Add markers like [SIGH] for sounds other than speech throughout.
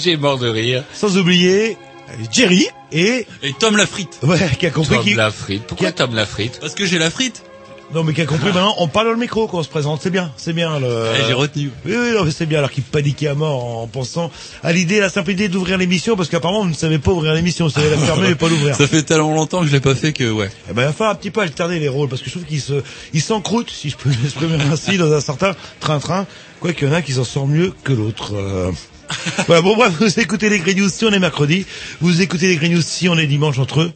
Roger mort de rire. sans oublier euh, Jerry et Et Tom la frite. ouais qui a compris Tom qui la frite. Pourquoi qui- Tom la frite Parce que j'ai la frite. non mais qui a compris maintenant on parle dans le micro quand on se présente c'est bien c'est bien le Eh, j'ai retenu. oui oui non mais c'est bien alors qu'il paniquait à mort en pensant à l'idée la simple idée d'ouvrir l'émission parce qu'apparemment vous ne savez pas ouvrir l'émission vous savez la fermer mais pas l'ouvrir [LAUGHS] Ça fait tellement longtemps que je l'ai pas fait que ouais. Eh ben, il va falloir un petit peu alterner les rôles parce que je trouve qu'ils se, ils s'encroutent, si je peux [LAUGHS] m'exprimer ainsi, dans un certain train-train. Quoi qu'il y en a qui s'en sortent mieux que l'autre. Euh... voilà, bon, bref, vous écoutez les Green News si on est mercredi. Vous écoutez les Green News si on est dimanche entre eux.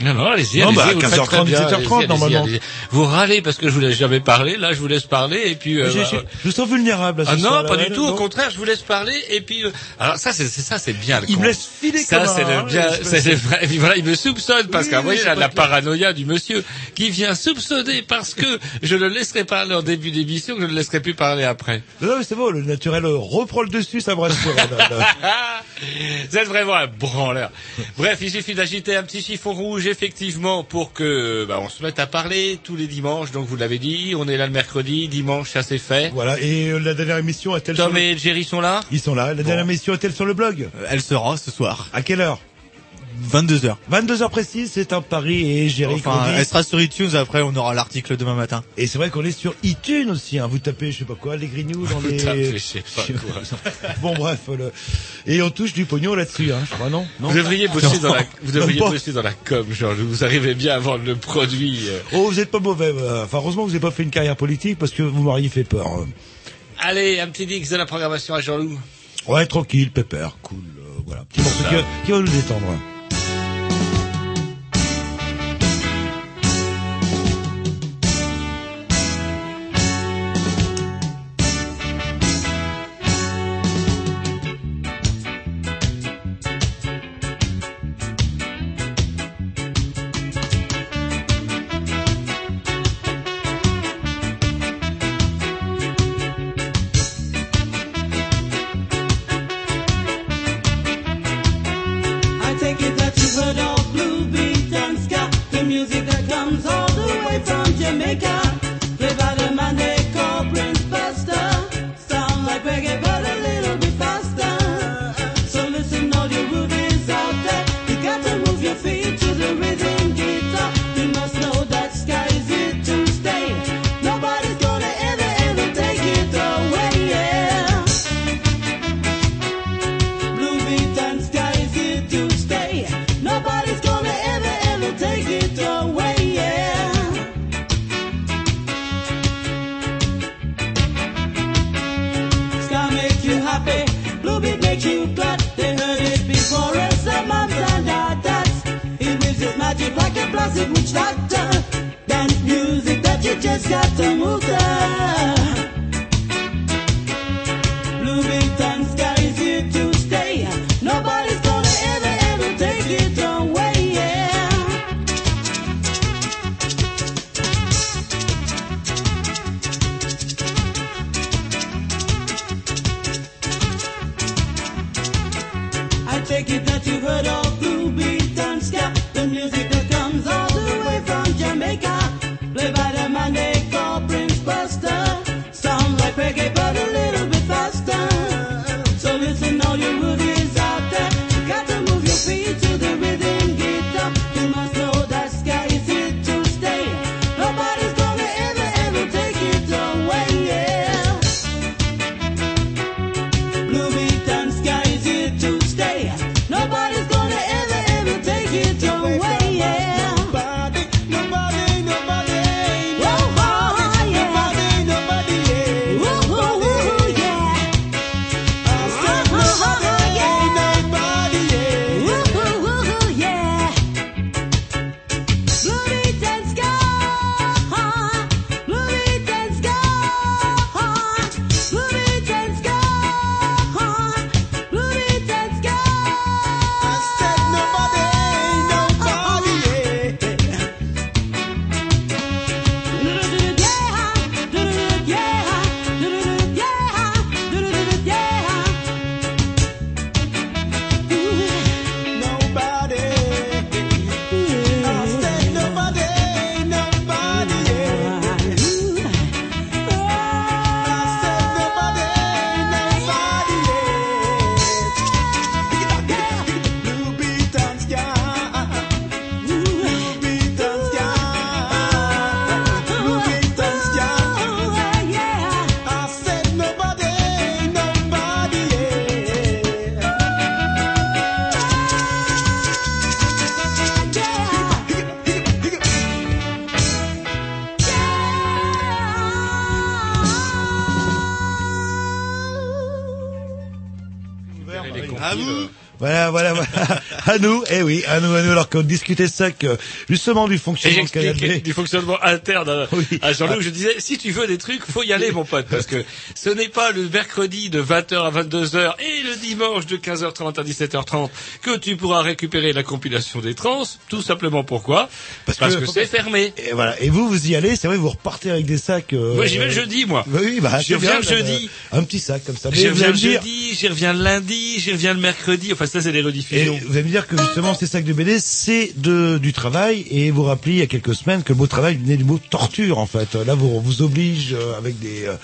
Non, non, allez-y, allez-y, bah, vous le faites 15h30, très bien, 17h30, allez-y, allez-y, normalement. Vous râlez parce que je vous laisse jamais parler, là je vous laisse parler et puis... euh, bah, je me sens vulnérable. à ce Ah non, pas du tout. non. Au contraire, je vous laisse parler et puis. euh, alors ça, c'est ça, c'est bien. Le Il me laisse filer Ça, c'est le bien. C'est vrai. Et puis voilà, il me soupçonne parce Oui, qu'à oui, voyez c'est la, la paranoïa du monsieur qui vient soupçonner parce que je le laisserai parler en début d'émission que je ne le laisserai plus parler après. Non, mais c'est bon, le naturel reprend le dessus, ça me rassure. [LAUGHS] Vous êtes vraiment un branleur. Bref, il suffit d'agiter un petit chiffon rouge, effectivement, pour que bah, on se mette à parler tous les dimanches. Donc vous l'avez dit, on est là le mercredi, dimanche, ça c'est fait. voilà, et euh, la dernière émission est-elle sur Tom le... et Jerry sont là? Ils sont là. La dernière émission est-elle sur le blog? Elle sera ce soir, À quelle heure? 22h. 22h précise, c'est un pari et Jerry Enfin, elle sera sur iTunes, après on aura l'article demain matin. Et c'est vrai qu'on est sur iTunes aussi, hein. Vous tapez, je sais pas quoi, les Grignoux dans les... tapez, je sais pas quoi. bon, bref, le... et on touche du pognon là-dessus, hein, je crois, non? Non? Vous devriez bosser dans la, vous devriez bosser dans la com, genre, vous arrivez bien à vendre le produit. euh. Oh, vous êtes pas mauvais. euh, Enfin, heureusement que vous n'avez pas fait une carrière politique parce que vous m'auriez fait peur. hein. Allez, un petit dix de la programmation à Jean-Loup. Ouais, tranquille, pépère, cool, euh, voilà. Petit morceau qui, va- qui va nous détendre. Hello. Voilà, voilà, voilà. [LAUGHS] À nous, eh oui, à nous, à nous. Alors qu'on discutait ça que, justement, du fonctionnement B. du fonctionnement interne à, Oui. à Jean-Luc. Je disais, si tu veux des trucs, faut y aller, mon pote, parce que ce n'est pas le mercredi de 20h à 22h et le dimanche de 15h30 à 17h30 que tu pourras récupérer la compilation des trans. Tout simplement pourquoi Parce Parce, que- que, c'est fermé. Et voilà. Et vous, vous y allez, c'est vrai, vous repartez avec des sacs. euh, Moi, j'y vais le jeudi, moi. Oui, bah, Je reviens bien, le euh, jeudi. Un petit sac comme ça. J'y reviens le jeudi, j'y reviens le lundi, j'y reviens le mercredi. Enfin, ça, c'est des Et rediffusions. vous allez me dire que justement ces sacs de BD c'est de du travail et vous rappelez il y a quelques semaines que le mot travail venait du mot torture en fait. Là vous on vous oblige euh, avec des euh,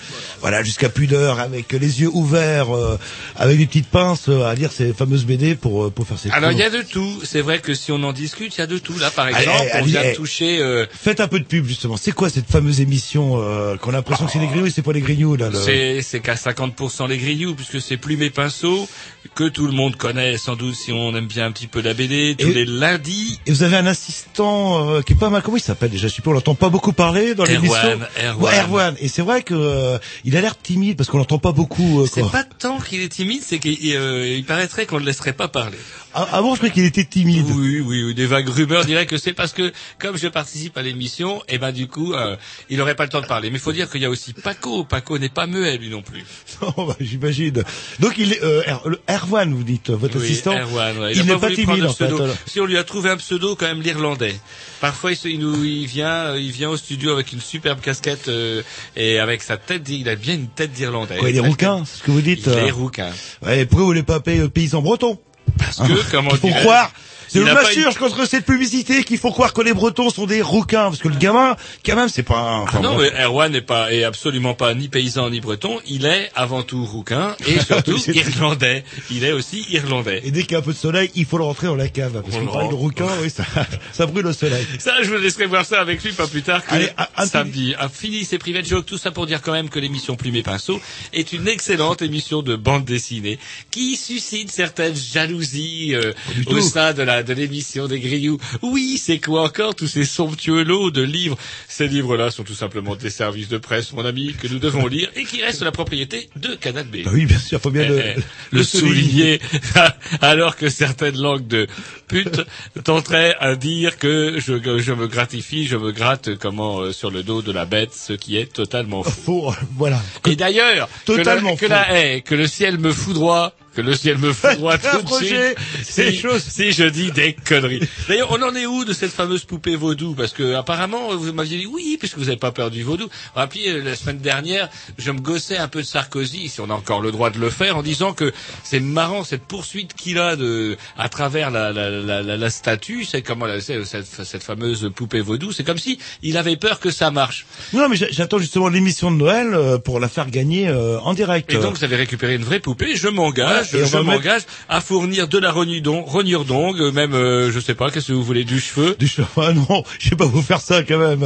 voilà jusqu'à pudeur avec les yeux ouverts euh, avec des petites pinces euh, à lire ces fameuses BD pour euh, pour faire ces Alors il y a de tout. C'est vrai que si on en discute, il y a de tout. Là, par exemple, allez, on vient allez. de toucher. euh, Faites un peu de pub justement. C'est quoi cette fameuse émission euh, qu'on a l'impression que c'est des grignoux et c'est pas les grignoux là. le- C'est c'est qu'à 50% les grignoux, puisque c'est Plume et Pinceau, que tout le monde connaît sans doute si on aime bien un petit peu la BD, tous Et- les lundis. Et vous avez un assistant euh, qui est pas mal. Comment il s'appelle déjà Je. On l'entend pas beaucoup parler dans l'émission. Erwan, Erwan. Ouais, Erwan. Et c'est vrai que euh, il a l'air timide parce qu'on l'entend pas beaucoup. euh, C'est pas tant qu'il est timide, c'est qu'il euh, paraîtrait qu'on ne le laisserait pas parler. Ah, Avant, je croyais qu'il était timide. Oui, oui, oui, des vagues rumeurs diraient que c'est parce que, comme je participe à l'émission, et ben du coup, euh, il n'aurait pas le temps de parler. Mais il faut dire qu'il y a aussi Paco. Paco n'est pas muet, lui non plus. [LAUGHS] Non, bah, j'imagine. Donc, il est, euh, Er- Erwan, vous dites, euh, votre Oui, assistant. Erwan, ouais. Il a n'est pas voulu timide, en fait. Si on lui a trouvé un pseudo, quand même l'irlandais. Parfois, il, se- il nous, il vient, euh, il vient au studio avec une superbe casquette euh, et avec sa tête, il a bien une tête d'irlandais. Quoi, il est rouquin, c'est ce que vous dites. Il euh. est rouquin. Ouais, pourquoi vous voulez pas appeler euh, paysan breton? Parce que, [LAUGHS] comment dirais-je, croire. C'est il le a pas m'assure contre cette publicité qu'il faut croire que les Bretons sont des rouquins, parce que le gamin, quand même, c'est pas un. enfin, Ah non, bon. mais Erwan n'est pas, est absolument pas ni paysan ni breton. Il est avant tout rouquin et [LAUGHS] surtout irlandais. Il est aussi irlandais. Et dès qu'il y a un peu de soleil, il faut le rentrer dans la cave, parce que Oh pareil, non. le rouquin, oui, ça, ça brûle au soleil. Ça, je vous laisserai voir ça avec lui pas plus tard que Allez, un- un samedi. Ah, fini ces private jokes, tout ça pour dire quand même que l'émission Plume et Pinceau est une excellente émission de bande dessinée qui suscite certaines jalousies euh, du au sein de la de l'émission des Grillous. Oui, c'est quoi encore tous ces somptueux lots de livres? Ces livres-là sont tout simplement des services de presse, mon ami, que nous devons lire et qui restent la propriété de Canal B. Bah oui, bien sûr, faut bien le, Eh, eh, le souligner, [LAUGHS] alors que certaines langues de pute tenteraient à dire que je, je me gratifie, je me gratte comment euh, sur le dos de la bête, ce qui est totalement fou. Faux, voilà. Et d'ailleurs, que, la, que faux. la haie, que le ciel me foudroie, que le ciel me un [LAUGHS] tout de suite. Si, choses. si je dis des conneries. D'ailleurs, on en est où de cette fameuse poupée vaudou? Parce que apparemment, vous m'aviez dit oui, puisque vous n'avez pas peur du vaudou. Rappelez, la semaine dernière, je me gossais un peu de Sarkozy, si on a encore le droit de le faire, en disant que c'est marrant cette poursuite qu'il a de à travers la, la, la, la, la statue, c'est comment cette, cette fameuse poupée vaudou. C'est comme si il avait peur que ça marche. Non, mais j'a- j'attends justement l'émission de Noël euh, pour la faire gagner euh, en direct. Et donc, vous avez récupéré une vraie poupée. Je m'engage, on je m'engage à fournir de la rognudon, rognurdongue, même, euh, je sais pas, qu'est-ce que vous voulez, du cheveu. Du chemin, ah non, je vais pas vous faire ça quand même.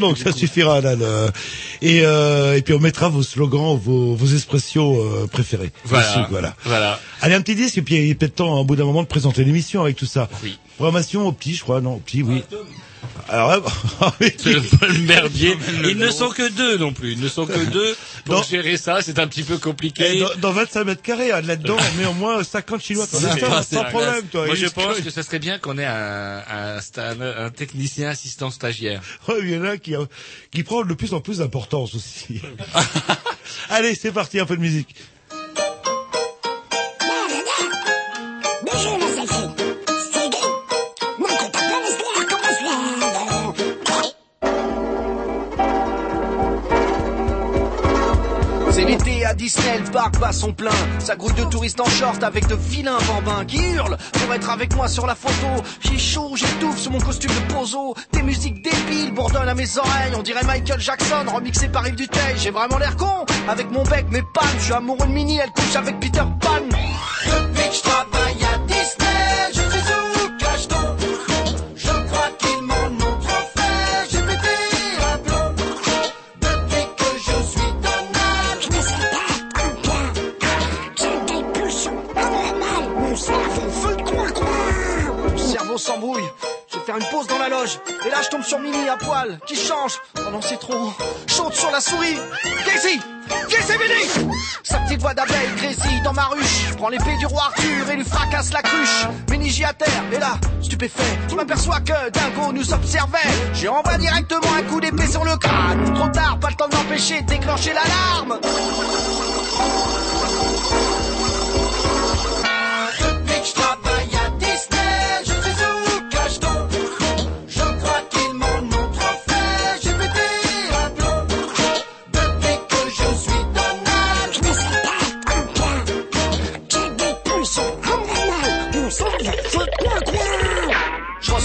donc, est-ce ça suffira là. le- Et euh, et puis on mettra vos slogans, vos, vos expressions euh, préférées. Voilà. dessus, voilà. Voilà. Allez, un petit disque et puis il est peut-être temps, au bout d'un moment, de présenter l'émission avec tout ça. Oui. Programmation au petit, je crois, non, au petit, oui. Alors [LAUGHS] le peu le merdier. [LAUGHS] Ils ne sont que deux non plus. Ils ne sont que deux. Pour gérer ça, c'est un petit peu compliqué. Dans, dans 25 mètres carrés, hein, là-dedans, on met au moins 50 chinois. C'est Sans, problème, toi. Moi, je se pense que ça serait bien qu'on ait un, un, technicien assistant stagiaire. [LAUGHS] Ouais, il y en a qui, a- qui prend de plus en plus d'importance aussi. Allez, c'est parti, un peu de musique. Disney, le parc bat son plein. Ça grouille de touristes en short avec de vilains bambins qui hurlent pour être avec moi sur la photo. J'ai chaud, j'étouffe sous mon costume de pozo. Des musiques débiles bourdonnent à mes oreilles. On dirait Michael Jackson remixé par Yves Duteil. J'ai vraiment l'air con avec mon bec, mes pannes. Je suis amoureux de Minnie, elle couche avec Peter Pan. Depuis Je vais faire une pause dans la loge. Et là, je tombe sur Mimi à poil, qui change. Oh non, c'est trop. Chante sur la souris. Casey Casey Billy Sa petite voix d'abeille grésille dans ma ruche. Je prends l'épée du roi Arthur et lui fracasse la cruche. Ménigie à terre, et là, stupéfait, je m'aperçois que Dingo nous observait. J'ai envoyé directement un coup d'épée sur le crâne. Trop tard, pas le temps de m'empêcher de déclencher l'alarme.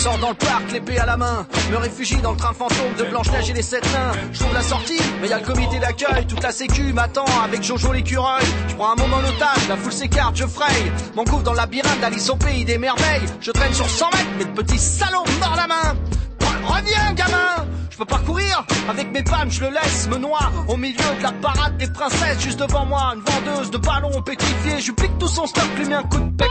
Ressors dans le parc, l'épée à la main. Me réfugie dans le train fantôme de Blanche-Neige et les sept nains. Je trouve la sortie, mais y a le comité d'accueil. Toute la sécu m'attend avec Jojo l'écureuil. Je prends un moment en otage, la foule s'écarte, je fraye. M'encouvre dans le labyrinthe d'Alice au pays des merveilles. Je traîne sur 100 mètres, mais de petits salauds mordent la main. Reviens, gamin Je peux pas courir Avec mes palmes, je le laisse me noie Au milieu de la parade des princesses Juste devant moi, une vendeuse de ballons pétrifiés Je pique tout son stock, lui mets un coup de bec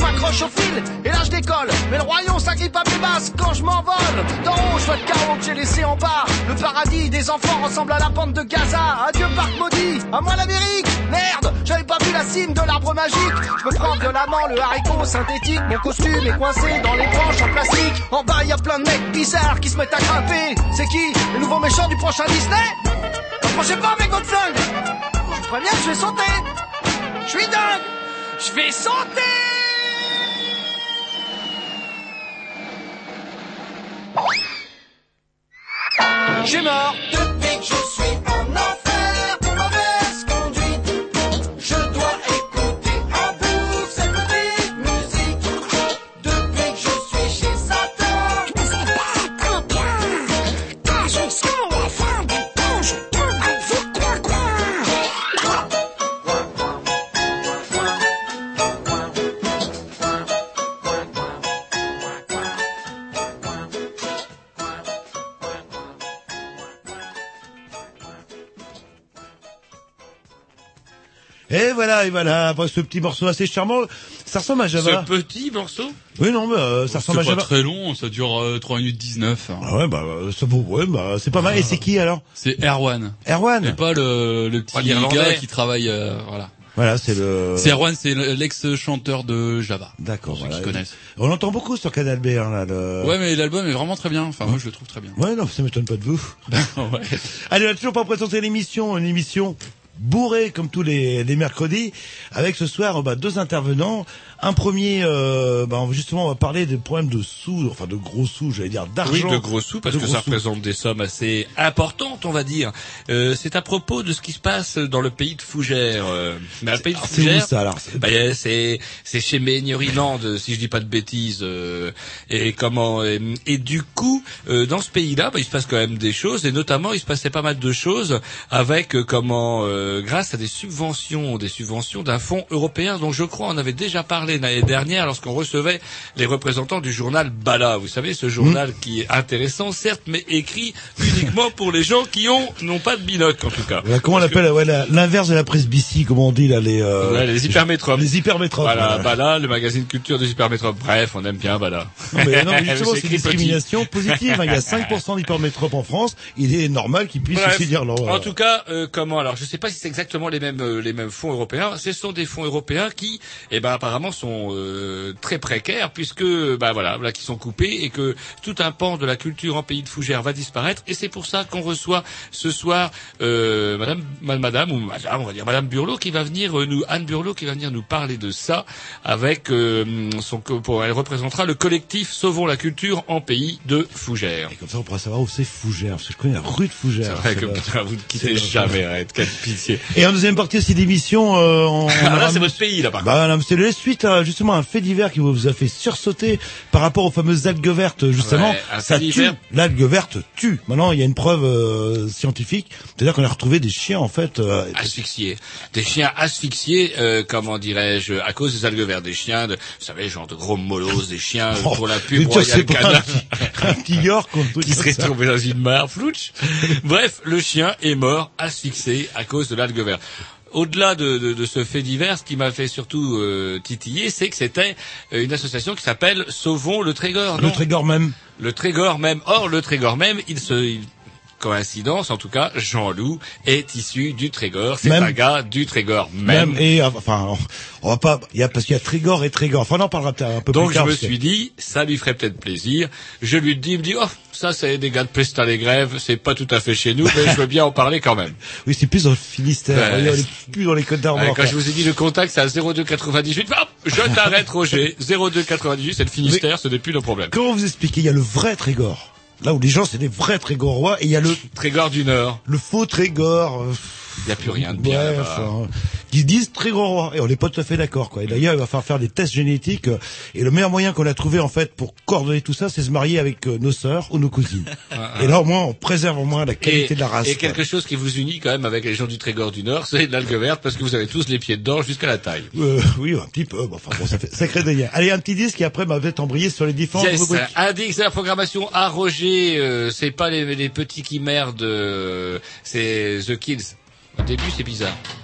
m'accroche au fil et là je décolle. Mais le royaume s'agrippe à mes basses quand je m'envole. D'en haut je vois le chaos que j'ai laissé en bas. Le paradis des enfants ressemble à la pente de Gaza. Adieu parc maudit, à moi l'Amérique. Merde, j'avais pas vu la cime de l'arbre magique. Je me prends violemment le haricot synthétique. Mon costume est coincé dans les branches en plastique. En bas y a plein de mecs bizarres qui se mettent à grimper. C'est qui Le nouveau méchant du prochain Disney? Approchez pas avec votre Je préviens, je vais sauter. Je suis dingue. Je vais sauter J'ai mort. Depuis que je suis en enfer Et voilà, et voilà, après ce petit morceau assez charmant, ça ressemble à Java. Ce petit morceau? Oui, non, mais euh, ça C'est ressemble à pas Java. très long, ça dure euh, 3 minutes 19. hein. Ah ouais, bah, euh, ça vaut, ouais, bah, c'est pas mal. Et c'est qui alors? C'est Erwan. Et Erwan. pas le, le Pas petit gars qui travaille, euh, voilà. Voilà, c'est le. C'est Erwan, c'est l'ex-chanteur de Java. D'accord. Pour ceux voilà. qui connaissent. On l'entend beaucoup sur Canal B, hein, là. Le... Ouais, mais l'album est vraiment très bien. Enfin, moi, je le trouve très bien. Ouais, non, ça m'étonne pas de vous. [LAUGHS] ouais. Allez, on a toujours pas présenté l'émission, une émission bourrée comme tous les, les mercredis, avec ce soir bah, deux intervenants. Un premier, euh, bah, justement, on va parler des problèmes de sous, enfin de gros sous, j'allais dire d'argent. Oui, de gros sous, parce De que ça sous. représente des sommes assez importantes, on va dire. Euh, c'est à propos de ce qui se passe dans le pays de Fougères. Euh, mais le pays de Alors, C'est où Fougères, ça alors C'est- bah, euh, c'est c'est chez si je dis pas de bêtises. euh, et comment et, et du coup, euh, dans ce pays-là, bah, il se passe quand même des choses, et notamment il se passait pas mal de choses avec euh, comment, euh, grâce à des subventions, des subventions d'un fonds européen dont je crois on avait déjà parlé l'année dernière lorsqu'on recevait les représentants du journal Bala. Vous savez, ce journal qui est intéressant, certes, mais écrit uniquement pour les gens qui ont n'ont pas de binocle en tout cas. Comment on que- l'appelle ouais, l'inverse de la presse BC, comment on dit là les euh, Ouais, les hypermétropes. les hypermétropes. Voilà. Bala, le magazine culture des hypermétropes. Bref, on aime bien Bala. Non, mais, non, mais [LAUGHS] justement, c'est une petit. discrimination positive. hein. Il y a [LAUGHS] 5% d'hypermétropes en France. Il est normal qu'ils puissent aussi dire leur. En tout cas, euh, comment alors Je sais pas si c'est exactement les mêmes euh, les mêmes fonds européens. Ce sont des fonds européens qui, eh ben apparemment, sont euh, très précaires puisque, bah voilà, voilà, qui sont coupés et que tout un pan de la culture en pays de Fougères va disparaître. Et c'est pour ça qu'on reçoit ce soir euh, Madame, Madame, ou Madame, on va dire Madame Burlot qui va venir euh, nous Anne Burlot qui va venir nous parler de ça avec euh, son pour elle représentera le collectif Sauvons la culture en pays de Fougères. Et comme ça, on pourra savoir où c'est Fougères, parce que je connais la rue de C'est Fougères. vrai C'est que le- putain, [LAUGHS] vous ne c'est quittez jamais, arrête, quelle pitié. Et en deuxième partie aussi [LAUGHS] d'émission, euh, on, on Ah, là, c'est votre pays, là, par contre. Bah, non, mais c'est justement un fait divers qui vous a fait sursauter par rapport aux fameuses algues vertes, justement. Ouais, un ça fait tue. divers. L'algue verte tue. Maintenant, il y a une preuve euh, scientifique. C'est-à-dire qu'on a retrouvé des chiens, en fait. euh, Asphyxiés. Des chiens asphyxiés, euh, comment dirais-je, à cause des algues vertes. Des chiens, de, vous savez, genre de gros molosses, des chiens euh, Oh, pour la mais pub tu Royal pas, un Canin. petit- un petit York ou un truc [LAUGHS] qui comme serait ça. tombé dans une mare, flouche. Bref, le chien est mort asphyxié à cause de l'algue verte. Au-delà de, de, de ce fait divers, ce qui m'a fait surtout euh, titiller, c'est que c'était euh, une association qui s'appelle Sauvons le Trégor. Le Trégor même. Le Trégor même. Or, le Trégor même, il se... il- Coïncidence, en tout cas, Jean-Loup est issu du Trégor. C'est un gars du Trégor même. Même. Et, euh, enfin, on, va pas, il y a, parce qu'il y a Trégor et Trégor. Enfin, on en parlera peut-être un peu Donc plus je tard. me parce que- suis dit, ça lui ferait peut-être plaisir. Je lui dis, il me dit, oh, ça c'est des gars de Pestal et Grève, c'est pas tout à fait chez nous, mais je veux bien en parler quand même. [LAUGHS] Oui, c'est plus dans le Finistère. Voyez, on est plus dans les Côtes d'Armor. Quand je vous ai dit le contact, c'est à 0298. Hop, je t'arrête, Roger. [LAUGHS] 0298, c'est le Finistère, ce n'est plus nos problèmes. Comment vous expliquez Il y a le vrai Trégor. Là où les gens, c'est des vrais Trégorois, et il y a le, Trégor du Nord. le faux Trégor. euh, Il n'y a plus rien de bien Ouais, enfin, se disent Trégorois. Et on n'est pas tout à fait d'accord, quoi. Et d'ailleurs, il va falloir faire des tests génétiques. euh, Et le meilleur moyen qu'on a trouvé, en fait, pour coordonner tout ça, c'est se marier avec euh, nos sœurs ou nos cousines. [LAUGHS] et là, au moins, on préserve au moins la qualité Et, de la race. et quoi. quelque chose qui vous unit quand même avec les gens du Trégor du Nord, c'est l'algue verte, parce que vous avez tous les pieds dedans jusqu'à la taille. Euh, oui, un petit peu. Bon, enfin, bon, ça fait sacré des liens. Allez, un petit disque et après, bah, peut-être embrayer sur les différentes Yes, rubriques. indique la programmation à Roger, euh, c'est pas les, les petits qui merdent, euh, c'est The Kills. Au début, c'est bizarre.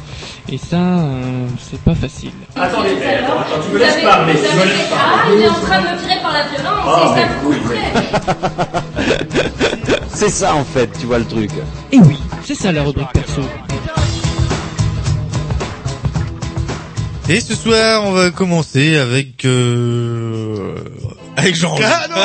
Et ça, euh, c'est pas facile. Attendez, attends, attends, tu me laisses parler, tu me laisses Ah, il est en train de me tirer par la violence, Ah, et ça coûterait. C'est ça en fait, tu vois le truc. Et oui, c'est ça la rubrique perso. Et ce soir, on va commencer avec euh, avec Jean. Ah non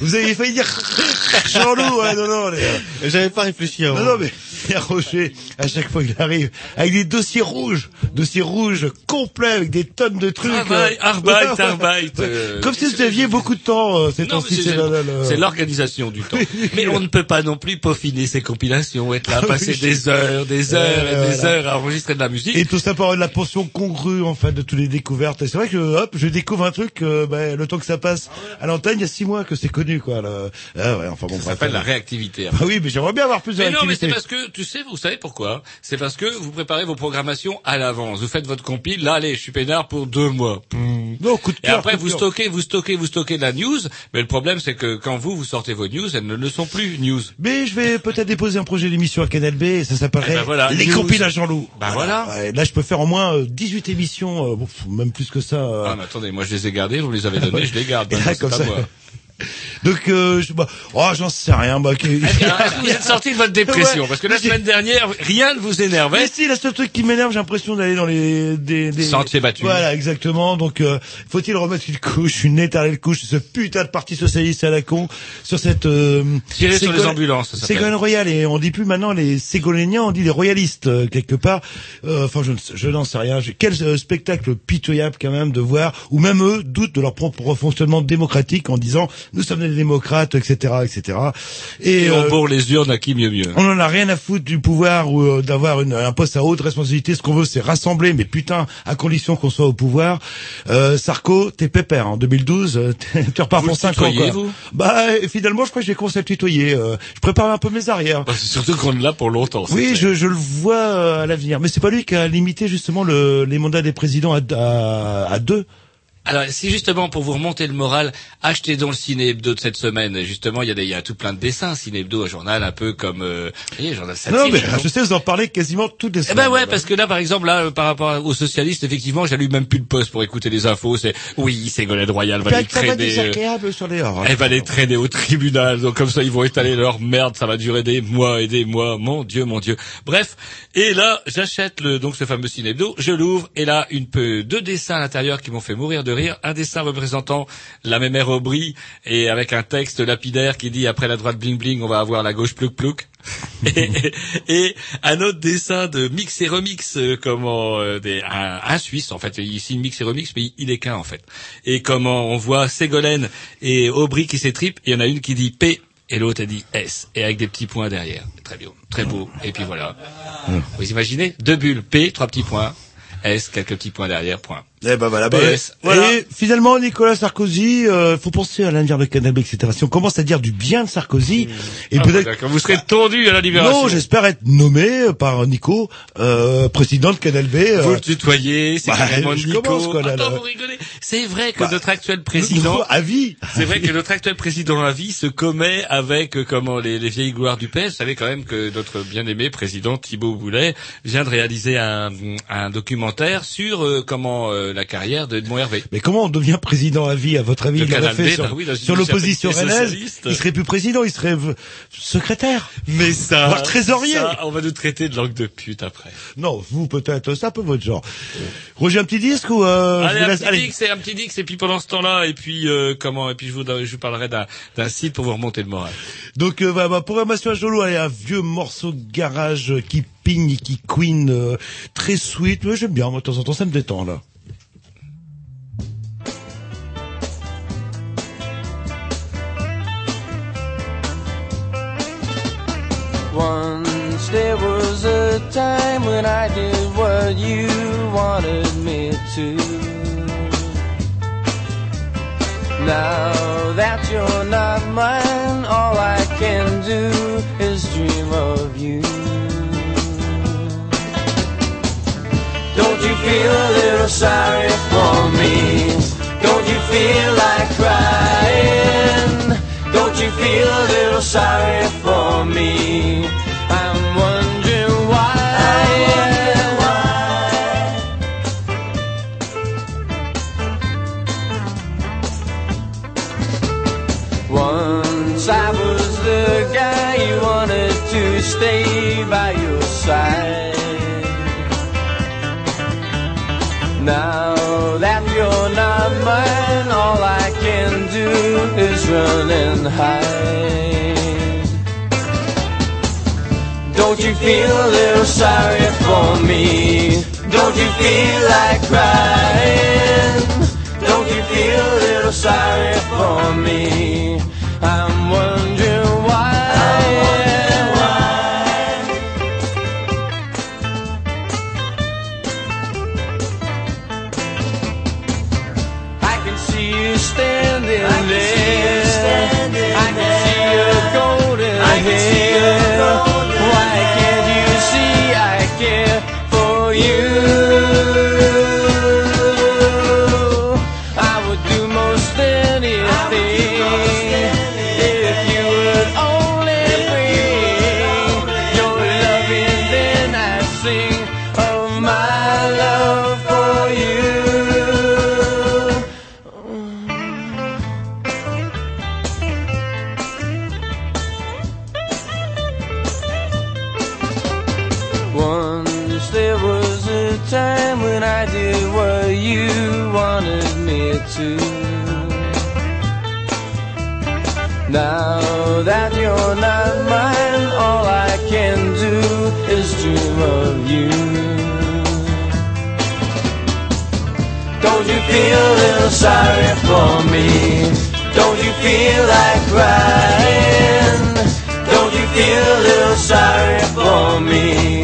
Vous avez failli dire [LAUGHS] Jean-Loup, ouais, non, non, les gars. J'avais pas réfléchi avant. Non, non, mais [LAUGHS] Pierre Rocher, à chaque fois qu'il arrive, avec des dossiers rouges, dossiers rouges complets, avec des tonnes de trucs. Travail, euh, arbeit, ouais, [LAUGHS] arbeit, ouais. euh, Comme si vous aviez beaucoup de temps, euh, ces temps-ci, c'est- l'organisation du temps. Mais on ne peut pas non plus peaufiner ces compilations, être là, passer Oui. des heures, des heures Euh, et des voilà. heures à enregistrer de la musique. Et tout ça par la portion congrue en fait de toutes les découvertes. Et c'est vrai que hop, je découvre un truc. euh, ben, le temps que ça passe à l'antenne, il y a six mois que c'est connu quoi. Là. Ah ouais, enfin bon. Ça bref, s'appelle euh, la réactivité. Ah oui, mais j'aimerais bien avoir plus de Mais non, mais c'est parce que, tu sais, vous savez pourquoi C'est parce que vous préparez vos programmations à l'avance. Vous faites votre compile, là, allez, je suis peinard pour deux mois. Non, coup de Et cœur, après, coup de vous stockez, vous stockez, vous stockez de la news. Mais le problème, c'est que quand vous, vous sortez vos news, elles ne le sont plus news. Mais je vais peut-être déposer un projet d'émission à Canal B et ça s'appellerait Eh ben voilà, Les compiles à Jean-Loup. Bah voilà. Ouais, là, je peux faire au moins euh, 18 émissions, euh, bon, pff, même plus que ça. euh. Ah, mais attendez, moi, je les ai gardés, vous les avez donnés, je les garde. [LAUGHS] Et là, comme ça. Donc, euh, je, bah, oh, j'en sais rien. Bah, que- Eh [LAUGHS] vous êtes sorti de votre dépression Ouais. Parce que la semaine dernière, rien ne vous énervait. Mais si, le seul truc qui m'énerve, j'ai l'impression d'aller dans les des, des Sentiers battus. Voilà, exactement. Donc, euh, faut-il remettre une couche, une éternelle couche, ce putain de parti socialiste à la con sur cette euh, Tirer sur les ambulances, ça s'appelle. Ségolène Royal et on dit plus maintenant les Ségolèniens, on dit les royalistes euh, quelque part. Euh, Enfin, je, je n'en sais rien. Quel euh, spectacle pitoyable quand même de voir, ou même eux doutent de leur propre fonctionnement démocratique en disant nous sommes des démocrates, etc., etc. Et on euh, bourre les urnes à qui mieux mieux. on en a rien à foutre du pouvoir ou euh, d'avoir un poste à haute responsabilité. Ce qu'on veut, c'est rassembler, mais putain, à condition qu'on soit au pouvoir. Euh, Sarko, t'es pépère. En 2012, euh, [LAUGHS] t'es- tu repars pour le 5 ans. vous? Bah, et finalement, je crois que j'ai commencé à le tutoyer. euh, je prépare un peu mes arrières. Bah, c'est surtout qu'on est là pour longtemps. Oui, je, je le vois euh, à l'avenir. Mais c'est pas lui qui a limité justement le, les mandats des présidents à, à, à deux. Alors, si justement pour vous remonter le moral, achetez donc le Ciné Hebdo de cette semaine. Justement, il y a, des, il y a tout plein de dessins. Ciné Hebdo, un journal un peu comme, euh, vous voyez, journal satirique. non, mais je sais, vous en parlez quasiment toutes les Eh semaines. ben ouais, parce que là, par exemple, là, euh, par rapport aux socialistes, effectivement, j'allume même plus le poste pour écouter les infos. C'est oui, Ségolène Royal va les ça va traîner. euh, sur les hors. Elle va les traîner au tribunal, donc comme ça ils vont étaler leur merde, ça va durer des mois et des mois, mon dieu, mon dieu. Bref, et là j'achète le donc ce fameux ciné hebdo, je l'ouvre et là une peu deux dessins à l'intérieur qui m'ont fait mourir de rire, un dessin représentant la mémère Aubry et avec un texte lapidaire qui dit après la droite bling bling on va avoir la gauche plouc plouc. [LAUGHS] et, et un autre dessin de mix et remix, euh, comment euh, des, un, un Suisse en fait, ici mix et remix, mais il est qu'un en fait. Et comment on voit Ségolène et Aubry qui s'étripent, il y en a une qui dit P et l'autre elle dit S, et avec des petits points derrière. Très bien, très beau. Et puis voilà. Vous imaginez? Deux bulles, P, trois petits points, S, quelques petits points derrière, point. Eh ben voilà, bah, PS, voilà. Et finalement, Nicolas Sarkozy, euh, faut penser à l'avenir de Canal etc. Si on commence à dire du bien de Sarkozy, et Ah, peut-être d'accord. Vous serez tondu à la libération. non, j'espère être nommé euh, par Nico, euh, président de Canal B. euh, Vous le tutoyez, c'est bah, Nico. commence, quoi, là, Attends, là. vous rigolez. C'est vrai que Bah, notre actuel président, à vie. c'est vrai que notre actuel président à vie se commet avec euh, comment les, les vieilles gloires du PS. Vous savez quand même que notre bien-aimé président Thibault Boulet vient de réaliser un, un documentaire sur euh, comment euh, la carrière de Edmond Hervé. Mais comment on devient président à vie, à votre avis? Il fait B, sur, bah oui, sur l'opposition rennaise, il serait plus président, il serait secrétaire. Mais ça, Voire trésorier. ça, on va nous traiter de langue de pute après. Non, vous peut-être, c'est un peu votre genre. Roger, un petit disque ou euh, allez, un laisse- petit dix, et un petit dix, et puis pendant ce temps-là, et puis euh, comment, et puis je vous, je vous parlerai d'un, site pour vous remonter le moral. Donc, euh, bah, bah, programmation à Jolo, allez, un vieux morceau de garage qui pigne, et qui queen, euh, très sweet. Ouais, J'aime bien, moi, de temps en temps, ça me détend, là. Once there was a time when I did what you wanted me to. Now that you're not mine, all I can do is dream of you. Don't you feel a little sorry for me? Don't you feel like crying? Don't you feel a little sorry for me? I'm wondering why. I wonder why. Once I was the guy you wanted to stay by your side. Now is run and hide. Don't you feel a little sorry for me? Don't you feel like crying? Don't you feel a little sorry for me? Now that you're not mine, all I can do is dream of you. Don't you feel a little sorry for me? Don't you feel like crying? Don't you feel a little sorry for me?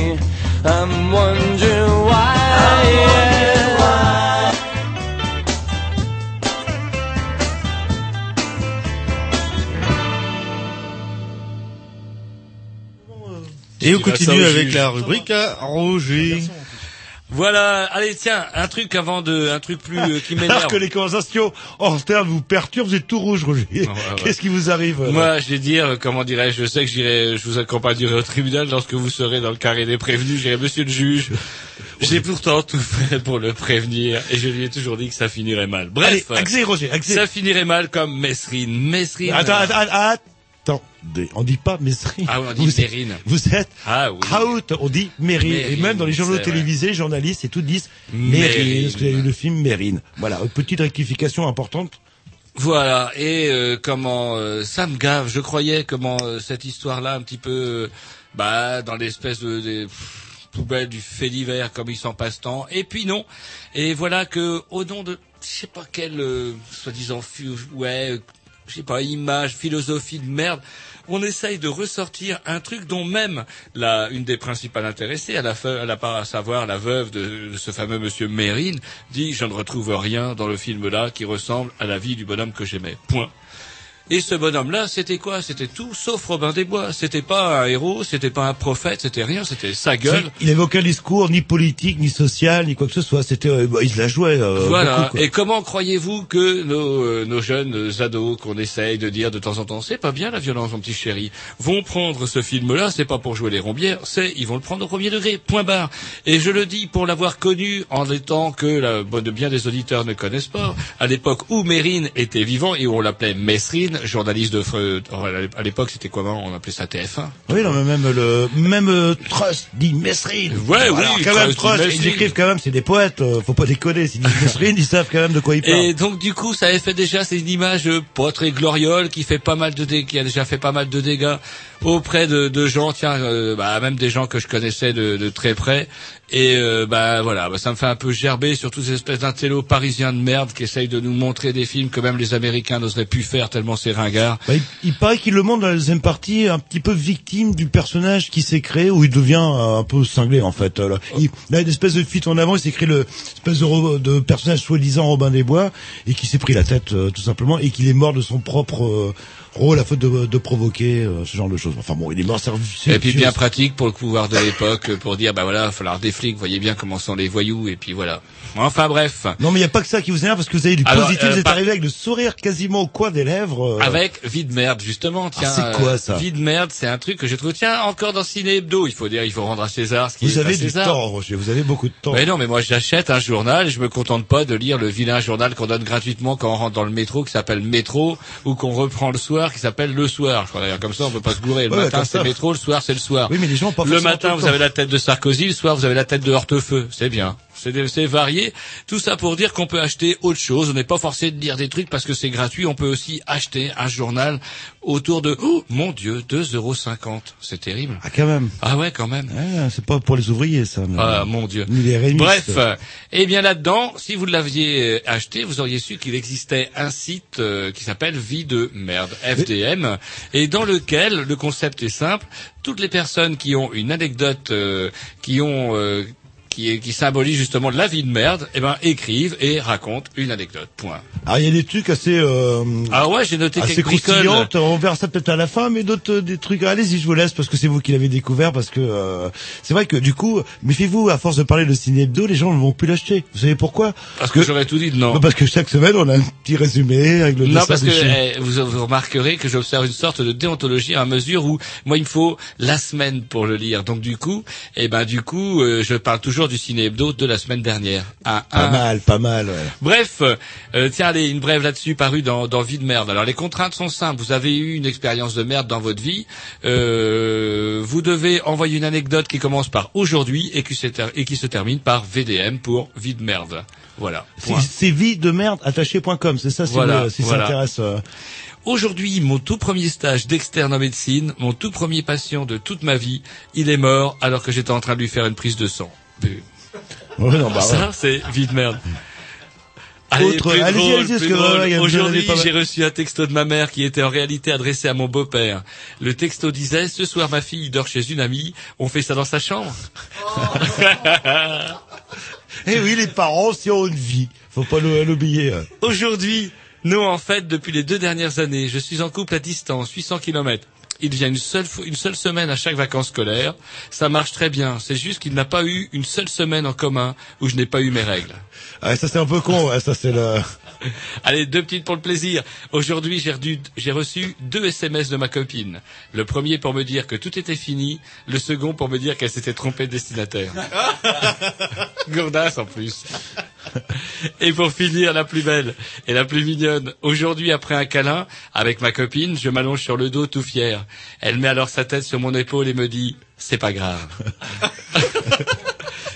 Et on continue avec la rubrique à Roger. Voilà, allez tiens, un truc avant de, un truc plus euh, qui Alors [LAUGHS] m'énerve. que les conversations hors terme vous perturbent, vous êtes tout rouge, Roger. ouais. Qu'est-ce qui vous arrive euh, Moi, je vais dire, euh, comment dirais-je, je sais que j'irai, je vous accompagnerai au tribunal lorsque vous serez dans le carré des prévenus. J'irai, monsieur le juge, [LAUGHS] j'ai pourtant tout fait pour le prévenir et je lui ai toujours dit que ça finirait mal. Bref, Allez, accès, Roger, accès. ça finirait mal comme Mesrine. Mesrine. Attends, attends, attends. On dit pas Mesrine. Ah oui, on dit vous Mérine. Vous êtes Ah oui. out, on dit Mérine. Et même dans les journaux télévisés, les journalistes et tout disent Mérine. Mérine. Parce a eu le film Mérine? Voilà, une petite rectification importante. Voilà, et euh, comment euh, ça me gave, je croyais comment euh, cette histoire-là un petit peu bah dans l'espèce de pff, poubelles du fait divers comme il s'en passe tant, et puis non. Et voilà que au nom de je sais pas quelle soi-disant ouais, je sais pas image, philosophie de merde, on essaye de ressortir un truc dont même la une des principales intéressées, à la, à la à savoir la veuve de, de ce fameux monsieur Mérine, dit je ne retrouve rien dans le film là qui ressemble à la vie du bonhomme que j'aimais. Point. Et ce bonhomme-là, c'était quoi? C'était tout sauf Robin des Bois. C'était pas un héros, c'était pas un prophète, c'était rien, c'était sa gueule. Il avait aucun discours, ni politique, ni social, ni quoi que ce soit. C'était, euh, bah, il se la jouait. euh, Voilà. beaucoup. Et comment croyez-vous que nos, euh, nos jeunes ados qu'on essaye de dire de temps en temps, c'est pas bien la violence, mon petit chéri, vont prendre ce film-là, c'est pas pour jouer les rombières, c'est ils vont le prendre au premier degré, point barre. Et je le dis pour l'avoir connu en étant que la bonne bien des auditeurs ne connaissent pas, à l'époque où Mérine était vivant et où on l'appelait Messrine, journaliste de Fre- à l'époque c'était comment On appelait ça TF1. Oui, non, mais même le, même euh, Trust dit Mesrine. Ouais, Alors, oui, quand même, Trust ils écrivent quand même, c'est des poètes, euh, faut pas déconner. S'ils disent [LAUGHS] Mesrine, ils savent quand même de quoi ils parlent. Et donc du coup, ça avait fait déjà c'est une image euh, pas très gloriole qui fait pas mal de dé- qui a déjà fait pas mal de dégâts auprès de, de gens, tiens, euh, bah, même des gens que je connaissais de, de très près. Et euh, bah voilà, bah, ça me fait un peu gerber sur toutes ces espèces d'intellos parisiens de merde qui essayent de nous montrer des films que même les Américains n'oseraient plus faire tellement c'est ringard. Bah, il, paraît qu'il le montre dans la deuxième partie un petit peu victime du personnage qui s'est créé où il devient euh, un peu cinglé en fait. Euh, là. Il, a une espèce de fuite en avant, il s'est créé le espèce de, personnage soi-disant Robin des Bois et qui s'est pris la tête euh, tout simplement et qu'il est mort de son propre euh, rôle à faute de, de provoquer euh, ce genre de choses. Enfin bon, il est mort. c'est- Et puis bien pratique pour le pouvoir de l'époque, pour dire bah voilà, il va falloir défendre flics, voyez bien comment sont les voyous, et puis voilà. Enfin bref. Non, mais il n'y a pas que ça qui vous énerve parce que vous avez du Alors, positif, euh, vous êtes arrivé avec le sourire quasiment au coin des lèvres. euh. Avec vide merde justement tiens c'est quoi, ça vide merde c'est un truc que je trouve tiens encore dans Ciné Hebdo il faut dire il faut rendre à César ce qui Vous est à avez du César. temps, Roger, vous avez beaucoup de temps. Mais non, mais moi j'achète un journal et je me contente pas de lire le vilain journal qu'on donne gratuitement quand on rentre dans le métro qui s'appelle Métro ou qu'on reprend le soir qui s'appelle Le Soir. Je crois d'ailleurs comme ça on peut pas se gourer. Le Ouais, matin c'est. Métro, le soir c'est le soir. Oui, mais les gens pas Le matin le vous avez la tête de Sarkozy, le soir vous avez la tête de Hortefeux. C'est bien. C'est varié. Tout ça pour dire qu'on peut acheter autre chose. On n'est pas forcé de lire des trucs parce que c'est gratuit. On peut aussi acheter un journal autour de, oh, mon Dieu, 2,50 euros. C'est terrible. Ah, quand même. Ah ouais, quand même. Ouais, c'est pas pour les ouvriers, ça. mais- Ah mon Dieu. Ni les rémistes. Bref, euh, eh bien là-dedans, si vous l'aviez euh, acheté, vous auriez su qu'il existait un site euh, qui s'appelle Vie de merde, FDM, et dans lequel le concept est simple. Toutes les personnes qui ont une anecdote, euh, qui ont euh, qui, qui symbolise justement la vie de merde, eh ben écrivent et racontent une anecdote. Point. Ah, il y a des trucs assez, euh, Ah ouais, j'ai noté assez quelques croustillantes. On verra ça peut-être à la fin, mais d'autres euh, des trucs. Allez-y, je vous laisse parce que c'est vous qui l'avez découvert. Parce que euh, c'est vrai que du coup, méfiez-vous. À force de parler de ciné hebdo, les gens ne vont plus l'acheter. Vous savez pourquoi? Parce que j'aurais tout dit de non. Bah, Parce que chaque semaine, on a un petit résumé avec le Non, parce que eh, vous, vous remarquerez que j'observe une sorte de déontologie à mesure où moi il me faut la semaine pour le lire. Donc du coup, eh ben du coup, euh, je parle toujours du ciné hebdo de la semaine dernière. Un, Pas mal, pas mal. Ouais. Bref, euh, tiens, allez, une brève là-dessus parue dans, dans Vie de merde. Alors les contraintes sont simples. Vous avez eu une expérience de merde dans votre vie. Euh, vous devez envoyer une anecdote qui commence par aujourd'hui et qui se, ter- et qui se termine par VDM pour Vie de merde. Voilà. C'est vie de merde attaché.com, c'est ça si, Voilà, vous- si voilà. ça intéresse. euh. Aujourd'hui, mon tout premier stage d'externe en médecine, mon tout premier patient de toute ma vie, il est mort alors que j'étais en train de lui faire une prise de sang. Non, bah, ça, ouais. c'est vie de merde. Allez, Autre- plus drôle, plus drôle. Aujourd'hui, j'ai reçu un texto de ma mère qui était en réalité adressé à mon beau-père. Le texto disait, ce soir ma fille dort chez une amie, on fait ça dans sa chambre. Eh oui, les parents aussi ont une vie. Faut pas l'ou- l'oublier. euh. Aujourd'hui, non, en fait, depuis les deux dernières années, je suis en couple à distance, 800 kilomètres. Il vient une seule, une seule semaine à chaque vacances scolaires. Ça marche très bien. C'est juste qu'il n'a pas eu une seule semaine en commun où je n'ai pas eu mes règles. Ah, ça c'est un peu con. ouais, ça c'est le. [LAUGHS] Allez, deux petites pour le plaisir. Aujourd'hui, j'ai j'ai reçu deux SMS de ma copine. Le premier pour me dire que tout était fini. Le second pour me dire qu'elle s'était trompée de destinataire. [LAUGHS] Gourdasse en plus. Et pour finir, la plus belle et la plus mignonne. Aujourd'hui, après un câlin, avec ma copine, je m'allonge sur le dos tout fier. Elle met alors sa tête sur mon épaule et me dit, c'est pas grave. [LAUGHS]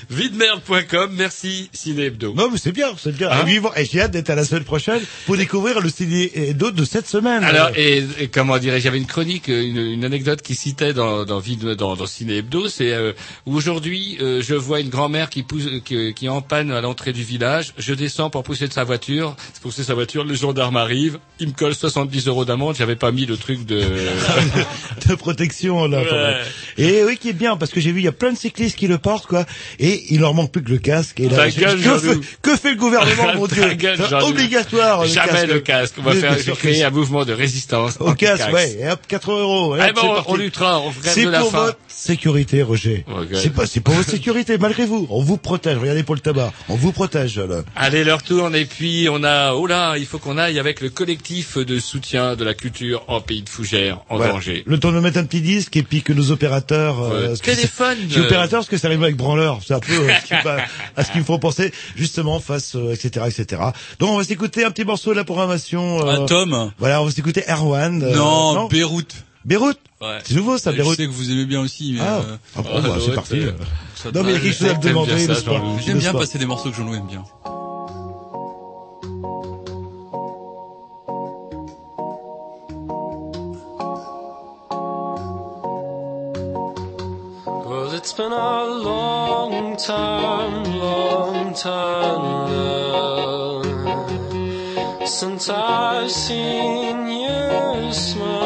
Videmerde.com, merci Ciné Hebdo. Non, mais c'est bien, c'est bien. Hein et j'ai hâte d'être à la semaine prochaine pour découvrir le ciné d'autres de cette semaine. Alors, et, et comment dirais-je, j'avais une chronique, une, une anecdote qui citait dans dans, dans, dans Ciné Hebdo, c'est euh, aujourd'hui euh, je vois une grand-mère qui pousse, qui, qui est en panne à l'entrée du village. Je descends pour pousser de sa voiture, pousser sa voiture, le gendarme arrive, il me colle 70 euros d'amende. J'avais pas mis le truc de. [LAUGHS] de protection là. Ouais. Et oui, qui est bien parce que j'ai vu il y a plein de cyclistes qui le portent quoi, et il leur manque plus que le casque. Et là, gueule, que, fait, que fait le gouvernement, [LAUGHS] mon Dieu gueule. Obligatoire. le Jamais casque. le casque. On va faire créer un mouvement de résistance. Au casque, ouais. Et hop, 80 euros. et Eh hop, ben, on- luttera, on C'est pour votre sécurité, Roger. Ok. C'est pas, c'est pour votre sécurité, malgré vous. On vous protège. Regardez pour le tabac. On vous protège, là. Allez, leur tourne et puis on a, oh là, il faut qu'on aille avec le collectif de soutien de la culture en pays de fougères, en Voilà. danger. Le temps de mettre un petit disque et puis que nos opérateurs... euh, que Téléphone, c'est- Je suis euh. opérateur parce que ça arrive avec branleur. Peu euh, ce qui me- à ce qu'il me faut penser, justement, face, euh, etc., etc. Donc on va s'écouter un petit morceau de la programmation. euh, Un tome Voilà, on va s'écouter Erwan. euh, Non, Beyrouth. Beyrouth Ouais. C'est nouveau ça, Je Beyrouth sais que vous aimez bien aussi, mais... Ah, euh, ah bon, bah, c'est parti. euh, Non, mais il y a quelque chose à me demander. J'aime bien pas passer des morceaux que Jean-Loup aime bien. Well, it's been a long time, long time now since I've seen you smile,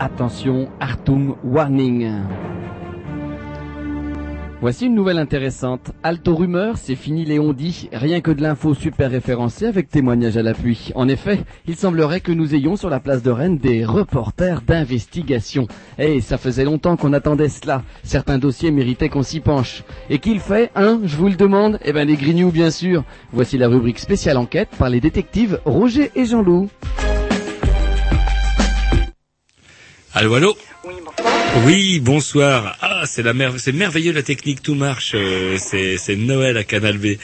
Attention, Artung Warning. Voici une nouvelle intéressante. Alto rumeur, c'est fini les on-dit. Rien que de l'info super référencée avec témoignage à l'appui. En effet, il semblerait que nous ayons sur la place de Rennes des reporters d'investigation. Eh, ça faisait longtemps qu'on attendait cela. Certains dossiers méritaient qu'on s'y penche. Et qu'il fait, hein, je vous le demande? Eh ben les Grignoux, bien sûr. Voici la rubrique spéciale enquête par les détectives Roger et Jean-Loup. Allô, allô Oui, bonsoir. Ah, c'est la mer... c'est merveilleux la technique, tout marche. euh, c'est c'est Noël à Canal B.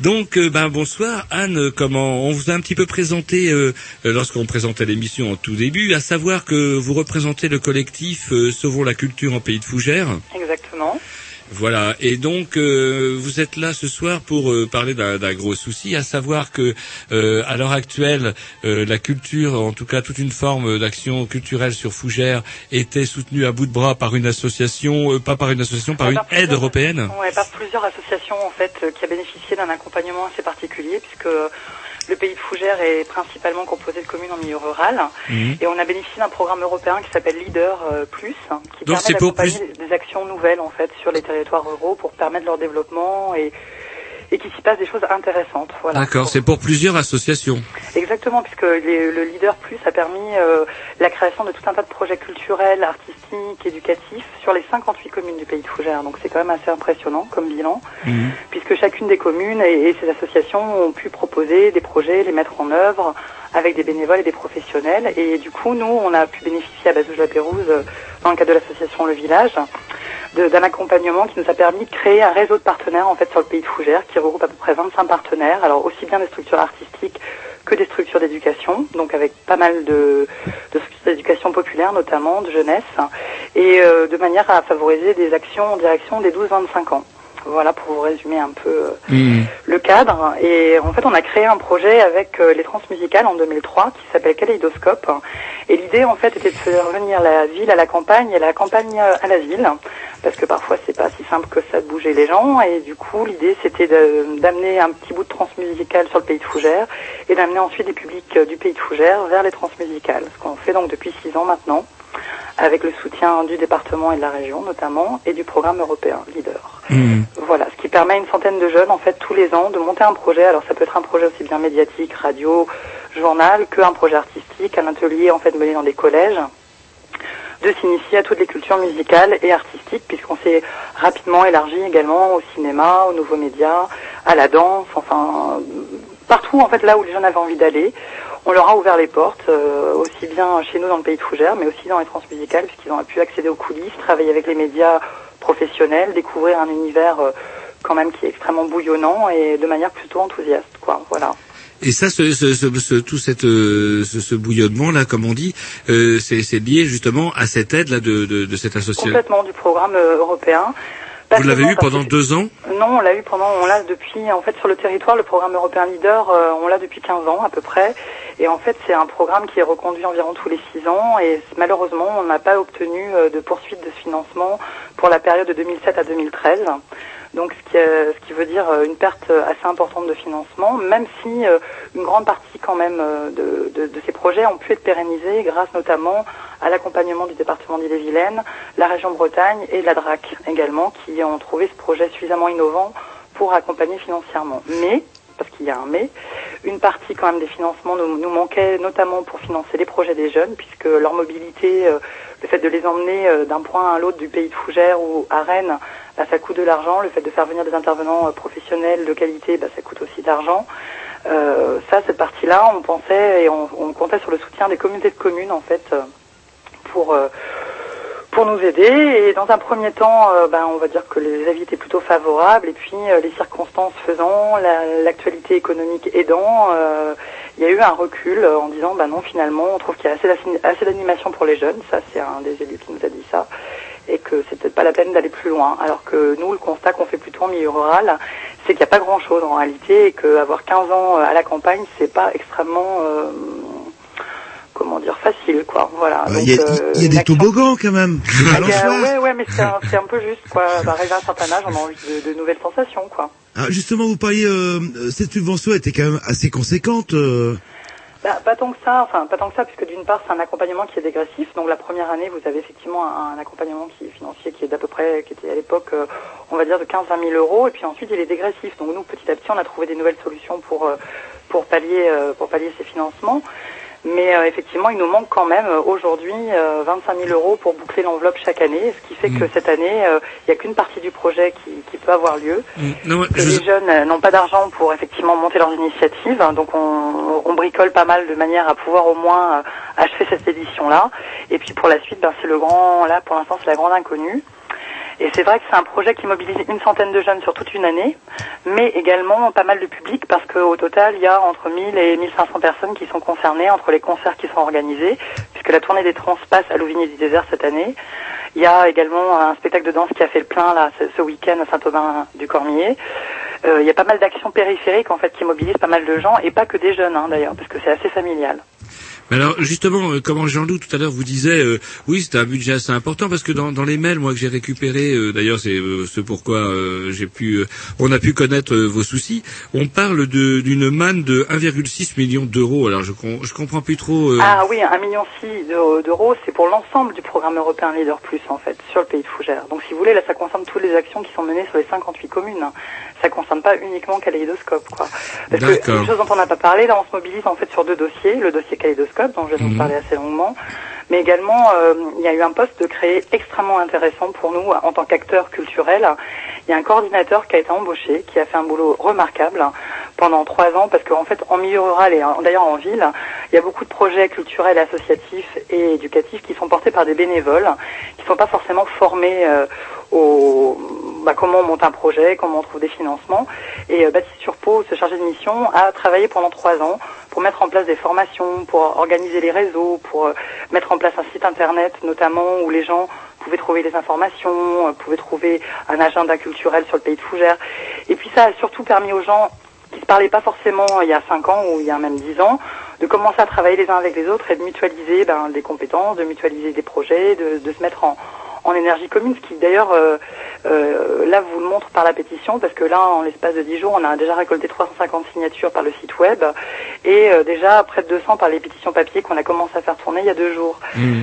Donc, euh, ben bonsoir Anne. euh, Comment on vous a un petit peu présenté euh, euh, lorsqu'on présentait l'émission en tout début, à savoir que vous représentez le collectif euh, Sauvons la culture en pays de fougères. Exactement. Voilà, et donc euh, vous êtes là ce soir pour euh, parler d'un gros souci, à savoir que euh, à l'heure actuelle, euh, la culture, en tout cas toute une forme d'action culturelle sur Fougères, était soutenue à bout de bras par une association, euh, pas par une association, par une aide européenne. Ouais, par plusieurs associations en fait euh, qui a bénéficié d'un accompagnement assez particulier puisque le pays de Fougères est principalement composé de communes en milieu rural Mhm. et on a bénéficié d'un programme européen qui s'appelle Leader euh, Plus qui Donc c'est permet d'accompagner des actions nouvelles en fait sur les territoires ruraux pour permettre leur développement et et qu'il s'y passe des choses intéressantes. Voilà. D'accord, c'est pour plusieurs associations. Exactement, puisque les- le Leader Plus a permis euh, la création de tout un tas de projets culturels, artistiques, éducatifs sur les 58 communes du pays de Fougères. Donc c'est quand même assez impressionnant comme bilan, puisque chacune des communes et, et ces associations ont pu proposer des projets, les mettre en œuvre avec des bénévoles et des professionnels. Et du coup, nous, on a pu bénéficier à Bazouge-la-Pérouse, euh, dans le cadre de l'association Le Village, d'un accompagnement qui nous a permis de créer un réseau de partenaires en fait sur le pays de Fougères qui regroupe à peu près 25 partenaires, alors aussi bien des structures artistiques que des structures d'éducation, donc avec pas mal de, structures d'éducation populaire notamment, de jeunesse, et euh, de manière à favoriser des actions en direction des 12-25 ans. Voilà pour vous résumer un peu euh, le cadre. Et en fait, on a créé un projet avec euh, les transmusicales en 2003 qui s'appelle Kaleidoscope. Et l'idée, en fait, était de faire venir la ville à la campagne et la campagne à la ville. Parce que parfois, c'est pas si simple que ça de bouger les gens. Et du coup, l'idée, c'était d'amener un petit bout de transmusicale sur le pays de Fougères et d'amener ensuite des publics euh, du pays de Fougères vers les transmusicales. Ce qu'on fait donc depuis six ans maintenant avec le soutien du département et de la région notamment, et du programme européen Leader. Voilà, ce qui permet à une centaine de jeunes, en fait, tous les ans, de monter un projet. Alors, ça peut être un projet aussi bien médiatique, radio, journal, qu'un projet artistique, un atelier, en fait, mené dans des collèges, de s'initier à toutes les cultures musicales et artistiques, puisqu'on s'est rapidement élargi également au cinéma, aux nouveaux médias, à la danse, enfin, partout, en fait, là où les jeunes avaient envie d'aller. On leur a ouvert les portes, euh, aussi bien chez nous dans le pays de Fougères, mais aussi dans les transmusicales, puisqu'ils ont pu accéder aux coulisses, travailler avec les médias professionnels, découvrir un univers euh, quand même qui est extrêmement bouillonnant et de manière plutôt enthousiaste, quoi. Voilà. Et ça, ce, ce, ce, ce- tout cette, euh, ce, bouillonnement là, comme on dit, euh, c'est lié justement à cette aide là de, de, de cette association. Complètement du programme européen. Pas Vous l'avez eu pendant deux ans. Non, on l'a eu pendant, on l'a depuis, en fait, sur le territoire, le programme européen leader, euh, on l'a depuis 15 ans à peu près. Et en fait, c'est un programme qui est reconduit environ tous les 6 ans. Et malheureusement, on n'a pas obtenu euh, de poursuite de ce financement pour la période de 2007 à 2013. Donc, ce qui, euh, ce qui veut dire euh, une perte assez importante de financement, même si une grande partie quand même de ces projets ont pu être pérennisés grâce notamment à l'accompagnement du département d'Ille-et-Vilaine, la région Bretagne et la DRAC également, qui ont trouvé ce projet suffisamment innovant pour accompagner financièrement. Mais, parce qu'il y a un mais, une partie quand même des financements nous, manquait notamment pour financer les projets des jeunes, puisque leur mobilité, euh, le fait de les emmener euh, d'un point à l'autre du pays de Fougères ou à Rennes, bah, ça coûte de l'argent. Le fait de faire venir des intervenants euh, professionnels de qualité, bah, ça coûte aussi de l'argent. Ça, cette partie-là, on pensait et on, comptait sur le soutien des communautés de communes en fait pour pour nous aider. Et dans un premier temps, euh, ben, on va dire que les avis étaient plutôt favorables. Et puis euh, les circonstances faisant, la- l'actualité économique aidant, euh, il y a eu un recul en disant, ben non, finalement, on trouve qu'il y a assez d'animation pour les jeunes. Ça, c'est un des élus qui nous a dit ça. Et que c'est peut-être pas la peine d'aller plus loin. Alors que nous, le constat qu'on fait plutôt en milieu rural, c'est qu'il n'y a pas grand-chose en réalité et qu'avoir 15 ans à la campagne, c'est pas extrêmement, euh, comment dire, facile, quoi. Voilà. Euh, Donc, Il y a, euh, y des action- toboggans quand même. ah, l'enfer. ouais, ouais, mais c'est un, peu juste, quoi. Bah, Arrivé à un certain âge, on a envie de, de nouvelles sensations, quoi. Ah, justement, vous parliez, euh, cette subvention était quand même assez conséquente. euh. Bah, pas tant que ça, enfin pas tant que ça, puisque d'une part c'est un accompagnement qui est dégressif. Donc la première année, vous avez effectivement un, un accompagnement qui est financier, qui est d'à peu près, qui était à l'époque, euh, on va dire de 15-20 000 euros, et puis ensuite il est dégressif. Donc nous, petit à petit, on a trouvé des nouvelles solutions pour euh, pour pallier euh, pour pallier ces financements. Mais euh, effectivement, il nous manque quand même euh, aujourd'hui euh, 25 000 euros pour boucler l'enveloppe chaque année, ce qui fait que cette année, euh, il n'y a qu'une partie du projet qui, qui peut avoir lieu. Non, je- les jeunes euh, n'ont pas d'argent pour effectivement monter leurs initiatives, hein, donc on, on bricole pas mal de manière à pouvoir au moins euh, achever cette édition-là. Et puis pour la suite, ben, c'est le grand, là pour l'instant c'est la grande inconnue. Et c'est vrai que c'est un projet qui mobilise une centaine de jeunes sur toute une année, mais également pas mal de public parce qu'au total, il y a entre 1000 et 1500 personnes qui sont concernées entre les concerts qui sont organisés, puisque la tournée des trans passe à Louvigny du désert cette année. Il y a également un spectacle de danse qui a fait le plein là ce, week-end à Saint-Aubin du Cormier. Euh, il y a pas mal d'actions périphériques en fait qui mobilisent pas mal de gens et pas que des jeunes hein, d'ailleurs, parce que c'est assez familial. Alors justement, euh, comment Jean-Loup tout à l'heure vous disait, euh, oui, c'était un budget assez important parce que dans, les mails, moi que j'ai récupéré, euh, d'ailleurs c'est euh, ce pourquoi euh, j'ai pu, on a pu connaître vos soucis. On parle d'une manne de 1,6 million d'euros. Alors je je comprends plus trop. Ah oui, un million six d'euros, c'est pour l'ensemble du programme européen Leader Plus en fait, sur le pays de Fougères. Donc si vous voulez, là ça concerne toutes les actions qui sont menées sur les 58 communes. Ça concerne pas uniquement Kaléidoscope, quoi. Parce que une chose dont on n'a pas parlé, là on se mobilise en fait sur deux dossiers, le dossier Kaléidoscope dont je de vous Mhm. parler assez longuement, mais également euh, il y a eu un poste de créé extrêmement intéressant pour nous en tant qu'acteurs culturels. Il y a un coordinateur qui a été embauché, qui a fait un boulot remarquable pendant trois ans, parce qu'en fait en milieu rural et d'ailleurs en ville, il y a beaucoup de projets culturels, associatifs et éducatifs qui sont portés par des bénévoles, qui ne sont pas forcément formés euh, au bah, comment on monte un projet, comment on trouve des financements. Et euh, Baptiste Turpot, ce chargé de mission, a travaillé pendant trois ans pour mettre en place des formations, pour organiser les réseaux, pour euh, mettre en place un site internet notamment où les gens pouvaient trouver des informations, euh, pouvaient trouver un agenda culturel sur le pays de Fougères. Et puis ça a surtout permis aux gens qui se parlaient pas forcément il y a cinq ans ou il y a même dix ans, de commencer à travailler les uns avec les autres et de mutualiser ben, des compétences, de mutualiser des projets, de, de se mettre en, en énergie commune, ce qui d'ailleurs, euh, euh, là, vous le montre par la pétition, parce que là, en l'espace de 10 jours, on a déjà récolté 350 signatures par le site web et euh, déjà près de 200 par les pétitions papier qu'on a commencé à faire tourner il y a deux jours.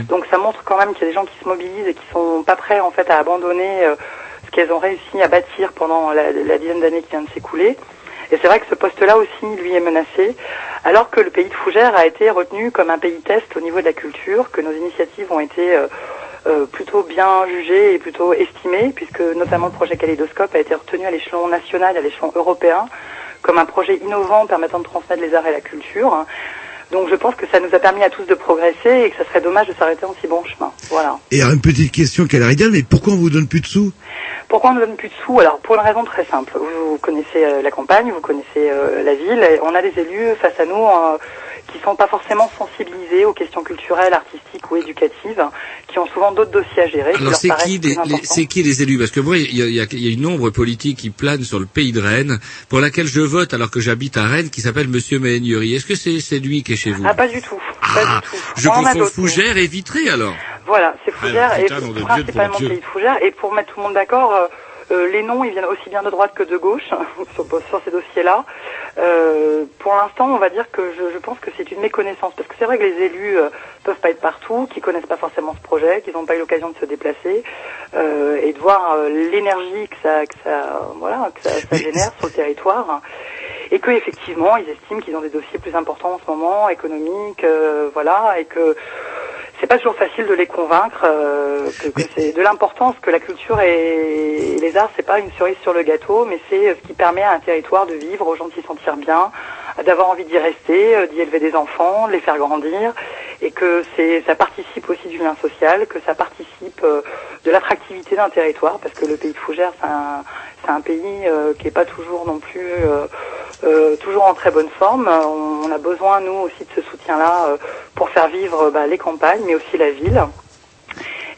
Donc ça montre quand même qu'il y a des gens qui se mobilisent et qui sont pas prêts en fait à abandonner euh, ce qu'elles ont réussi à bâtir pendant la, la dizaine d'années qui vient de s'écouler. Et c'est vrai que ce poste-là aussi, lui, est menacé, alors que le pays de Fougères a été retenu comme un pays test au niveau de la culture, que nos initiatives ont été euh, euh, plutôt bien jugées et plutôt estimées, puisque notamment le projet Kaléidoscope a été retenu à l'échelon national et à l'échelon européen comme un projet innovant permettant de transmettre les arts et la culture. Donc je pense que ça nous a permis à tous de progresser et que ça serait dommage de s'arrêter en si bon chemin. Voilà. Et alors, une petite question qui a l'air idéale, mais pourquoi on vous donne plus de sous? Pourquoi on ne donne plus de sous? Alors pour une raison très simple. Vous connaissez euh, la campagne, vous connaissez euh, la ville. et on a des élus face à nous euh, qui sont pas forcément sensibilisés aux questions culturelles, artistiques ou éducatives, qui ont souvent d'autres dossiers à gérer. Alors c'est qui, les, importants. c'est qui les élus? Parce que moi, il y a, il y a- il y a une ombre politique qui plane sur le pays de Rennes, pour laquelle je vote alors que j'habite à Rennes, qui s'appelle Monsieur Méhaignerie. Est-ce que c'est c'est lui qui est chez vous? Ah pas du tout. Pas du tout. Je confonds Fougère et Vitré alors. Voilà, c'est Fougère Ah, et putain, de principalement. Pays de Fougère. Et pour mettre tout le monde d'accord, euh, euh, les noms ils viennent aussi bien de droite que de gauche [LAUGHS] sur, sur ces dossiers-là. Euh, pour l'instant, on va dire que je, je pense que c'est une méconnaissance parce que c'est vrai que les élus euh, peuvent pas être partout, qu'ils connaissent pas forcément ce projet, qu'ils n'ont pas eu l'occasion de se déplacer euh, et de voir euh, l'énergie que ça, que ça, voilà, que ça, ça génère sur le territoire et que effectivement ils estiment qu'ils ont des dossiers plus importants en ce moment, économiques, euh, voilà, et que c'est pas toujours facile de les convaincre euh, que, que c'est de l'importance que la culture et, et les arts c'est pas une cerise sur le gâteau, mais c'est ce qui permet à un territoire de vivre, aux gens de s'y sentir bien, d'avoir envie d'y rester, euh, d'y élever des enfants, de les faire grandir, et que c'est ça participe aussi du lien social, que ça participe euh, de l'attractivité d'un territoire, parce que le pays de Fougères c'est un c'est un pays euh, qui est pas toujours non plus euh, toujours en très bonne forme. On, a besoin nous aussi de ce soutien-là pour faire vivre bah, les campagnes, mais aussi la ville.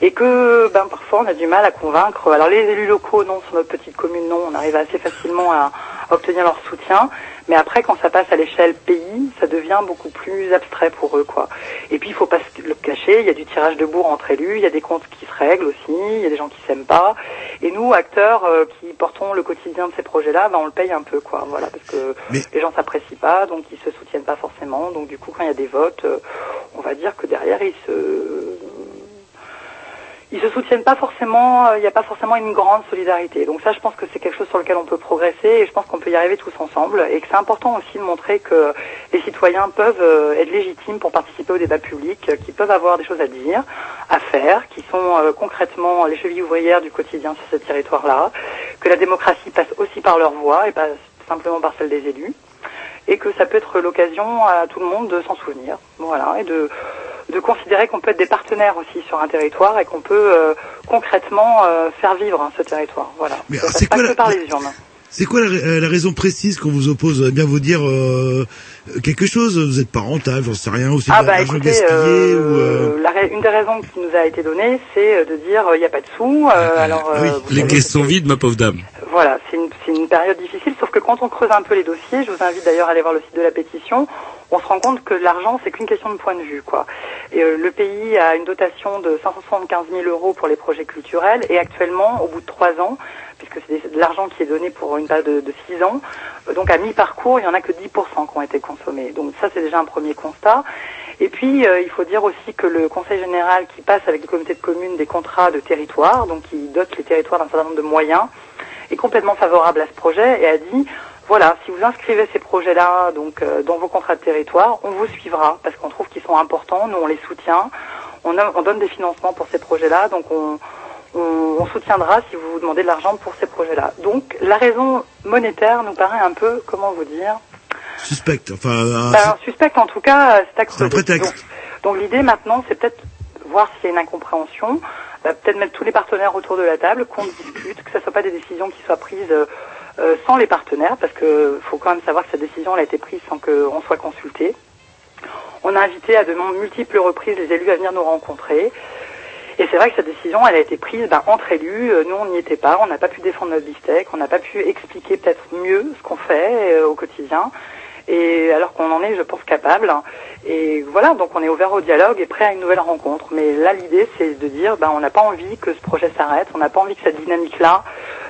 Et que ben, parfois on a du mal à convaincre. Alors les élus locaux, non, sur notre petite commune, non, on arrive assez facilement à, à obtenir leur soutien. Mais après, quand ça passe à l'échelle pays, ça devient beaucoup plus abstrait pour eux, quoi. Et puis, il faut pas se le cacher, il y a du tirage de bourre entre élus, il y a des comptes qui se règlent aussi, il y a des gens qui s'aiment pas. Et nous, acteurs euh, qui portons le quotidien de ces projets-là, ben, on le paye un peu, quoi. Voilà, parce que les gens s'apprécient pas, donc ils se soutiennent pas forcément. Donc du coup, quand il y a des votes, euh, on va dire que derrière, ils se ils se soutiennent pas forcément, euh, il n'y a pas forcément une grande solidarité. Donc ça, je pense que c'est quelque chose sur lequel on peut progresser et je pense qu'on peut y arriver tous ensemble et que c'est important aussi de montrer que les citoyens peuvent euh, être légitimes pour participer au débat public, euh, qu'ils peuvent avoir des choses à dire, à faire, qui sont concrètement les chevilles ouvrières du quotidien sur ce territoire-là, que la démocratie passe aussi par leur voix et pas simplement par celle des élus et que ça peut être l'occasion à tout le monde de s'en souvenir, voilà, et de, de considérer qu'on peut être des partenaires aussi sur un territoire et qu'on peut euh, concrètement euh, faire vivre hein, ce territoire, voilà. Mais c'est pas quoi que la- par les urnes. C'est quoi la, la raison précise qu'on vous oppose? Allez bien vous dire euh, quelque chose? Vous n'êtes pas rentable, j'en sais rien, ou c'est Ah bah écoutez, euh, ou, euh, la une des raisons qui nous a été donnée, c'est de dire il n'y a pas de sous, euh, alors euh, vous Les caisses sont vides, ma pauvre dame. Voilà, c'est une, c'est une période difficile, sauf que quand on creuse un peu les dossiers, je vous invite d'ailleurs à aller voir le site de la pétition, on se rend compte que l'argent, c'est qu'une question de point de vue. quoi. Et, euh, le pays a une dotation de 575 000 euros pour les projets culturels, et actuellement, au bout de trois ans, puisque c'est de l'argent qui est donné pour une période de, six ans, euh, donc à mi-parcours, il y en a que 10% qui ont été consommés. Donc ça, c'est déjà un premier constat. Et puis, euh, il faut dire aussi que le Conseil général qui passe avec les comités de communes des contrats de territoire, donc qui dote les territoires d'un certain nombre de moyens, est complètement favorable à ce projet et a dit voilà, si vous inscrivez ces projets-là donc euh, dans vos contrats de territoire, on vous suivra parce qu'on trouve qu'ils sont importants, nous on les soutient, on, a- on donne des financements pour ces projets-là, donc on, on, on soutiendra si vous vous demandez de l'argent pour ces projets-là. Donc la raison monétaire nous paraît un peu, comment vous dire, suspecte. Enfin, un- ben, suspect en tout cas, euh, c'est un prétexte. Donc, donc l'idée maintenant, c'est peut-être voir s'il y a une incompréhension, bah, peut-être mettre tous les partenaires autour de la table, qu'on discute, que ce ne soit pas des décisions qui soient prises euh, euh, sans les partenaires, parce que faut quand même savoir que cette décision elle a été prise sans qu'on soit consulté. On a invité à de multiples reprises les élus à venir nous rencontrer. Et c'est vrai que cette décision, elle a été prise ben, entre élus. Euh, Nous, on n'y était pas. On n'a pas pu défendre notre bistec. On n'a pas pu expliquer peut-être mieux ce qu'on fait euh, au quotidien. Et alors qu'on en est, je pense, capable. Et voilà, donc on est ouvert au dialogue et prêt à une nouvelle rencontre. Mais là, l'idée, c'est de dire, ben, on n'a pas envie que ce projet s'arrête. On n'a pas envie que cette dynamique-là,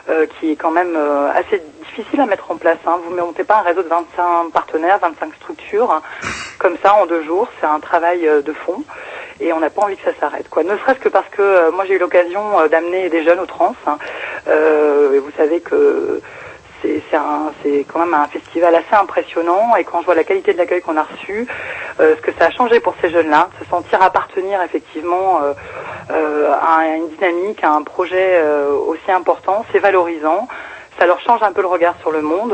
euh, qui est quand même euh, assez difficile à mettre en place. Hein. Vous ne montez pas un réseau de 25 partenaires, 25 structures, hein, [LAUGHS] comme ça en deux jours. C'est un travail euh, de fond et on n'a pas envie que ça s'arrête. Quoi. Ne serait-ce que parce que euh, moi j'ai eu l'occasion euh, d'amener des jeunes au trans. hein. Euh, et vous savez que c'est quand même un festival assez impressionnant et quand je vois la qualité de l'accueil qu'on a reçu, euh, ce que ça a changé pour ces jeunes-là, se sentir appartenir effectivement euh, euh, à une dynamique, à un projet euh, aussi important, c'est valorisant. Ça leur change un peu le regard sur le monde.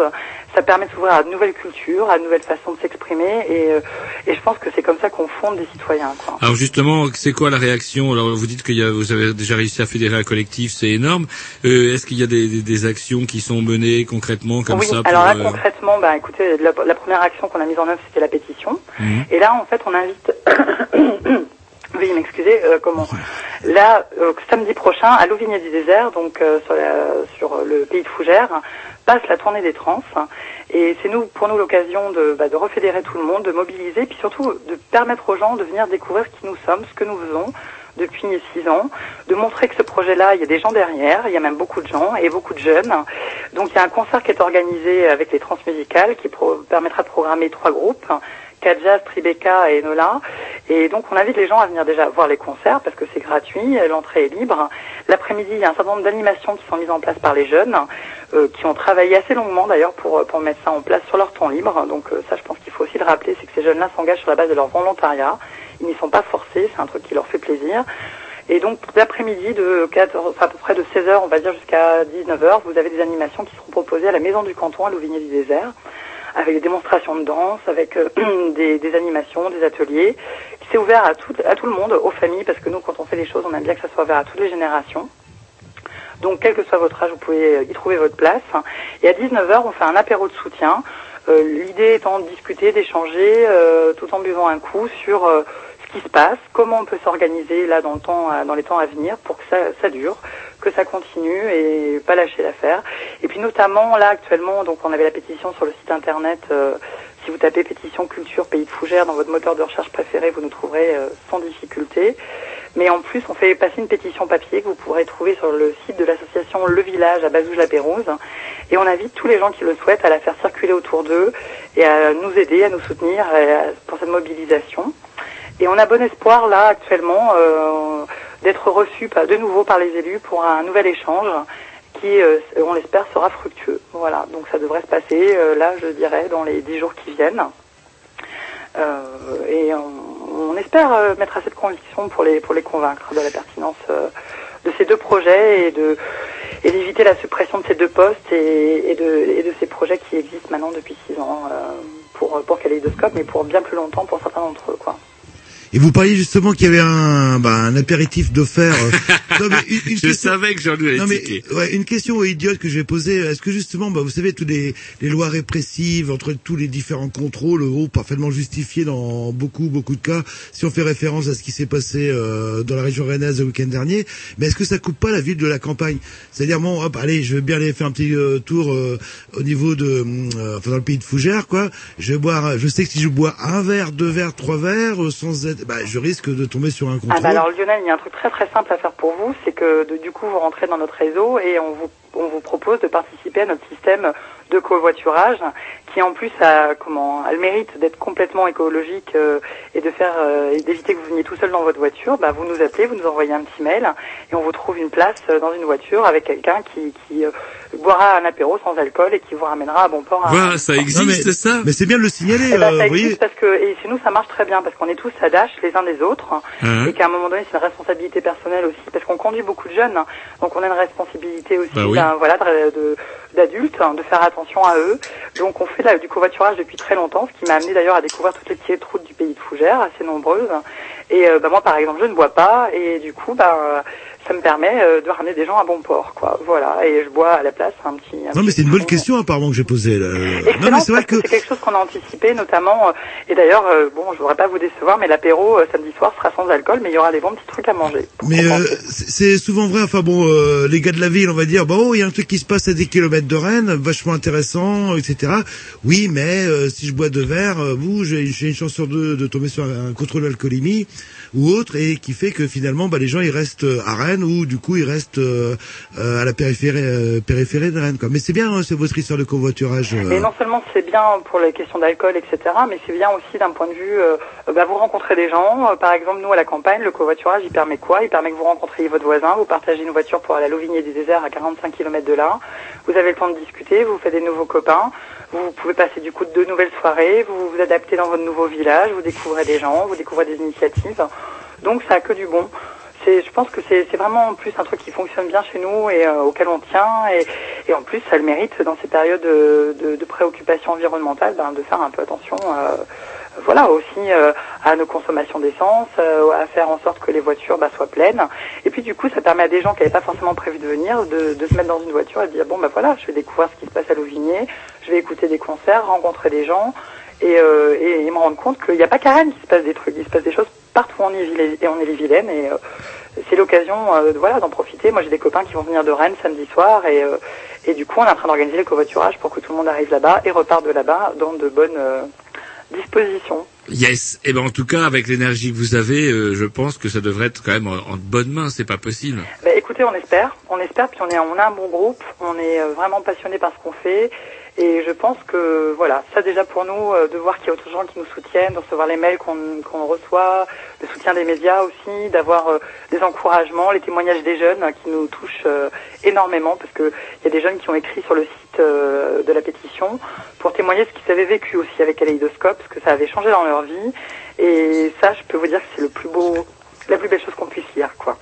ça permet de s'ouvrir à de nouvelles cultures, à de nouvelles façons de s'exprimer, et, euh, et je pense que c'est comme ça qu'on fonde des citoyens. Quoi. Alors justement, c'est quoi la réaction? Alors vous dites que vous avez déjà réussi à fédérer un collectif, c'est énorme. Euh, Est-ce qu'il y a des, des, des actions qui sont menées concrètement comme oui, ça pour, alors là euh, concrètement, bah, écoutez, la, la première action qu'on a mise en œuvre, c'était la pétition. Mhm. Et là, en fait, on invite. Oui, m'excusez. Euh, comment Là, euh, samedi prochain, à Louvigné du désert, donc euh, sur, la- sur le pays de Fougères, passe la tournée des trans. Et c'est nous, pour nous, l'occasion de, bah, de refédérer tout le monde, de mobiliser, puis surtout de permettre aux gens de venir découvrir qui nous sommes, ce que nous faisons depuis six ans, de montrer que ce projet-là, il y a des gens derrière, il y a même beaucoup de gens et beaucoup de jeunes. Donc il y a un concert qui est organisé avec les transmusicales qui pro- permettra de programmer trois groupes. Kadjaz, Tribeca et Enola. Et donc on invite les gens à venir déjà voir les concerts parce que c'est gratuit, l'entrée est libre. L'après-midi, il y a un certain nombre d'animations qui sont mises en place par les jeunes, euh, qui ont travaillé assez longuement d'ailleurs pour, pour mettre ça en place sur leur temps libre. Donc euh, ça, je pense qu'il faut aussi le rappeler, c'est que ces jeunes-là s'engagent sur la base de leur volontariat. Ils n'y sont pas forcés, c'est un truc qui leur fait plaisir. Et donc l'après-midi de 14, enfin, à peu près de 16h, on va dire jusqu'à 19h, vous avez des animations qui seront proposées à la Maison du Canton à Louvigné du Désert avec des démonstrations de danse, avec euh, [CLEARS THROAT] des, des animations, des ateliers. C'est ouvert à tout, à tout le monde, aux familles, parce que nous, quand on fait les choses, on aime bien que ça soit ouvert à toutes les générations. Donc, quel que soit votre âge, vous pouvez euh, y trouver votre place. Et à 19h, on fait un apéro de soutien. Euh, L'idée étant de discuter, d'échanger, tout en buvant un coup sur ce qui se passe, comment on peut s'organiser là dans le temps, dans les temps à venir pour que ça dure, que ça continue et pas lâcher l'affaire. Et puis notamment là actuellement, donc on avait la pétition sur le site internet. euh, si vous tapez pétition culture pays de fougères dans votre moteur de recherche préféré, vous nous trouverez euh, sans difficulté. Mais en plus, on fait passer une pétition papier que vous pourrez trouver sur le site de l'association Le Village à Bazouge-la-Pérouse. Et on invite tous les gens qui le souhaitent à la faire circuler autour d'eux et à nous aider, à nous soutenir pour cette mobilisation. Et on a bon espoir là actuellement euh, d'être reçus par- de nouveau par les élus pour un nouvel échange qui, euh, on l'espère, sera fructueux. Voilà, donc ça devrait se passer euh, là, je dirais, dans les dix jours qui viennent. Et on, espère mettre assez de conviction pour les pour les convaincre de la pertinence de ces deux projets et de et d'éviter la suppression de ces deux postes et, de et de ces projets qui existent maintenant depuis six ans pour pour Kaléidoscope, mais pour bien plus longtemps pour certains d'entre eux, quoi. Et vous parliez justement qu'il y avait un, bah, un apéritif d'offert. [LAUGHS] Non, mais une, une Je question- savais que Jean-Louis allait Non, mais, ouais, une question idiote que je vais poser. Est-ce que justement, bah, vous savez, toutes les, les lois répressives entre tous les différents contrôles, oh, parfaitement justifiés dans beaucoup, beaucoup de cas, si on fait référence à ce qui s'est passé euh, dans la région rennaise le week-end dernier, mais est-ce que ça coupe pas la ville de la campagne? C'est-à-dire, bon, hop, allez, je vais bien aller faire un petit euh, tour euh, au niveau de, euh, enfin, dans le pays de Fougères, quoi. Je vais boire, je sais que si je bois un verre, deux verres, trois verres, euh, sans être, bah, je risque de tomber sur un Ah contrôle. bah alors Lionel, il y a un truc très très simple à faire pour vous, c'est que de- du coup vous rentrez dans notre réseau et on vous on vous propose de participer à notre système de covoiturage qui en plus a comment a le mérite d'être complètement écologique euh, et de faire euh, et d'éviter que vous veniez tout seul dans votre voiture. Bah vous nous appelez, vous nous envoyez un petit mail et on vous trouve une place euh, dans une voiture avec quelqu'un qui qui euh, boira un apéro sans alcool et qui vous ramènera à bon port. à- Voilà, ça existe, mais, ça? Mais c'est bien de le signaler, eh ben, euh, ça voyez. existe parce que et chez nous ça marche très bien parce qu'on est tous à dash les uns des autres et qu'à un moment donné c'est une responsabilité personnelle aussi parce qu'on conduit beaucoup de jeunes hein. donc on a une responsabilité aussi Bah oui. Voilà d'adultes hein, de faire attention à eux. Donc on fait du covoiturage depuis très longtemps ce qui m'a amené d'ailleurs à découvrir toutes les petites routes du pays de Fougères assez nombreuses et euh, bah, moi par exemple je ne bois pas et du coup bah ça me permet euh, de ramener des gens à bon port quoi voilà et je bois à la place un petit un Non, mais c'est une bonne question apparemment que j'ai posée. là. Non, mais c'est vrai que, c'est quelque chose qu'on a anticipé, notamment. euh, et d'ailleurs, bon, je voudrais pas vous décevoir, mais l'apéro samedi soir sera sans alcool, mais il y aura des bons petits trucs à manger. Mais euh, c'est souvent vrai. Enfin bon, euh, les gars de la ville, on va dire, bon, il y a un truc qui se passe à des kilomètres de Rennes, vachement intéressant, etc. Oui, mais euh, si je bois deux verres, vous, j'ai j'ai une chance sur deux de tomber sur un contrôle d'alcoolémie ou autre, et qui fait que finalement, bah, les gens ils restent euh, à Rennes ou du coup ils restent euh, euh, à la périphérie, euh, périphérie de Rennes. Quoi. Mais c'est bien, hein, c'est votre histoire de covoiturage. euh. Et non seulement c'est bien pour les questions d'alcool, etc., mais c'est bien aussi d'un point de vue, euh, euh, bah, vous rencontrez des gens. Euh, par exemple, nous à la campagne, le covoiturage, il permet quoi? Il permet que vous rencontriez votre voisin, vous partagez une voiture pour aller à Louvigné du désert à 45 km de là. Vous avez le temps de discuter, vous faites des nouveaux copains. Vous pouvez passer du coup de deux nouvelles soirées, vous vous adaptez dans votre nouveau village, vous découvrez des gens, vous découvrez des initiatives. Donc ça a que du bon. C'est, je pense que c'est, c'est vraiment en plus un truc qui fonctionne bien chez nous et euh, auquel on tient. Et, Et en plus, ça le mérite dans ces périodes de, de, de préoccupation environnementale ben, de faire un peu attention. euh, voilà aussi euh, à nos consommations d'essence, euh, à faire en sorte que les voitures bah, soient pleines. Et puis du coup, ça permet à des gens qui n'avaient pas forcément prévu de venir de, de se mettre dans une voiture et de dire bon bah voilà, je vais découvrir ce qui se passe à Louvigné, je vais écouter des concerts, rencontrer des gens et, euh, et, et me rendre compte qu'il n'y a pas qu'à Rennes qu'il se passe des trucs, il se passe des choses partout en Ille et en Ille-et-Vilaine et euh, c'est l'occasion euh, voilà d'en profiter. Moi j'ai des copains qui vont venir de Rennes samedi soir et et du coup on est en train d'organiser le covoiturage pour que tout le monde arrive là-bas et repart de là-bas dans de bonnes dispositions. Yes. Et ben en tout cas, avec l'énergie que vous avez, euh, je pense que ça devrait être quand même en, en bonne main. C'est pas possible. Bah, écoutez, on espère, on espère, puis on est, on a un bon groupe, on est euh, vraiment passionné par ce qu'on fait, et je pense que voilà, ça déjà pour nous, euh, de voir qu'il y a autres gens qui nous soutiennent, de recevoir les mails qu'on qu'on reçoit, le soutien des médias aussi, d'avoir euh, des encouragements, les témoignages des jeunes euh, qui nous touchent euh, énormément, parce que il y a des jeunes qui ont écrit sur le site euh, de la pétition pour témoigner ce qu'ils avaient vécu aussi avec Kaléidoscope, ce que ça avait changé dans leur vie, et ça, je peux vous dire que c'est le plus beau, la plus belle chose qu'on puisse lire, quoi.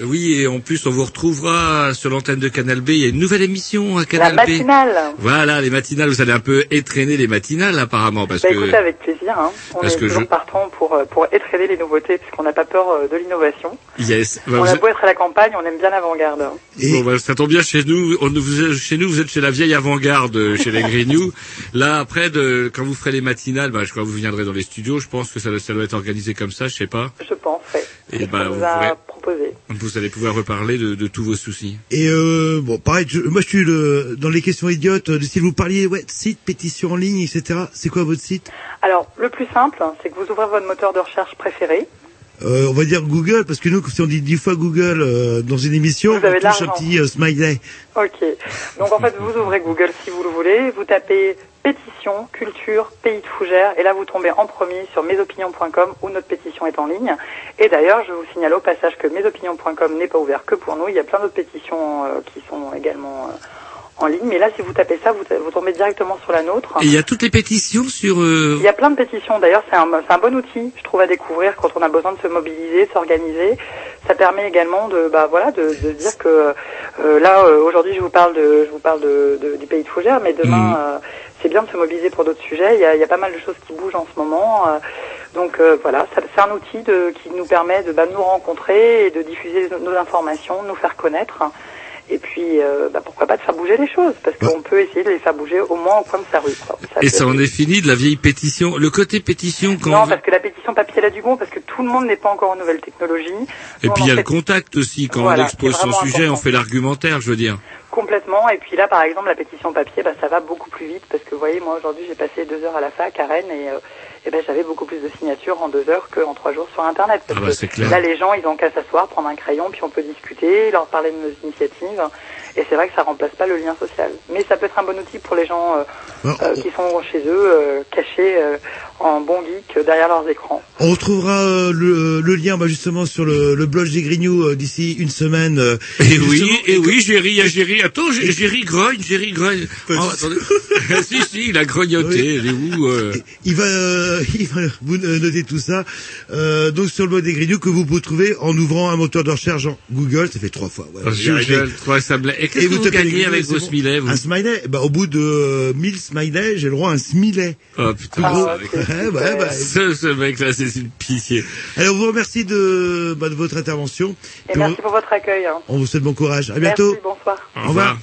Oui, et en plus, on vous retrouvera sur l'antenne de Canal B. Il y a une nouvelle émission à Canal La B. matinale. Voilà, les matinales. Vous allez un peu étraîner les matinales, apparemment, parce Bah, que. écoutez, avec plaisir. Hein. On Parce est que toujours je- partant pour, euh, pour étraîner les nouveautés, puisqu'on n'a pas peur euh, de l'innovation. Yes. Bah, on vous a êtes- beau être à la campagne, on aime bien l'avant-garde. hein. Bon, bah, ça tombe bien chez nous. On, vous, chez nous, vous êtes chez la vieille avant-garde, euh, chez les Grignoux. [LAUGHS] Là, après, de, quand vous ferez les matinales, bah, je crois que vous viendrez dans les studios. Je pense que ça, ça doit être organisé comme ça, je sais pas. Je pense, ouais. Et bah, On vous, nous a pourrez- proposé. Vous allez pouvoir reparler de, de tous vos soucis. Et euh, bon, pareil, je- moi je suis le, dans les questions idiotes. euh, Si vous parliez, ouais, site, pétition en ligne, etc. C'est quoi votre site? Alors, le plus simple, hein, c'est que vous ouvrez votre moteur de recherche préféré. euh, On va dire Google, parce que nous, si on dit dix fois Google euh, dans une émission, Vous avez on de touche un l'argent. petit euh, smiley. Ok. Donc, en fait, vous ouvrez Google si vous le voulez. Vous tapez pétition, culture, pays de fougère. Et là, vous tombez en premier sur mesopinions.com où notre pétition est en ligne. Et d'ailleurs, je vous signale au passage que mesopinions.com n'est pas ouvert que pour nous. Il y a plein d'autres pétitions euh, qui sont également euh, en ligne. Mais là, si vous tapez ça, vous, vous tombez directement sur la nôtre. Et il y a toutes les pétitions sur... euh, Il y a plein de pétitions. D'ailleurs, c'est un, c'est un bon outil, je trouve, à découvrir quand on a besoin de se mobiliser, de s'organiser. Ça permet également de, bah voilà, de, de dire que euh, là, euh, aujourd'hui, je vous parle de, je vous parle de, de- du pays de Fougères, mais demain, euh, c'est bien de se mobiliser pour d'autres sujets. Il y, a, il y a pas mal de choses qui bougent en ce moment. euh, donc euh, voilà, c'est un outil de, qui nous permet de bah, nous rencontrer et de diffuser nos, nos informations, de nous faire connaître. Et puis, euh, bah, pourquoi pas de faire bouger les choses, parce qu'on peut essayer de les faire bouger au moins au coin de sa rue. quoi. Et peut ça en est fini de la vieille pétition. Le côté pétition, quand non, on- parce que la pétition papier elle a du bon, parce que tout le monde n'est pas encore aux nouvelles technologies. Et Nous, puis il y a en le contact aussi, quand Voilà, on expose son sujet, on fait l'argumentaire, je veux dire. Complètement. Et puis là, par exemple, la pétition papier, bah, ça va beaucoup plus vite, parce que vous voyez, moi aujourd'hui, j'ai passé deux heures à la fac à Rennes et, euh, et ben, j'avais beaucoup plus de signatures en deux heures qu'en trois jours sur Internet. Parce Ah bah, que clair. là, les gens, ils ont qu'à s'asseoir, prendre un crayon, puis on peut discuter, leur parler de nos initiatives. Et c'est vrai que ça remplace pas le lien social. Mais ça peut être un bon outil pour les gens euh, euh, qui sont chez eux, euh, cachés euh, en bon geek euh, derrière leurs écrans. On retrouvera euh, le, le lien bah, justement sur le, le blog des Grignoux euh, d'ici une semaine. euh, Et justement- oui, et oui, Géry, ah, Géry, attends, Gé- Géry grogne, Géry grogne. Oh, attendez. [LAUGHS] si, si, il a grognoté, il est où, euh... Il va, euh, [LAUGHS] il va vous euh, noter tout ça. Euh, donc sur le blog des Grignoux que vous pouvez trouver en ouvrant un moteur de recherche en Google. Ça fait trois fois. ouais. Rigole, trois. Et qu'est-ce que vous les gagnez avec vos bon. smileys, vous Un smiley. Bah, au bout de euh, 1000 smileys, j'ai le droit à un smilet. Oh putain, Plus gros. ça, avec- Ouais, ouais, bah, [LAUGHS] ce, ce mec-là, c'est une pitié. Alors, on vous remercie de, bah, de votre intervention. Et Puis merci on, pour votre accueil. hein. on vous souhaite bon courage. À bientôt. Merci, bonsoir. Au revoir.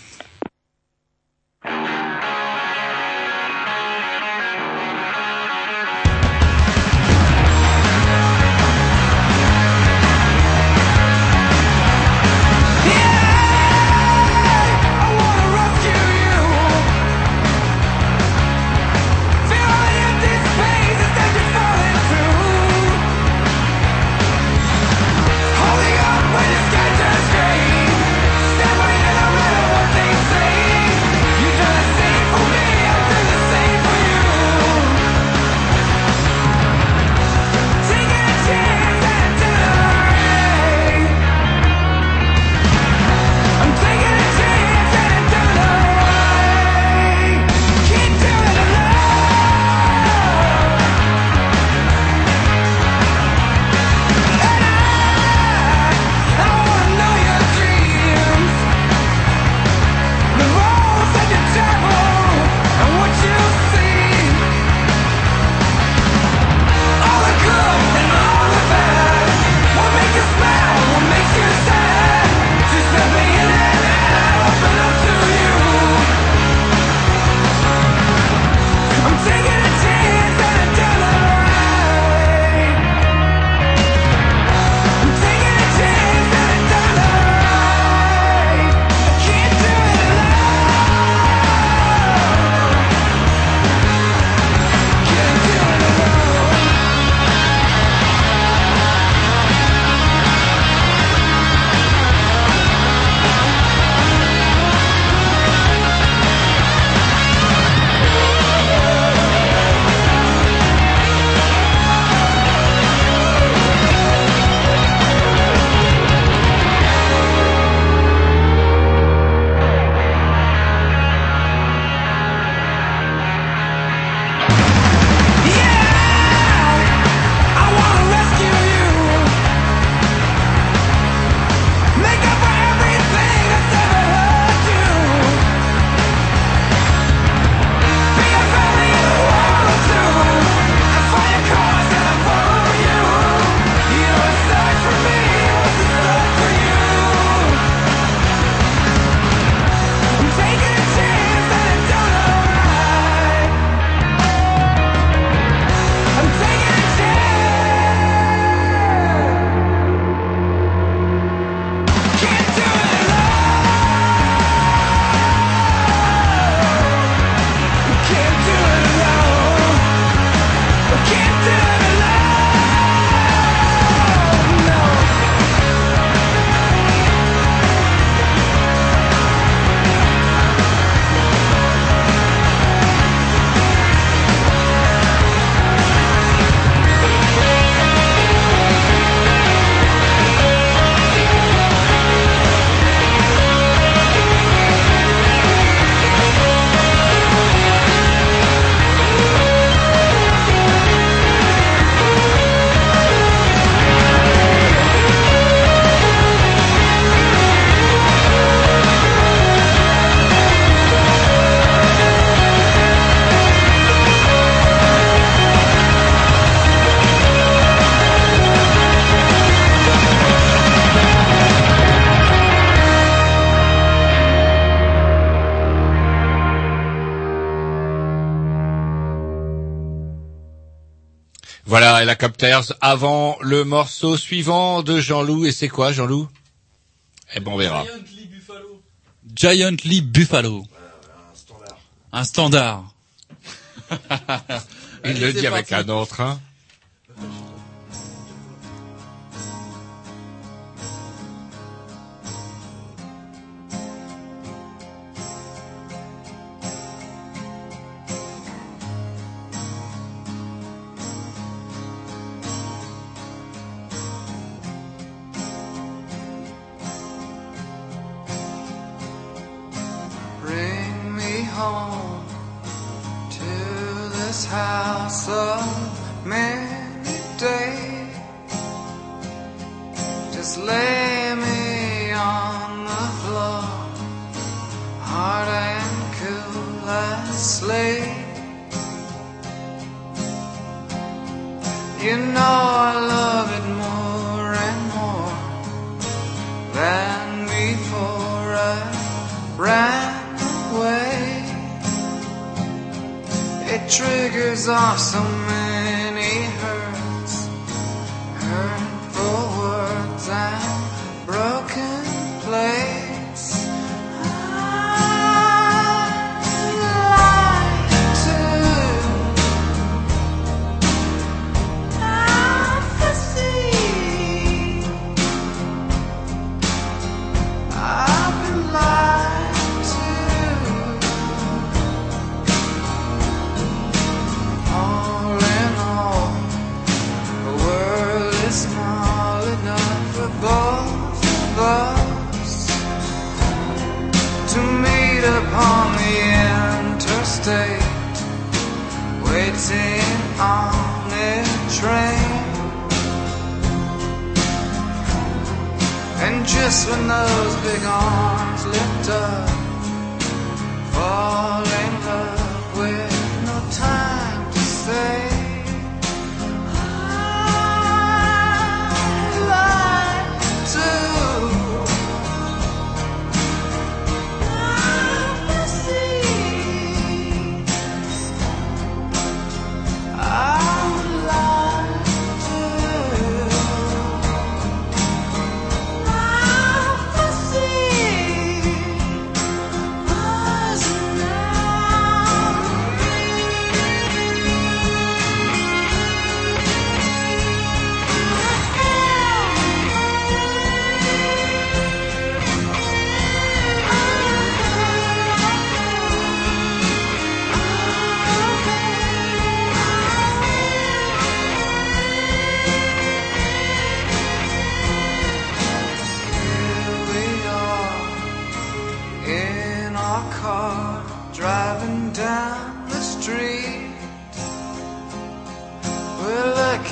Helicopters avant le morceau suivant de Jean-Loup. Et c'est quoi, Jean-Loup? Eh ben, on verra. Giant Lee Buffalo. Un standard. [LAUGHS] Il Allez, le c'est dit avec parti. un autre, hein. House of many days. Just lay me on the floor, hard and cool as. You know I love it more and more than before I ran It triggers off so many hurts, hurtful words and broken plates. Interstate, waiting on a train. And just when those big arms lift up, fall in love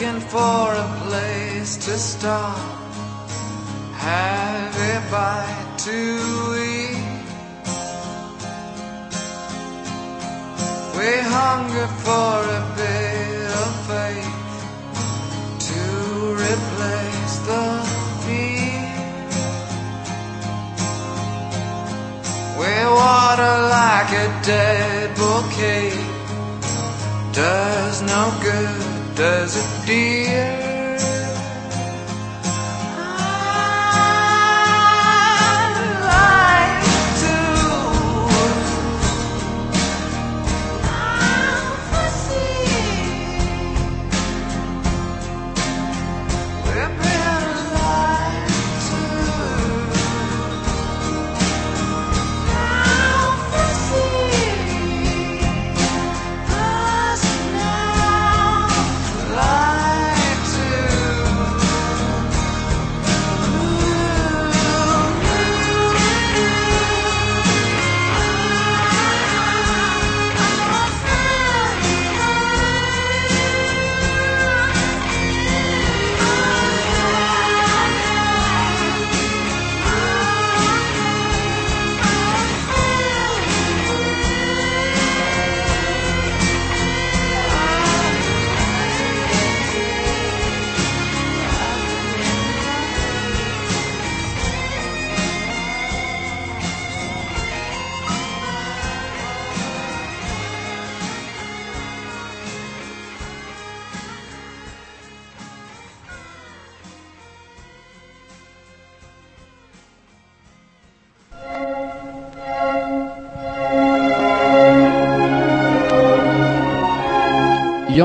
looking for a place to stop, have a bite to eat. We hunger for a bit of faith to replace the fear. We water like a dead bouquet. Does no good, does it, dear?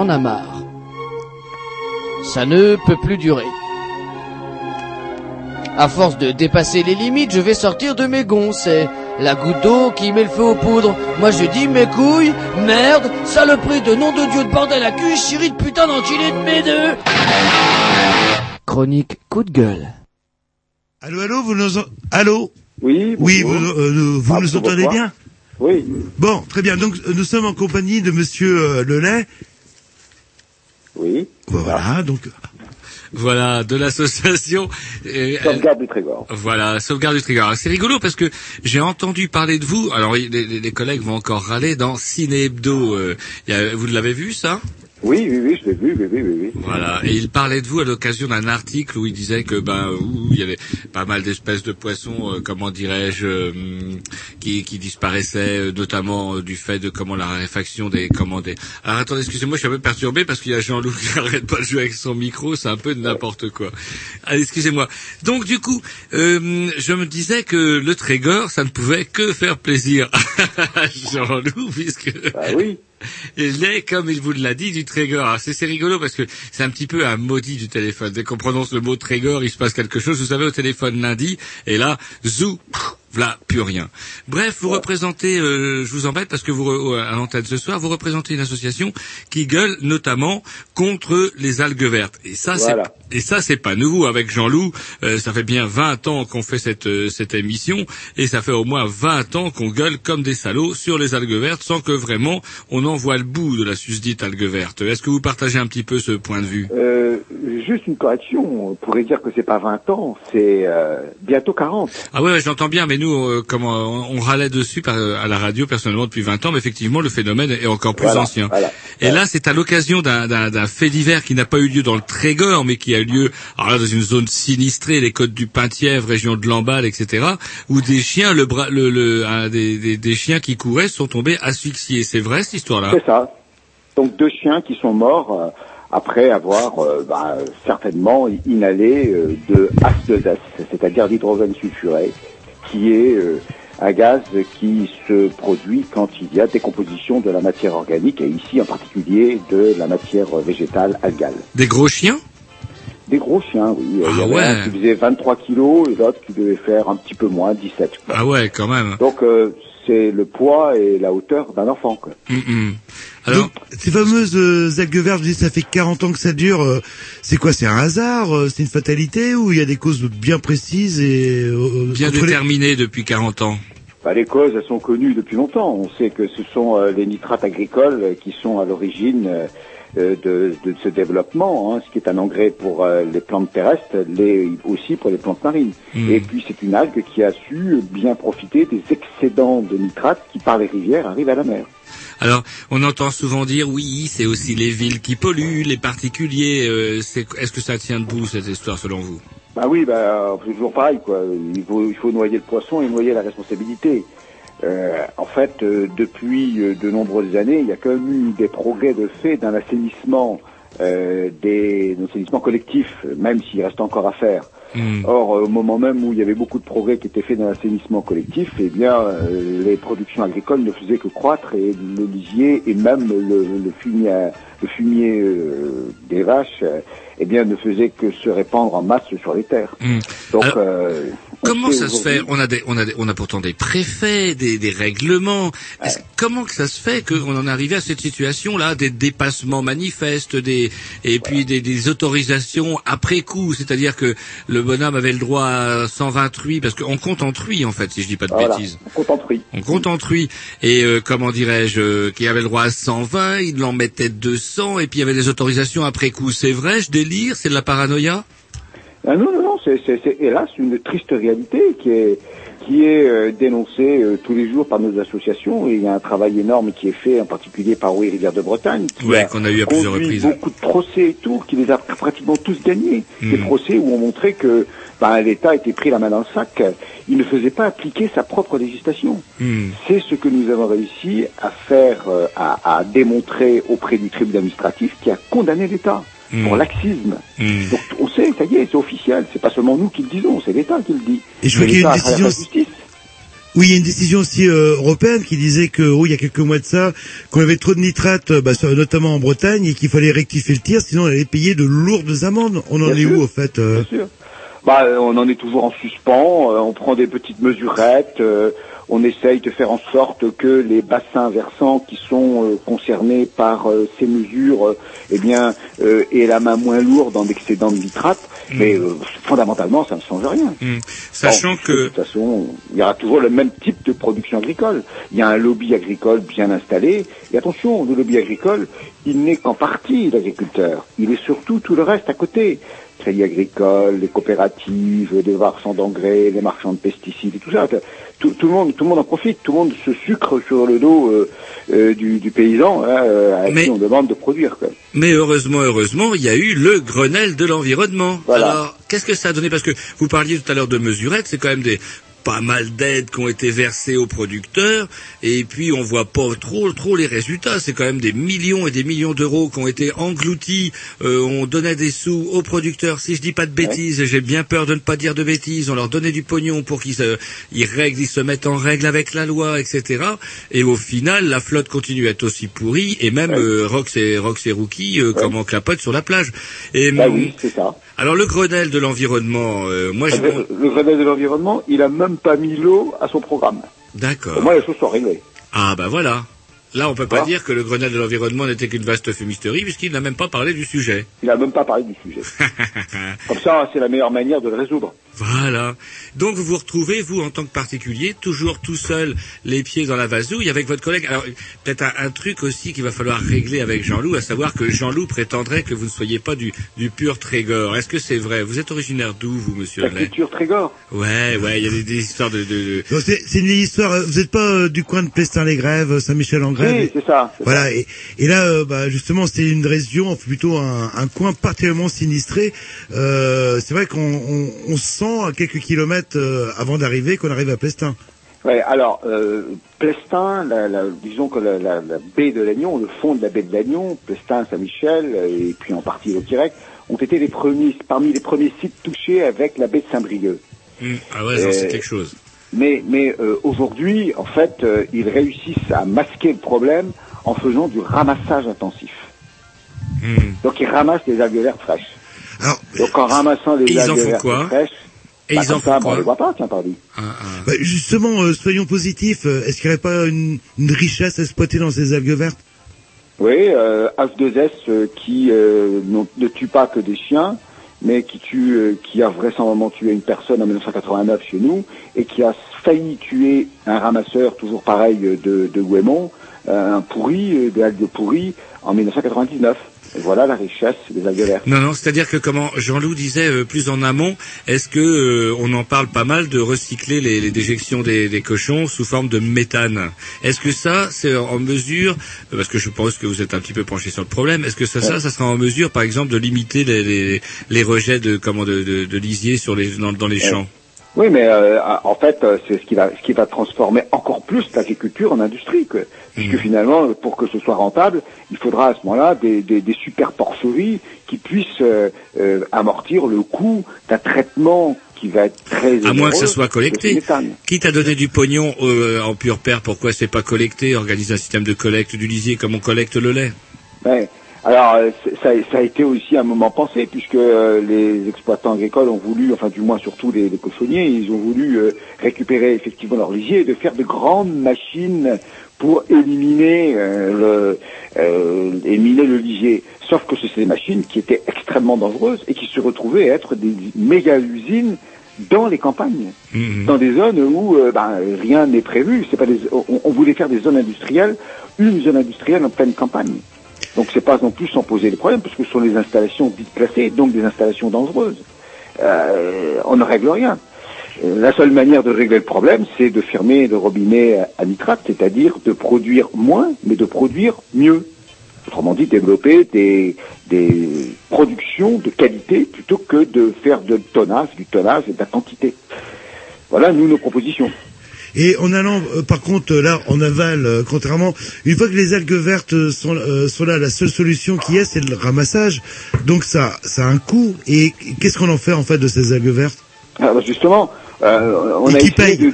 En a marre. Ça ne peut plus durer. À force de dépasser les limites, je vais sortir de mes gonds. C'est la goutte d'eau qui met le feu aux poudres. Moi je dis mes couilles, merde, saloperie de nom de Dieu de bordel à cul, chérie de putain d'enculé de mes deux. Chronique coup de gueule. Allô, allô, vous nous en... Allô Oui, Oui, vous, euh, nous- vous Ah, nous entendez bien Oui. Bon, très bien. Donc, euh, nous sommes en compagnie de Monsieur euh, Lelay. Oui. Voilà, donc... Voilà, de l'association. euh, Sauvegarde du Trégor. Voilà, sauvegarde du. Alors, C'est rigolo parce que j'ai entendu parler de vous. Alors les, collègues vont encore râler dans Ciné Hebdo. euh, vous l'avez vu ça? Oui, oui, oui, je l'ai vu, oui, oui, oui, oui. Voilà, et il parlait de vous à l'occasion d'un article où il disait que ben où il y avait pas mal d'espèces de poissons, euh, comment dirais-je, euh, qui, qui disparaissaient, euh, notamment euh, du fait de comment la raréfaction des commandes. Alors attendez, excusez-moi, je suis un peu perturbé parce qu'il y a Jean-Loup qui [LAUGHS] arrête pas de jouer avec son micro, c'est un peu de n'importe quoi. Allez, excusez-moi. Donc du coup, euh, je me disais que le Trégor, ça ne pouvait que faire plaisir [LAUGHS] à Jean-Loup, puisque oui. Il est, comme il vous l'a dit, du Trégor. C'est rigolo parce que c'est un petit peu un maudit du téléphone. Dès qu'on prononce le mot Trégor, il se passe quelque chose. Vous savez, au téléphone lundi, et là, zou, voilà, plus rien. Bref, vous représentez, euh, je vous embête parce que vous, re- à l'antenne ce soir, vous représentez une association qui gueule notamment contre les algues vertes. Et ça, Voilà. Et ça, c'est pas nouveau. Avec Jean-Loup, euh, ça fait bien 20 ans qu'on fait cette, euh, cette émission, et ça fait au moins 20 ans qu'on gueule comme des salauds sur les algues vertes, sans que vraiment on en voit le bout de la susdite algue verte. Est-ce que vous partagez un petit peu ce point de vue? Euh, juste une correction, on pourrait dire que c'est pas 20 ans, c'est euh, bientôt 40. Ah ouais, ouais, j'entends bien, mais nous, euh, comment on, on râlait dessus par, euh, à la radio personnellement depuis 20 ans, mais effectivement, le phénomène est encore plus Voilà, ancien. voilà. Et là, c'est à l'occasion d'un fait divers qui n'a pas eu lieu dans le Trégor, mais qui a eu lieu alors là, dans une zone sinistrée, les côtes du Penthièvre, région de Lamballe, etc., où des chiens, le bras, le, le, un des, des, des chiens qui couraient sont tombés asphyxiés. C'est vrai cette histoire-là? C'est ça. Donc deux chiens qui sont morts euh, après avoir euh, bah, certainement inhalé euh, de H2S, c'est-à-dire d'hydrogène sulfuré, qui est un gaz qui se produit quand il y a décomposition de la matière organique, et ici en particulier de la matière végétale algale. Des gros chiens? Des gros chiens, oui. Il y Ah avait ouais. un qui faisait 23 kilos et l'autre qui devait faire un petit peu moins, 17. quoi. Ah ouais, quand même. Donc euh, c'est le poids et la hauteur d'un enfant. Quoi. Hum, hum. Alors, Donc, ces fameuses euh, algues vertes, je dis, ça fait 40 ans que ça dure. euh, c'est quoi C'est un hasard euh, C'est une fatalité Ou il y a des causes bien précises et euh, bien entre les- depuis 40 ans. Bah, les causes, elles sont connues depuis longtemps. On sait que ce sont euh, les nitrates agricoles qui sont à l'origine de, de ce développement, hein, ce qui est un engrais pour euh, les plantes terrestres, les, aussi pour les plantes marines. Mm. Et puis c'est une algue qui a su bien profiter des excédents de nitrates qui par les rivières arrivent à la mer. Alors, on entend souvent dire oui, c'est aussi les villes qui polluent, les particuliers. euh, Est-ce que ça tient debout cette histoire selon vous? Bah oui, bah c'est toujours pareil quoi. Il faut, il faut noyer le poisson et noyer la responsabilité. Euh, en fait, euh, depuis euh, de nombreuses années, il y a quand même eu des progrès de fait dans l'assainissement euh, des l'assainissement collectif, même s'il reste encore à faire. Or, euh, au moment même où il y avait beaucoup de progrès qui étaient faits dans l'assainissement collectif, eh bien, les productions agricoles ne faisaient que croître et le lisier et même le, le fumier, le fumier des vaches, eh bien, ne faisait que se répandre en masse sur les terres. Donc, Alors, on Comment ça se fait On a des, on a des- on a pourtant des préfets, des, des règlements. Comment que ça se fait qu'on en est arrivé à cette situation-là, des dépassements manifestes, des et puis des, des autorisations après coup, c'est-à-dire que le bonhomme avait le droit à 120 truies, parce qu'on compte en truies en fait, si je dis pas de Voilà, bêtises. on compte en truie. On compte en truie. Et euh, comment dirais-je, euh, qui avait le droit à 120, il en mettait 200, et puis il y avait des autorisations après coup. C'est vrai, je délire, c'est de la paranoïa? Ah non, non, non, c'est, hélas une triste réalité qui est, qui est euh, dénoncée euh, tous les jours par nos associations. Et il y a un travail énorme qui est fait, en particulier par Oui Rivière de Bretagne, qui Ouais, qu'on a eu à plusieurs reprises. beaucoup de procès et tout, qui les a pratiquement tous gagnés. Mm. Des procès où on montrait que ben, l'État était pris la main dans le sac. Il ne faisait pas appliquer sa propre législation. Hmm. C'est ce que nous avons réussi à faire, euh, à, à démontrer auprès du tribunal administratif qui a condamné l'État Hmm. pour laxisme. Hmm. Donc on sait, ça y est, c'est officiel. C'est pas seulement nous qui le disons, c'est l'État qui le dit. Et je crois C'est qu'il y a une décision-. Oui, il y a une décision aussi euh, européenne qui disait que, oui, il y a quelques mois de ça, qu'on avait trop de nitrates, euh, bah, notamment en Bretagne, et qu'il fallait rectifier le tir, sinon on allait payer de lourdes amendes. On en Bien est sûr. où, au fait euh Bien sûr. Bah, on en est toujours en suspens, euh, on prend des petites mesurettes, on essaye de faire en sorte que les bassins versants qui sont euh, concernés par euh, ces mesures euh, eh bien, euh, aient la main moins lourde en excédent de nitrate, mais euh, fondamentalement ça ne change rien. Hmm. Sachant Bon, que De toute façon, il y aura toujours le même type de production agricole. Il y a un lobby agricole bien installé. Et attention, le lobby agricole, il n'est qu'en partie l'agriculteur. Il est surtout tout le reste à côté. Crédit agricole, les coopératives, les marchands d'engrais, les marchands de pesticides et tout ça. Tout, tout le monde, tout le monde en profite. Tout le monde se sucre sur le dos euh, euh, du, du paysan hein, euh, à Mais- qui on demande de produire. Quoi. Mais heureusement, heureusement, il y a eu le Grenelle de l'environnement. Alors, qu'est-ce que ça a donné? Parce que vous parliez tout à l'heure de mesurettes, c'est quand même des pas mal d'aides qui ont été versées aux producteurs, et puis on voit pas trop trop les résultats. C'est quand même des millions et des millions d'euros qui ont été engloutis. Euh, on donnait des sous aux producteurs. Si je dis pas de bêtises, j'ai bien peur de ne pas dire de bêtises. On leur donnait du pognon pour qu'ils se, ils règlent, ils se mettent en règle avec la loi, etc. Et au final, la flotte continue à être aussi pourrie, et même euh, Rox et Rox et Rookie euh, comme en clapote sur la plage. Et Bah hum, oui, c'est ça. alors le Grenelle de l'environnement, euh, moi je Le, le Grenelle de l'environnement, il a même pas mis l'eau à son programme. d'accord. Pour moi, les choses sont réglées. Ah bah voilà. Là, on peut pas Ah. dire que le Grenelle de l'environnement n'était qu'une vaste fumisterie puisqu'il n'a même pas parlé du sujet. Il n'a même pas parlé du sujet. [LAUGHS] Comme ça, c'est la meilleure manière de le résoudre. Voilà. Donc vous vous retrouvez, vous, en tant que particulier, toujours tout seul, les pieds dans la vasouille, avec votre collègue. Alors, peut-être un, un truc aussi qu'il va falloir régler avec Jean-Loup, à savoir que Jean-Loup prétendrait que vous ne soyez pas du, du pur Trégor. Est-ce que c'est vrai? Vous êtes originaire d'où, vous, monsieur La culture Trégor. Ouais, ouais, il y a des, des histoires de... de, de- C'est une histoire. euh, Vous n'êtes pas euh, du coin de Plestin-les-Grèves, Saint-Michel-en-Grève Oui, c'est ça. Voilà, et, et là, euh, bah, justement, c'est une région, enfin, plutôt un, un coin particulièrement sinistré. Euh, c'est vrai qu'on on, on sent à quelques kilomètres euh, avant d'arriver qu'on arrive à Plestin. Ouais, alors, euh, Plestin, la, la- disons que la, la- la baie de Lannion, le fond de la baie de Lannion, Plestin, Saint-Michel, et puis en partie le Quirec, ont été les premiers, parmi les premiers sites touchés avec la baie de Saint-Brieuc. Hum, Ah ouais, Euh, c'est quelque chose. Mais, mais euh, aujourd'hui, en fait, euh, ils réussissent à masquer le problème en faisant du ramassage intensif. Hum. Donc ils ramassent les algues vertes fraîches. Alors, Donc en ramassant les Et ils en algues font vertes quoi fraîches, Et bah, ils en ça, font bah, quoi on les voit pas, tiens, pardi. Ah, ah. bah, justement, euh, soyons positifs. euh, Est-ce qu'il n'y aurait pas une, une richesse à exploiter dans ces algues vertes? Oui, euh, H2S euh, qui euh, ne tue pas que des chiens, mais qui tue, euh, qui a vraisemblablement tué une personne en 1989 chez nous et qui a failli tuer un ramasseur, toujours pareil, euh, de, de euh, un pourri, des algues pourries, en 1999. Voilà la richesse des algues vertes. Non, non, c'est-à-dire que comment Jean-Loup disait euh, plus en amont, est-ce que euh, on en parle pas mal de recycler les, les déjections des, des cochons sous forme de méthane? Est-ce que ça, c'est en mesure, parce que je pense que vous êtes un petit peu penché sur le problème, est-ce que ça, ça, ça sera en mesure, par exemple, de limiter les, les, les rejets de comment de, de, de lisier sur les dans, dans les champs? Oui, mais euh, en fait, euh, c'est ce qui va, ce qui va transformer encore plus l'agriculture en industrie, quoi. Puisque finalement, pour que ce soit rentable, il faudra à ce moment-là des, des, des super porceries qui puissent euh, euh, amortir le coût d'un traitement qui va être très À moins que ça soit collecté. Quitte à donner du pognon euh, en pure père, pourquoi c'est pas collecté? Organiser un système de collecte du lisier comme on collecte le lait. Ouais. Alors, euh, ça, ça a été aussi un moment pensé, puisque euh, les exploitants agricoles ont voulu, enfin du moins surtout les, les cochonniers, ils ont voulu euh, récupérer effectivement leur lisier et de faire de grandes machines pour éliminer le euh, éliminer le lisier. Sauf que c'est des machines qui étaient extrêmement dangereuses et qui se retrouvaient être des méga usines dans les campagnes, dans des zones où euh, ben, rien n'est prévu. C'est pas des, on, on voulait faire des zones industrielles, une zone industrielle en pleine campagne. Donc c'est pas non plus sans poser les problèmes, parce que ce sont des installations dites classées, donc des installations dangereuses. Euh, on ne règle rien. La seule manière de régler le problème, c'est de fermer le robinet à nitrate, c'est-à-dire de produire moins, mais de produire mieux. Autrement dit, développer des, des productions de qualité plutôt que de faire de tonnage, du tonnage et de la quantité. Voilà, nous, nos propositions. Et en allant, euh, par contre, là, en aval, euh, contrairement, une fois que les algues vertes euh, sont, euh, sont là, la seule solution qui est, c'est le ramassage. Donc ça, ça a un coût. Et qu'est-ce qu'on en fait en fait de ces algues vertes? Alors justement, euh, on Et a qui essayé paye? de,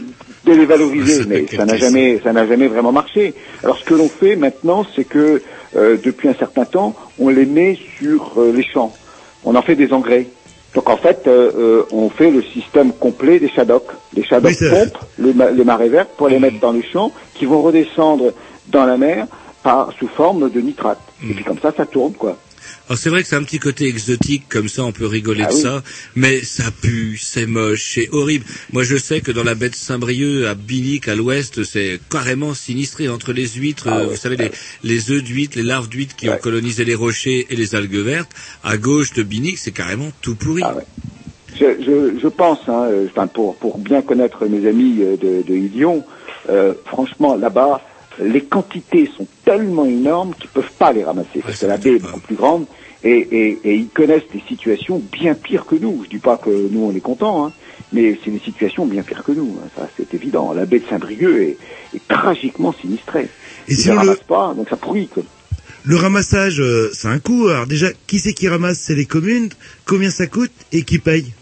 de les valoriser, mais ça n'a jamais, ça n'a jamais vraiment marché. Alors ce que l'on fait maintenant, c'est que euh, depuis un certain temps, on les met sur euh, les champs. On en fait des engrais. Donc en fait, euh, euh, on fait le système complet des shadocks. Les shadocks Oui, pompent les, ma- les marées vertes pour les mettre dans les champs, qui vont redescendre dans la mer par sous forme de nitrate. Et puis comme ça, ça tourne quoi. Alors c'est vrai que c'est un petit côté exotique, comme ça on peut rigoler Ah de oui. ça, mais ça pue, c'est moche, c'est horrible. Moi je sais que dans la baie de Saint-Brieuc, à Binic, à l'ouest, c'est carrément sinistré entre les huîtres, Ah euh, ouais. vous savez, les, les œufs d'huîtres, les larves d'huîtres qui ont colonisé les rochers et les algues vertes. À gauche de Binic, c'est carrément tout pourri. Ah Je, je, je pense, hein, euh, pour, pour bien connaître mes amis euh, de, de Ilion, euh, franchement, là-bas, les quantités sont tellement énormes qu'ils peuvent pas les ramasser, parce que la baie est beaucoup plus grande, et, et, et ils connaissent des situations bien pires que nous. Je dis pas que nous, on est contents, hein, mais c'est des situations bien pires que nous, hein, ça c'est évident. La baie de Saint-Brieuc est, est tragiquement sinistrée. Et ils ne le- ramassent pas, donc ça pourrit. Quoi. Le ramassage, euh, c'est un coût. Alors déjà, qui c'est qui ramasse? C'est les communes. Combien ça coûte et qui paye?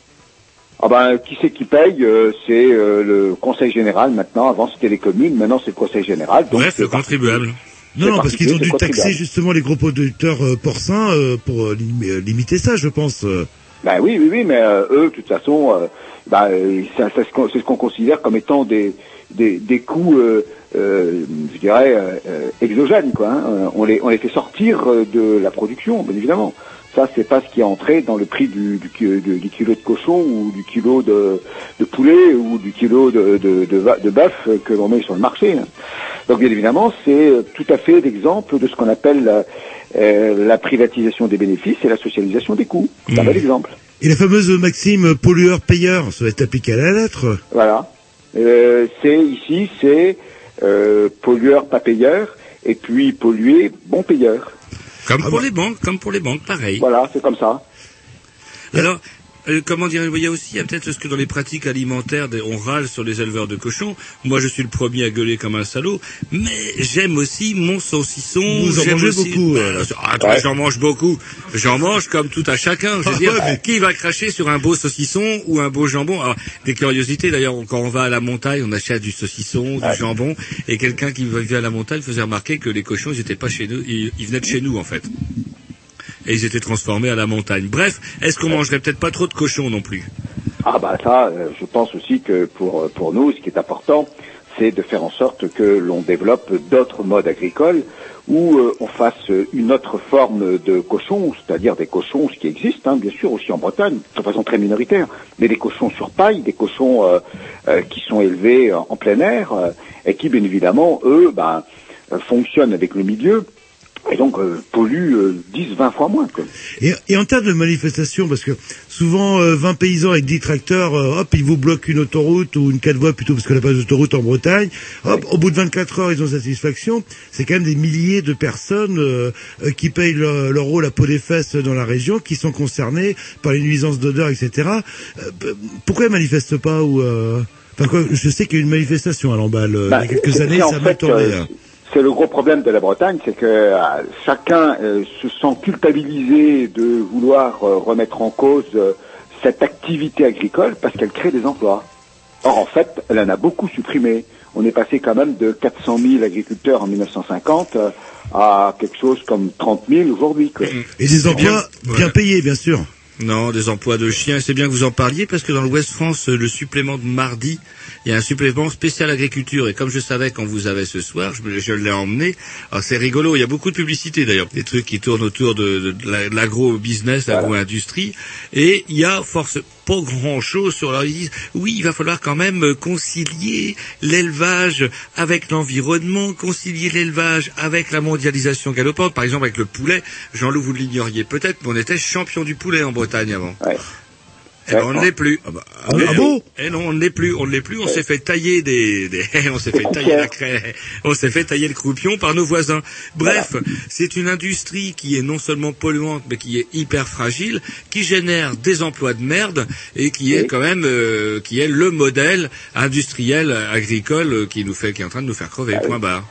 Ah ben, qui c'est qui paye Euh, C'est euh, le Conseil général maintenant. Avant c'était les communes, maintenant c'est le Conseil général. Donc Bref, le contribuable. Non, non, parce qu'ils ont dû taxer justement les gros producteurs euh, porcins euh, pour euh, lim- euh, limiter ça, je pense. Ben oui, oui, oui, mais euh, eux, de toute façon, euh, ben, ça- ça c'est ce qu'on considère comme étant des des, des coûts, euh, euh, je dirais, exogènes, quoi. hein. On les on les fait sortir de la production, bien évidemment. Ça, c'est pas ce qui est entré dans le prix du, du, ki- du- du kilo de cochon ou du kilo de, de poulet ou du kilo de, bœuf euh, que l'on met sur le marché. Donc, bien évidemment, c'est euh, tout à fait l'exemple de ce qu'on appelle la, euh, la privatisation des bénéfices et la socialisation des coûts. C'est un Mmh. bel exemple. Et la fameuse maxime pollueur-payeur, ça va être appliqué à la lettre. Voilà. Euh, c'est ici, c'est euh, pollueur pas payeur, et puis pollué bon payeur. Comme Ah pour bah. les banques, comme pour les banques, pareil. Voilà, c'est comme ça. Alors, euh, comment dire, il y a aussi, il y a peut-être ce que dans les pratiques alimentaires, des- on râle sur les éleveurs de cochons. Moi, je suis le premier à gueuler comme un salaud, mais j'aime aussi mon saucisson. Vous en j'aime mangez aussi- beaucoup, Bah, euh. ah, attends, Ouais. j'en mange beaucoup. J'en mange comme tout à chacun. Je veux [LAUGHS] dire, ouais, mais- qui va cracher sur un beau saucisson ou un beau jambon? Alors, des curiosités, d'ailleurs, quand on va à la montagne, on achète du saucisson, du jambon, et quelqu'un qui vivait à la montagne faisait remarquer que les cochons, ils étaient pas chez nous, ils, ils venaient de chez nous, en fait. Et ils étaient transformés à la montagne. Bref, est-ce qu'on mangerait peut-être pas trop de cochons non plus? Ah bah ça, euh, je pense aussi que pour pour nous, ce qui est important, c'est de faire en sorte que l'on développe d'autres modes agricoles où euh, on fasse une autre forme de cochon, c'est-à-dire des cochons, ce qui existe, hein, bien sûr, aussi en Bretagne, de façon très minoritaire, mais des cochons sur paille, des cochons euh, euh, qui sont élevés en, plein air euh, et qui, bien évidemment, eux, ben, euh, fonctionnent avec le milieu et donc euh, polluent euh, 10, 20 fois moins. Quoi. Et, et en termes de manifestation, parce que souvent euh, 20 paysans avec 10 tracteurs, euh, hop, ils vous bloquent une autoroute ou une quatre voies plutôt, parce qu'il n'y a pas d'autoroute en Bretagne. Hop, au bout de 24 heures, ils ont satisfaction. C'est quand même des milliers de personnes euh, euh, qui payent leur, leur rôle à peau des fesses dans la région, qui sont concernées par les nuisances d'odeur, etc. Euh, pourquoi ils manifestent pas ou euh, Enfin quoi, je sais qu'il y a eu une manifestation à l'emballe Bah, il y a quelques c'est- années, ça m'a tourné. C'est le gros problème de la Bretagne, c'est que euh, chacun euh, se sent culpabilisé de vouloir euh, remettre en cause euh, cette activité agricole parce qu'elle crée des emplois. Or, en fait, elle en a beaucoup supprimé. On est passé quand même de 400 000 agriculteurs en 1950 euh, à quelque chose comme 30 000 aujourd'hui. Et des emplois bien payés, bien sûr. Non, des emplois de chiens. C'est bien que vous en parliez parce que dans l'Ouest France, le supplément de mardi, il y a un supplément spécial agriculture. Et comme je savais quand vous avez ce soir, je, l'ai emmené. Alors c'est rigolo. Il y a beaucoup de publicité d'ailleurs, des trucs qui tournent autour de, de l'agro-business, l'agro-industrie. Et il y a force pas grand chose sur leur. Ils oui, il va falloir quand même euh, concilier l'élevage avec l'environnement, concilier l'élevage avec la mondialisation galopante. Par exemple avec le poulet. Jean-Loup, vous l'ignoriez peut-être, mais on était champion du poulet en Bretagne avant. Eh ben, on ne l'est plus. Ah, bah, Ah bon Eh non, on ne l'est plus. On ne l'est plus. On s'est fait tailler des, des [LAUGHS] on s'est fait tailler la craie. On s'est fait tailler le croupion par nos voisins. Bref, c'est une industrie qui est non seulement polluante, mais qui est hyper fragile, qui génère des emplois de merde et qui est quand même, euh, qui est le modèle industriel agricole qui nous fait, qui est en train de nous faire crever. Point barre.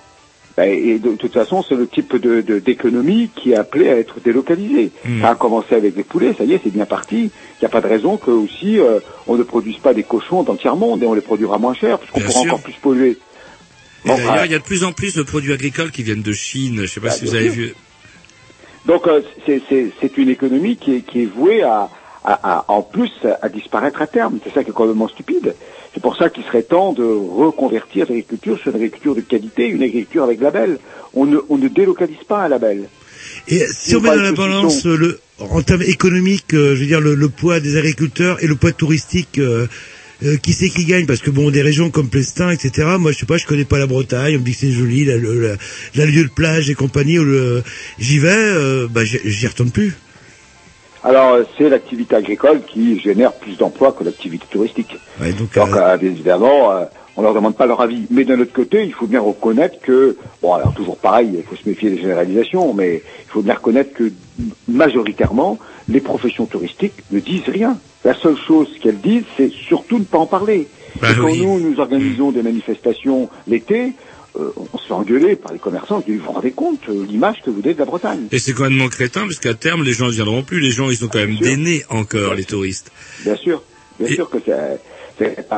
Ben, et de, toute façon, c'est le type de de- d'économie qui est appelé à être délocalisé. Mm. Ça a commencé avec les poulets, ça y est, c'est bien parti. Il n'y a pas de raison que aussi euh, on ne produise pas des cochons dans le tiers-monde et on les produira moins cher, parce qu'on Bien pourra sûr. encore plus polluer. Bon, d'ailleurs, euh, il y a de plus en plus de produits agricoles qui viennent de Chine. Je sais pas Bah, si vous avez sûr. vu. Donc euh, c'est une économie qui est, qui est vouée à, à- à- en plus à disparaître à terme. C'est ça qui est complètement stupide. C'est pour ça qu'il serait temps de reconvertir l'agriculture sur une agriculture de qualité, une agriculture avec label. On ne, on ne délocalise pas un label. Et si on met dans la balance euh, le, en termes économiques, euh, je veux dire le, le poids des agriculteurs et le poids touristique, euh, euh, qui c'est qui gagne? Parce que bon, des régions comme Plestin, etc. Moi, je sais pas, je connais pas la Bretagne. On me dit que c'est joli, la, la, la lieu de plage et compagnie. où le- J'y vais, euh, bah, j'y retourne plus. Alors euh, c'est l'activité agricole qui génère plus d'emplois que l'activité touristique. donc, euh, bien évidemment, euh, on leur demande pas leur avis. Mais d'un autre côté, il faut bien reconnaître que, bon alors toujours pareil, il faut se méfier des généralisations, mais il faut bien reconnaître que majoritairement, les professions touristiques ne disent rien. La seule chose qu'elles disent, c'est surtout ne pas en parler. Bah Et quand oui. nous, nous organisons des manifestations l'été, euh, on se fait engueuler par les commerçants, disent, vous vous rendez compte euh, l'image que vous donnez de la Bretagne Et c'est quand même crétin, parce qu'à terme, les gens ne viendront plus. Les gens, ils sont quand même dénés encore, les touristes. Bien sûr, bien sûr que c'est...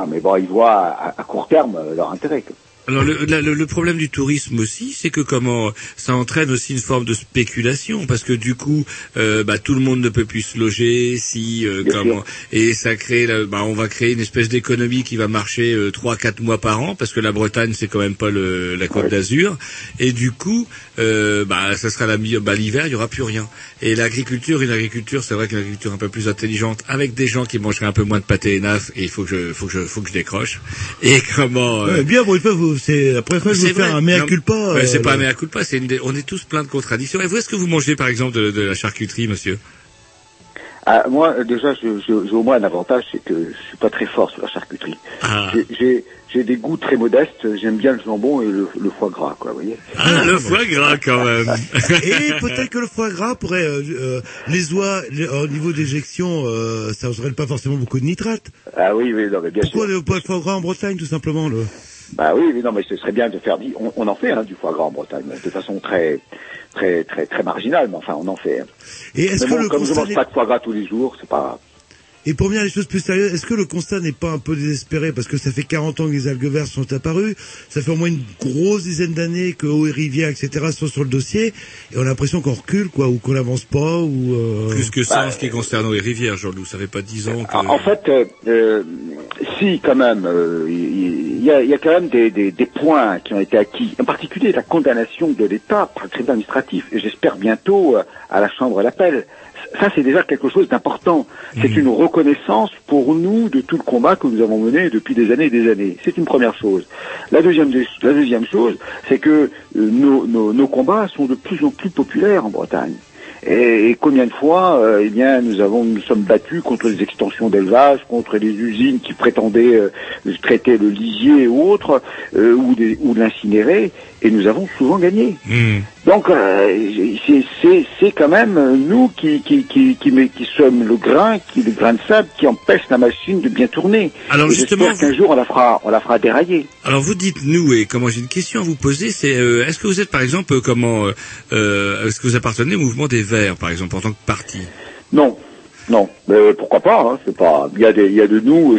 mais bon, ils voient à, à court terme euh, leur intérêt. quoi. Alors le, la- le, le problème du tourisme aussi, c'est que comment ça entraîne aussi une forme de spéculation, parce que du coup, euh, bah, tout le monde ne peut plus se loger, si euh, comment et ça crée, la- bah, on va créer une espèce d'économie qui va marcher euh, trois quatre mois par an, parce que la Bretagne c'est quand même pas le, la Côte d'Azur, et du coup, euh, bah, ça sera la bah, l'hiver, il y aura plus rien. Et l'agriculture, une agriculture, c'est vrai qu'une agriculture un peu plus intelligente, avec des gens qui mangeraient un peu moins de pâté et naf, et il faut que je, faut que je, faut que je décroche. Et comment euh, Ouais, bien, fois, vous, c'est la première fois que je veux faire un mea Non, culpa. ouais, c'est euh, pas un mea culpa, c'est une des- on est tous plein de contradictions. Et vous, est-ce que vous mangez par exemple de, de la charcuterie, monsieur? Ah, moi, euh, déjà, j'ai au moins un avantage, c'est que je suis pas très fort sur la charcuterie. Ah. J'ai- des goûts très modestes. J'aime bien le jambon et le, le foie gras, quoi, vous voyez. Ah, le foie gras quand même. [LAUGHS] Et peut-être que le foie gras pourrait, euh, euh, les oies, les- au niveau d'éjection, euh, ça n'aurait pas forcément beaucoup de nitrate. Ah oui, oui, non, mais bien Pourquoi sûr. le pas de foie gras en Bretagne, tout simplement là Bah oui, mais non, mais ce serait bien de faire. On, on en fait hein, du foie gras en Bretagne, de façon très, très, très, très marginale, mais enfin, on en fait. hein. Et est-ce que bon, le comme je mange pas de foie gras tous les jours, c'est pas. Et pour venir à des choses plus sérieuses, est-ce que le constat n'est pas un peu désespéré? Parce que ça fait 40 ans que les algues vertes sont apparues, ça fait au moins une grosse dizaine d'années que eau et rivières, etc. sont sur le dossier, et on a l'impression qu'on recule, quoi, ou qu'on n'avance pas, ou... Euh... Plus que ça Bah, en ce qui concerne les rivières, Jean-Loup. Ça fait pas dix ans que... En fait, euh, euh, si quand même, euh, il y, a, il y a quand même des, des, des points qui ont été acquis, en particulier la condamnation de l'État par le tribunal administratif, et j'espère bientôt euh, à la Chambre d'appel. Ça, c'est déjà quelque chose d'important. C'est une reconnaissance pour nous de tout le combat que nous avons mené depuis des années et des années. C'est une première chose. La deuxième, la deuxième chose, c'est que euh, nos, nos, nos combats sont de plus en plus populaires en Bretagne. Et, et combien de fois, euh, eh bien, nous avons, nous sommes battus contre les extensions d'élevage, contre les usines qui prétendaient euh, traiter le lisier ou autre, euh, ou, des- ou de l'incinérer, et nous avons souvent gagné. Hmm. Donc, euh, c'est- quand même euh, nous qui qui qui qui, met- qui sommes le grain, qui le grain de sable qui empêche la machine de bien tourner. Alors, Et justement, j'espère qu'un jour on la fera on la fera dérailler. Alors vous dites nous et comment j'ai une question à vous poser, c'est euh, est-ce que vous êtes par exemple comment euh, est-ce que vous appartenez au mouvement des Verts par exemple en tant que parti? Non, non, mais pourquoi pas hein, C'est pas. Il y a des, il y a de nous.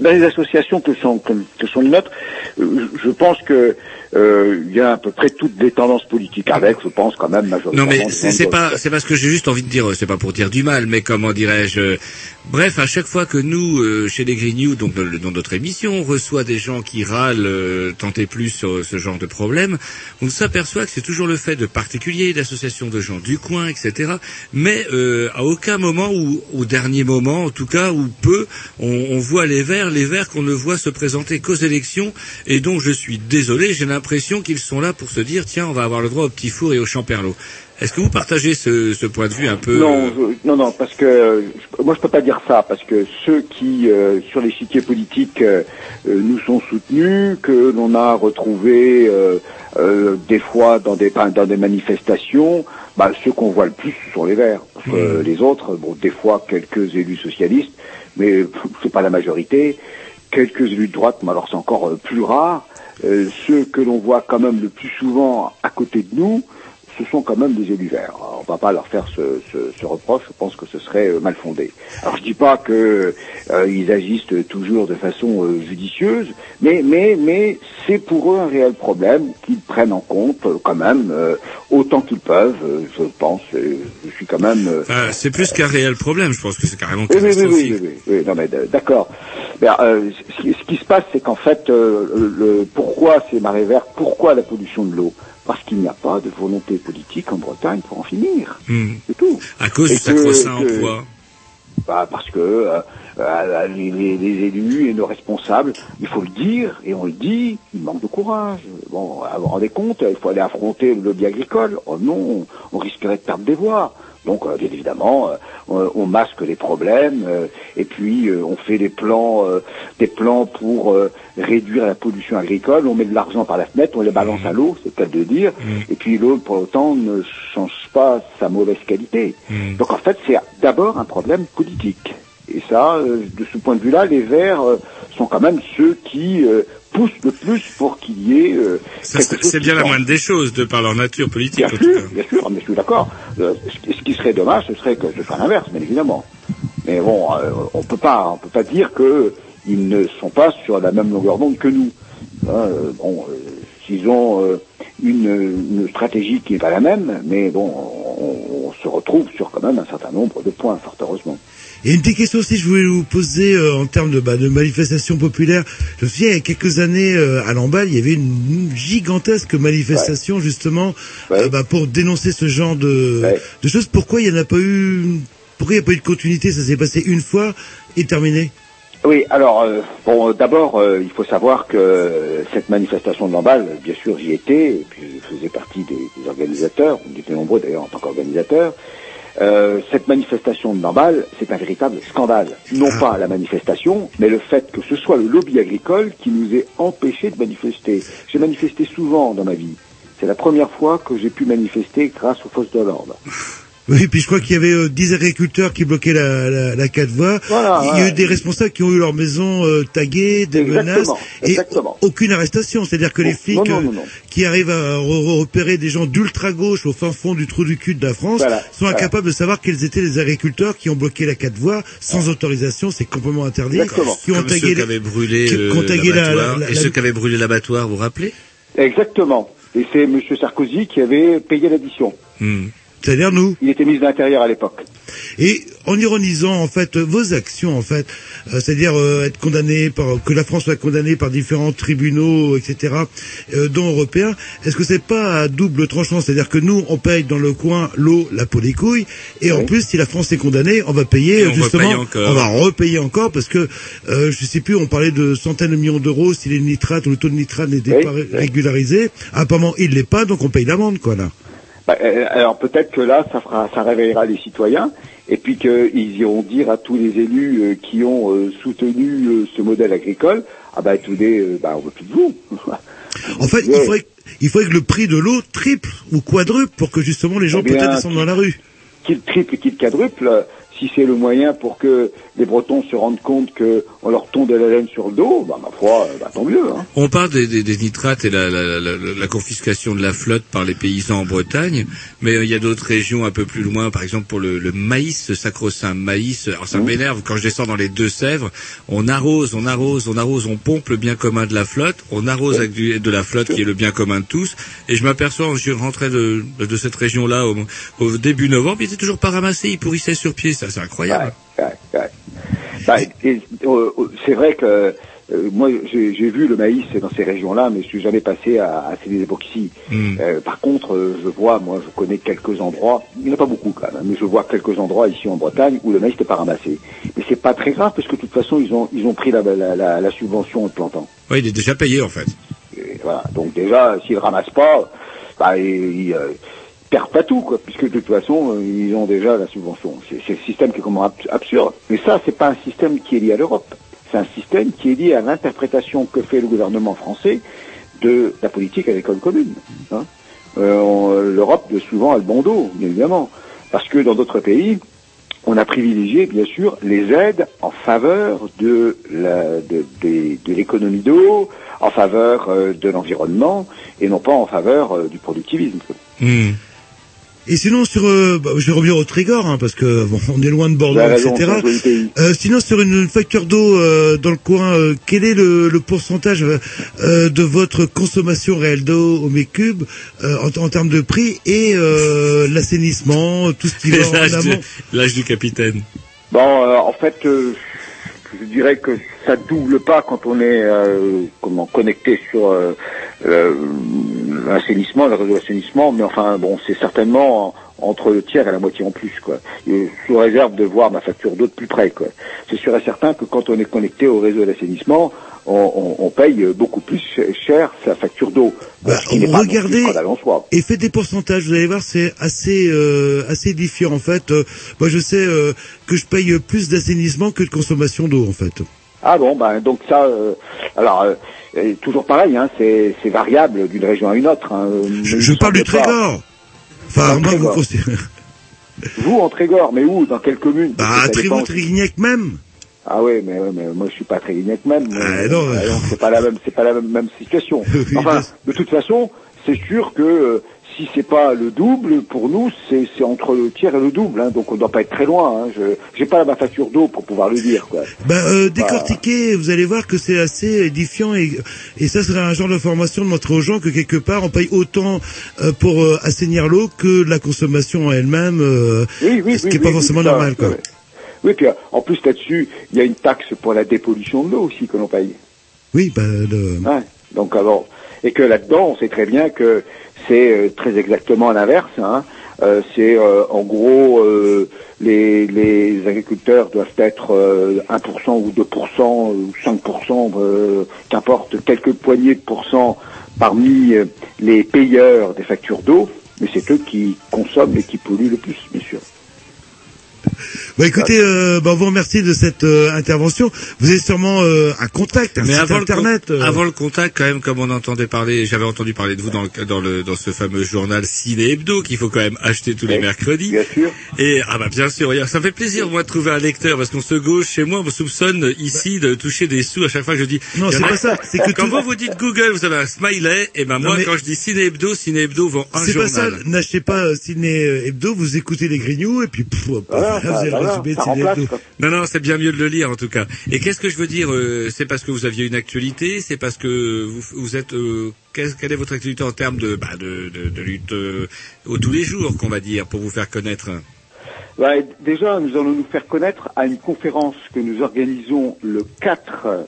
Dans les associations que sont que, que sont les nôtres, je pense que il y a à peu près toutes les tendances politiques avec. Je pense quand même majoritairement. Non mais c'est gens c'est pas parce que j'ai juste envie de dire euh, c'est pas pour dire du mal mais comment dirais-je euh, bref à chaque fois que nous euh, chez les Green News donc dans, notre émission on reçoit des gens qui râlent euh, tant et plus sur ce genre de problème on s'aperçoit que c'est toujours le fait de particuliers d'associations de gens du coin etc mais euh, à aucun moment ou au dernier moment en tout cas ou peu on, on voit les Verts les Verts qu'on ne voit se présenter qu'aux élections et donc je suis désolé j'ai l'impression qu'ils sont là pour se dire tiens on va avoir le droit au petit four et au champerlo est-ce que vous partagez ce, ce point de vue un peu Non, euh, je- non, non, parce que euh, je- moi je peux pas dire ça, parce que ceux qui euh, sur l'échiquier politique euh, euh, nous sont soutenus, que l'on a retrouvés euh, des fois dans des dans des manifestations, bah, ceux qu'on voit le plus ce sont les Verts. Mmh. les autres, bon, des fois quelques élus socialistes, mais c'est pas la majorité. Quelques élus de droite, mais alors c'est encore plus rare. Euh, ceux que l'on voit quand même le plus souvent à côté de nous, ce sont quand même des élus verts. On va pas leur faire ce, ce, ce reproche, je pense que ce serait euh, mal fondé. Alors je dis pas que euh, ils agissent toujours de façon euh, judicieuse, mais mais mais c'est pour eux un réel problème qu'ils prennent en compte euh, quand même euh, autant qu'ils peuvent. je pense, je suis quand même. c'est plus qu'un réel problème, je pense que c'est carrément oui, oui, oui, catastrophique. oui, oui, oui, non mais d'accord. Ce, qui, ce qui se passe, c'est qu'en fait, euh, le, pourquoi ces marées vertes, pourquoi la pollution de l'eau? Parce qu'il n'y a pas de volonté politique en Bretagne pour en finir. Hmm. C'est tout. À cause Et du sacro-saint emploi. Bah, parce que euh, euh, les, les- les élus et nos responsables, il faut le dire, et on le dit, ils manquent de courage. Bon, vous vous rendez compte, il faut aller affronter le lobby agricole. Oh non, on risquerait de perdre des voix. Donc, euh, bien évidemment, euh, on, masque les problèmes, euh, et puis euh, on fait des plans, euh, des plans pour euh, réduire la pollution agricole. On met de l'argent par la fenêtre, on les balance à l'eau, c'est le cas de le dire. Et puis l'eau, pour autant, ne change pas sa mauvaise qualité. Donc en fait, c'est d'abord un problème politique. Et ça, euh, de ce point de vue-là, les Verts euh, sont quand même ceux qui poussent le plus pour qu'il y ait euh, c'est bien la moindre des choses, de par leur nature politique. Bien sûr, bien sûr, mais je suis d'accord. Euh, ce qui serait dommage, ce serait que ce soit l'inverse, bien évidemment. Mais bon, euh, on peut pas, on peut pas dire que ils ne sont pas sur la même longueur d'onde que nous. Hein, bon, s'ils ont une, une stratégie qui n'est pas la même, mais bon, on, on se retrouve sur quand même un certain nombre de points, fort heureusement. Et une petite question aussi, je voulais vous poser euh, en termes de, bah, de manifestations populaires. Je me souviens, il y a quelques années, euh, à Lamballe, il y avait une gigantesque manifestation justement euh, bah, pour dénoncer ce genre de, de choses. Pourquoi il n'y en a pas eu Pourquoi il n'y a pas eu de continuité? Ça s'est passé une fois et terminé? Oui, alors, euh, bon, d'abord, euh, il faut savoir que euh, cette manifestation de Lamballe, bien sûr, j'y étais, et puis je faisais partie des, des organisateurs, on était nombreux d'ailleurs en tant qu'organisateurs. Euh, cette manifestation de Lamballe, c'est un véritable scandale. Non pas la manifestation, mais le fait que ce soit le lobby agricole qui nous ait empêchés de manifester. J'ai manifesté souvent dans ma vie. C'est la première fois que j'ai pu manifester grâce aux forces de l'ordre. Oui, puis je crois qu'il y avait euh, 10 agriculteurs qui bloquaient la, la, la quatre voies. Voilà, il y a ouais. eu des responsables qui ont eu leur maison euh, taguée, des Exactement, menaces, et exactement. aucune arrestation. C'est-à-dire que les Non, flics non, non, euh, non, non. qui arrivent à re- repérer des gens d'ultra-gauche au fin fond du trou du cul de la France Voilà, sont voilà. incapables de savoir quels étaient les agriculteurs qui ont bloqué la quatre voies sans autorisation, c'est complètement interdit. Exactement. Qui ont Comme tagué ceux les- qui avaient brûlé qui- la- l'abattoir. la- la- Et ceux qui avaient brûlé l'abattoir, vous vous rappelez? Exactement. Et c'est M. Sarkozy qui avait payé l'addition. Hmm. C'est-à-dire nous. Il était ministre de l'Intérieur à l'époque. Et en ironisant en fait vos actions en fait, euh, c'est-à-dire euh, être condamné par que la France soit condamnée par différents tribunaux, etc., euh, dont européens, est-ce que c'est pas à double tranchant? C'est-à-dire que nous on paye dans le coin l'eau, la peau des couilles, et en plus si la France est condamnée, on va payer on justement, on va repayer encore parce que euh, je sais plus, on parlait de centaines de millions d'euros si les nitrates ou le taux de nitrate n'était Oui, pas régularisé. Apparemment il l'est pas, donc on paye l'amende quoi là. Bah, euh, alors peut-être que là, ça fera, ça réveillera les citoyens, et puis qu'ils iront dire à tous les élus euh, qui ont euh, soutenu euh, ce modèle agricole, ah bah écoutez, euh, bah, on veut plus de vous. [LAUGHS] En fait, il faudrait, il faudrait que le prix de l'eau triple ou quadruple pour que justement les gens Eh bien, peut-être descendent dans la rue. Qu'il triple, qu'il quadruple, euh, si c'est le moyen pour que les Bretons se rendent compte que on leur tombe de la laine sur le dos, bah ma foi, euh, bah, tant mieux. Hein. On parle des, des- des nitrates et la, la- la- la confiscation de la flotte par les paysans en Bretagne, mais euh, il y a d'autres régions un peu plus loin, par exemple pour le, le maïs, ce sacro-saint maïs. Alors ça m'énerve quand je descends dans les Deux-Sèvres, on arrose, on arrose, on arrose, on pompe le bien commun de la flotte, on arrose avec du- de la flotte qui est le bien commun de tous, et je m'aperçois, je rentrais de, de cette région-là au, au début novembre, il était toujours pas ramassé, il pourrissait sur pied, ça c'est incroyable. Ouais, ouais. Bah, euh, euh, c'est vrai que euh, moi j'ai vu le maïs dans ces régions-là, mais je suis jamais passé à, à ces époques-ci. Hmm. Euh, par contre, euh, je vois, moi je connais quelques endroits, il n'y en a pas beaucoup quand même, mais je vois quelques endroits ici en Bretagne où le maïs n'est pas ramassé. Mais c'est pas très grave parce que de toute façon ils ont ils ont pris la, la, la, la subvention en le plantant. Ouais, il est déjà payé en fait. Et voilà. Donc déjà, s'ils ramassent pas, bah, ils, ils, perdent pas tout, quoi, puisque de toute façon, euh, ils ont déjà la subvention. C'est le système qui est comment abs- absurde. Mais ça, c'est pas un système qui est lié à l'Europe. C'est un système qui est lié à l'interprétation que fait le gouvernement français de la politique agricole commune. hein. Euh, L'Europe, souvent, a le bon dos, bien évidemment. Parce que dans d'autres pays, on a privilégié, bien sûr, les aides en faveur de l'économie d'eau, en faveur euh, de l'environnement, et non pas en faveur du productivisme. quoi. Et sinon sur, euh, bah, je vais revenir au Trégor, hein, parce que bon, [LAUGHS] on est loin de Bordeaux, raison, etc. Euh, sinon sur une facture d'eau euh, dans le coin, euh, quel est le, le pourcentage euh, de votre consommation réelle d'eau au mètre cube euh, en, en termes de prix et euh, l'assainissement, tout ce qui va [LAUGHS] en L'âge amont? du- l'âge du capitaine. Bon, euh, en fait, euh, je dirais que ça double pas quand on est euh, comment connecté sur euh, euh, l'assainissement, le réseau d'assainissement, mais enfin bon, c'est certainement en- entre le tiers et la moitié en plus, quoi. Sous réserve de voir ma facture d'eau de plus près, quoi. C'est sûr et certain que quand on est connecté au réseau d'assainissement, on, on- on paye beaucoup plus cher sa facture d'eau. Plus regardez et faites des pourcentages. Vous allez voir, c'est assez euh, assez édifiant en fait. Euh, moi, je sais euh, que je paye plus d'assainissement que de consommation d'eau en fait. Ah bon, ben donc ça, euh, alors euh, toujours pareil, hein, c'est variable d'une région à une autre. hein. Je, je parle du Trégor. Enfin, moi, vous Vous en Trégor, mais où? Dans quelle commune? Bah, à. Trégignac même. Ah oui, mais, mais moi je suis pas Trégignac même. Ah, mais- non, euh, ouais. donc c'est pas la même, c'est pas la même, même situation. [LAUGHS] Oui, enfin, de toute façon, c'est sûr que euh, si c'est pas le double, pour nous, c'est c'est entre le tiers et le double. Hein, donc on doit pas être très loin. Hein. Je j'ai pas ma facture d'eau pour pouvoir le dire. Quoi. Ben, euh, décortiquer, vous allez voir que c'est assez édifiant et, et ça serait un genre d'information de montrer aux gens que quelque part on paye autant euh, pour euh, assainir l'eau que la consommation elle-même, euh, Oui, oui, ce oui, qui est oui, pas forcément normal. Quoi. Oui, puis euh, en plus là-dessus, il y a une taxe pour la dépollution de l'eau aussi que l'on paye. Oui, ben, le- Ouais. Donc alors, et que là-dedans, on sait très bien que c'est euh, très exactement l'inverse. Hein. Euh, c'est euh, en gros euh, les, les agriculteurs doivent être euh, 1% ou 2% ou 5%, euh, qu'importe, quelques poignées de pourcents parmi les payeurs des factures d'eau, mais c'est eux qui consomment et qui polluent le plus, bien sûr. Bon, écoutez, euh, ben, on vous remercie de cette euh, intervention. Vous avez sûrement euh, un contact, un Mais site avant internet. le, con- euh, avant le contact, quand même, comme on entendait parler, j'avais entendu parler de vous dans, le, dans, le, dans ce fameux journal Ciné Hebdo qu'il faut quand même acheter tous les mercredis. Bien sûr. Et ah bah bien sûr, ça me fait plaisir moi de trouver un lecteur parce qu'on se gauche chez moi, on me soupçonne ici de toucher des sous à chaque fois que je dis. Non, c'est pas ça, c'est que quand tout- vous vous dites Google, vous avez un smiley, et ben Non, moi mais- quand je dis Ciné Hebdo, Ciné Hebdo vend un C'est pas ça, journal. n'achetez pas euh, Ciné euh, Hebdo, vous écoutez les Grignoux et puis pff, pff, Voilà, vous ça- avez le voilà, résumé de ça Ciné remplace, Hebdo. quoi. Non, non, c'est bien mieux de le lire en tout cas. Et qu'est-ce que je veux dire euh, C'est parce que vous aviez une actualité, c'est parce que vous, vous êtes. euh, qu'est-ce- quelle est votre actualité en termes de, bah, de, de, de lutte euh, au tous les jours, qu'on va dire, pour vous faire connaître Ouais, déjà, nous allons nous faire connaître à une conférence que nous organisons le 4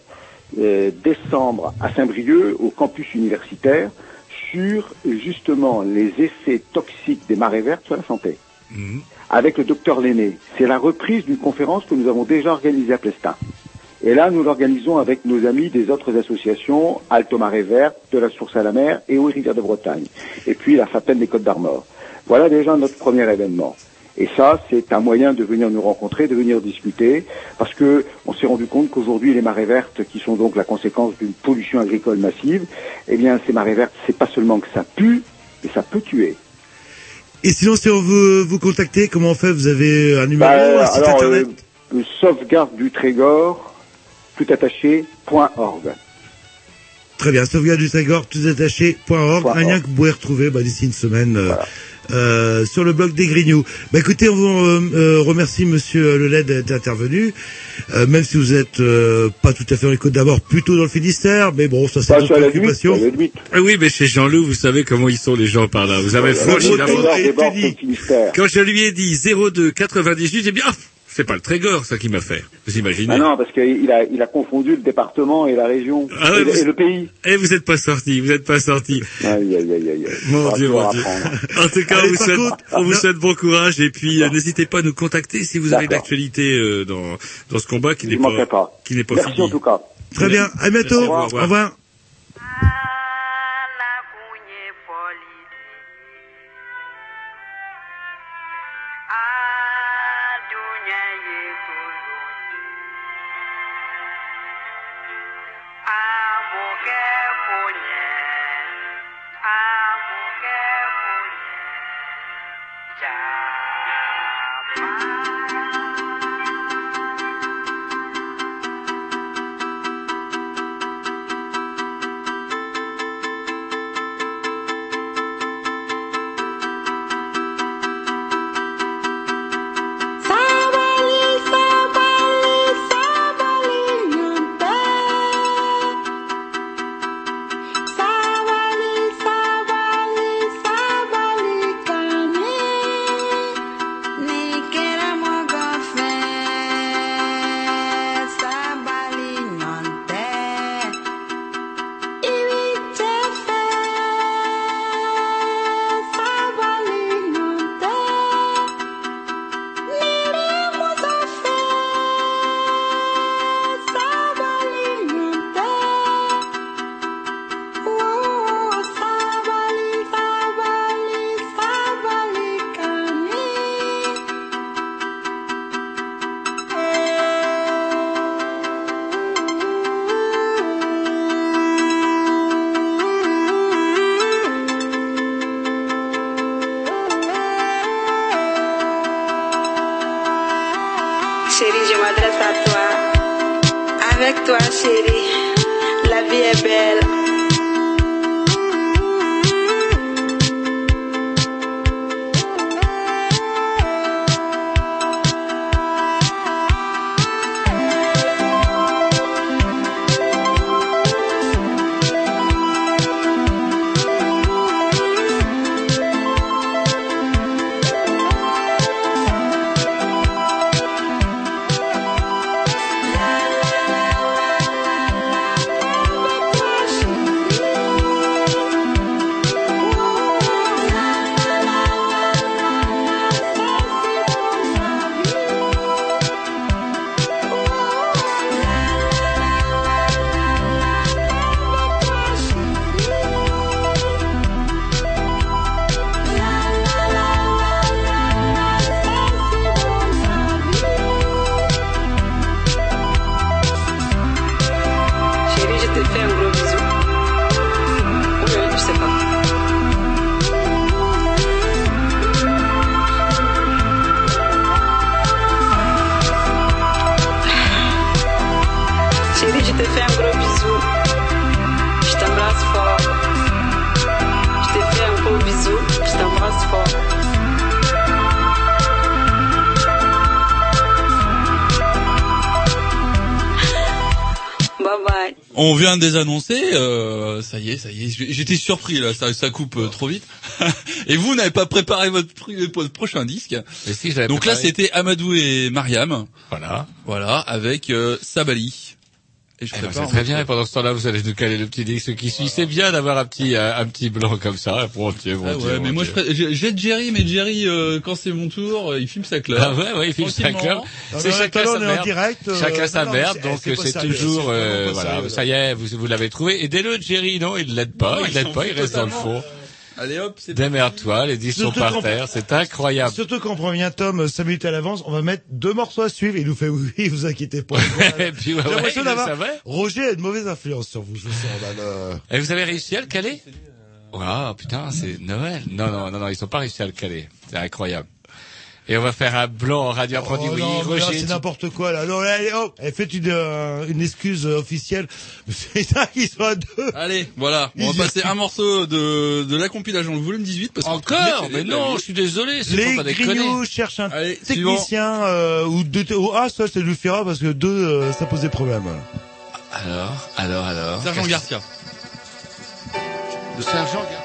euh, décembre à Saint-Brieuc, au campus universitaire, sur justement les effets toxiques des marées vertes sur la santé, Mhm. avec le docteur Lenné. C'est la reprise d'une conférence que nous avons déjà organisée à Plestin. Et là, nous l'organisons avec nos amis des autres associations, Alto Marée Verte, de la Source à la Mer et Haut Rivière de Bretagne. Et puis la Fontaine des Côtes d'Armor. Voilà déjà notre premier événement. Et ça, c'est un moyen de venir nous rencontrer, de venir discuter, parce que on s'est rendu compte qu'aujourd'hui, les marées vertes, qui sont donc la conséquence d'une pollution agricole massive, eh bien, ces marées vertes, c'est pas seulement que ça pue, mais ça peut tuer. Et sinon, si on veut vous contacter, comment on fait? Vous avez un numéro, Bah, un site alors, internet? euh, sauvegarde du Trégor, tout attaché, point org. Très bien, sauvegarde du Trégor, tout attaché, point org, Point un lien que vous pouvez retrouver bah, d'ici une semaine euh, euh, sur le blog des Grignoux. Bah écoutez, on vous euh, euh, remercie Monsieur Lelay d'être intervenu, euh, même si vous êtes euh, pas tout à fait dans les Côtes d'Abord, plutôt dans le Finistère, mais bon, ça c'est Bah, votre limite. Ah oui, mais chez Jean-Loup, vous savez comment ils sont les gens par là. Vous avez La franchi la. Quand je lui ai dit 02 98, j'ai dit ah, c'est pas le Trégor ça qui m'a fait. Vous imaginez Ah non, parce qu'il a, il a confondu le département et la région, Ah ouais, et, le- vous- et le pays. Eh, vous êtes pas sorti, vous êtes pas sorti. Aïe, aïe, aïe, aïe. aïe. Mon Dieu, mon Dieu. [LAUGHS] En tout cas, Allez, on vous souhaite, contre, on vous souhaite bon courage et puis euh, n'hésitez pas à nous contacter si vous avez d'actualité euh, dans dans ce combat qui n'est pas, pas. qui n'est pas Merci fini. en tout cas. Très bien, à bientôt, Merci, au au revoir. revoir. Toi, chérie. La vie est belle. Vient de désannoncer, euh, ça y est, ça y est. J'étais surpris là, ça, ça coupe euh, trop vite. [LAUGHS] et vous n'avez pas préparé votre, pr- votre prochain disque. si, Donc là, c'était Amadou et Mariam. Voilà. Voilà, avec euh, Sabali. Et je Eh ben, prépare c'est très bien. Et pendant ce temps-là, vous allez nous caler le petit disque qui suit. C'est bien d'avoir un petit, euh, un petit blanc comme ça. Bon Dieu, bon Ah Dieu, ouais, bon mais moi je Dieu. pré- j'ai j'ai Jerry, mais Jerry, euh, quand c'est mon tour, euh, il filme sa clope. Ah ouais, ouais, il filme sa clope. C'est chacun sa merde. direct, euh, chacun sa non, merde, donc c'est pas c'est toujours, euh, voilà, ça y est, vous, vous l'avez trouvé. Aidez-le, Jerry, non, il l'aide pas, Non, il l'aide pas, il reste dans le fond. Allez hop, c'est Démerde-toi, les disques sont par terre, c'est incroyable. Surtout quand on prévient Tom 5 minutes à l'avance, on va mettre deux morceaux à suivre il nous fait oui, [LAUGHS] oui, vous inquiétez pas. Et puis, ouais, ouais. Roger a une mauvaise influence sur vous, je sens, le- Et vous avez réussi à le caler? Waouh, putain, c'est Noël. Non, non, non, non, ils sont pas réussi à le caler. C'est incroyable. Et on va faire un blanc en radio apprenti. Oh oui, non, Roger. c'est tu- n'importe quoi, là. Non, allez, oh, elle fait une, euh, une excuse officielle. [LAUGHS] C'est ça qu'ils sont à deux. Allez, voilà. On va passer un morceau de, de la compilation, le volume 18. Parce que Encore Mais non, je suis désolé, Les pas grignoux cherchent un Allez, technicien, euh, ou deux, oh, ah, ça, c'est le Fera parce que deux, euh, ça posait problème. Alors, alors, alors. Sergent Garcia. De Sergent Garcia.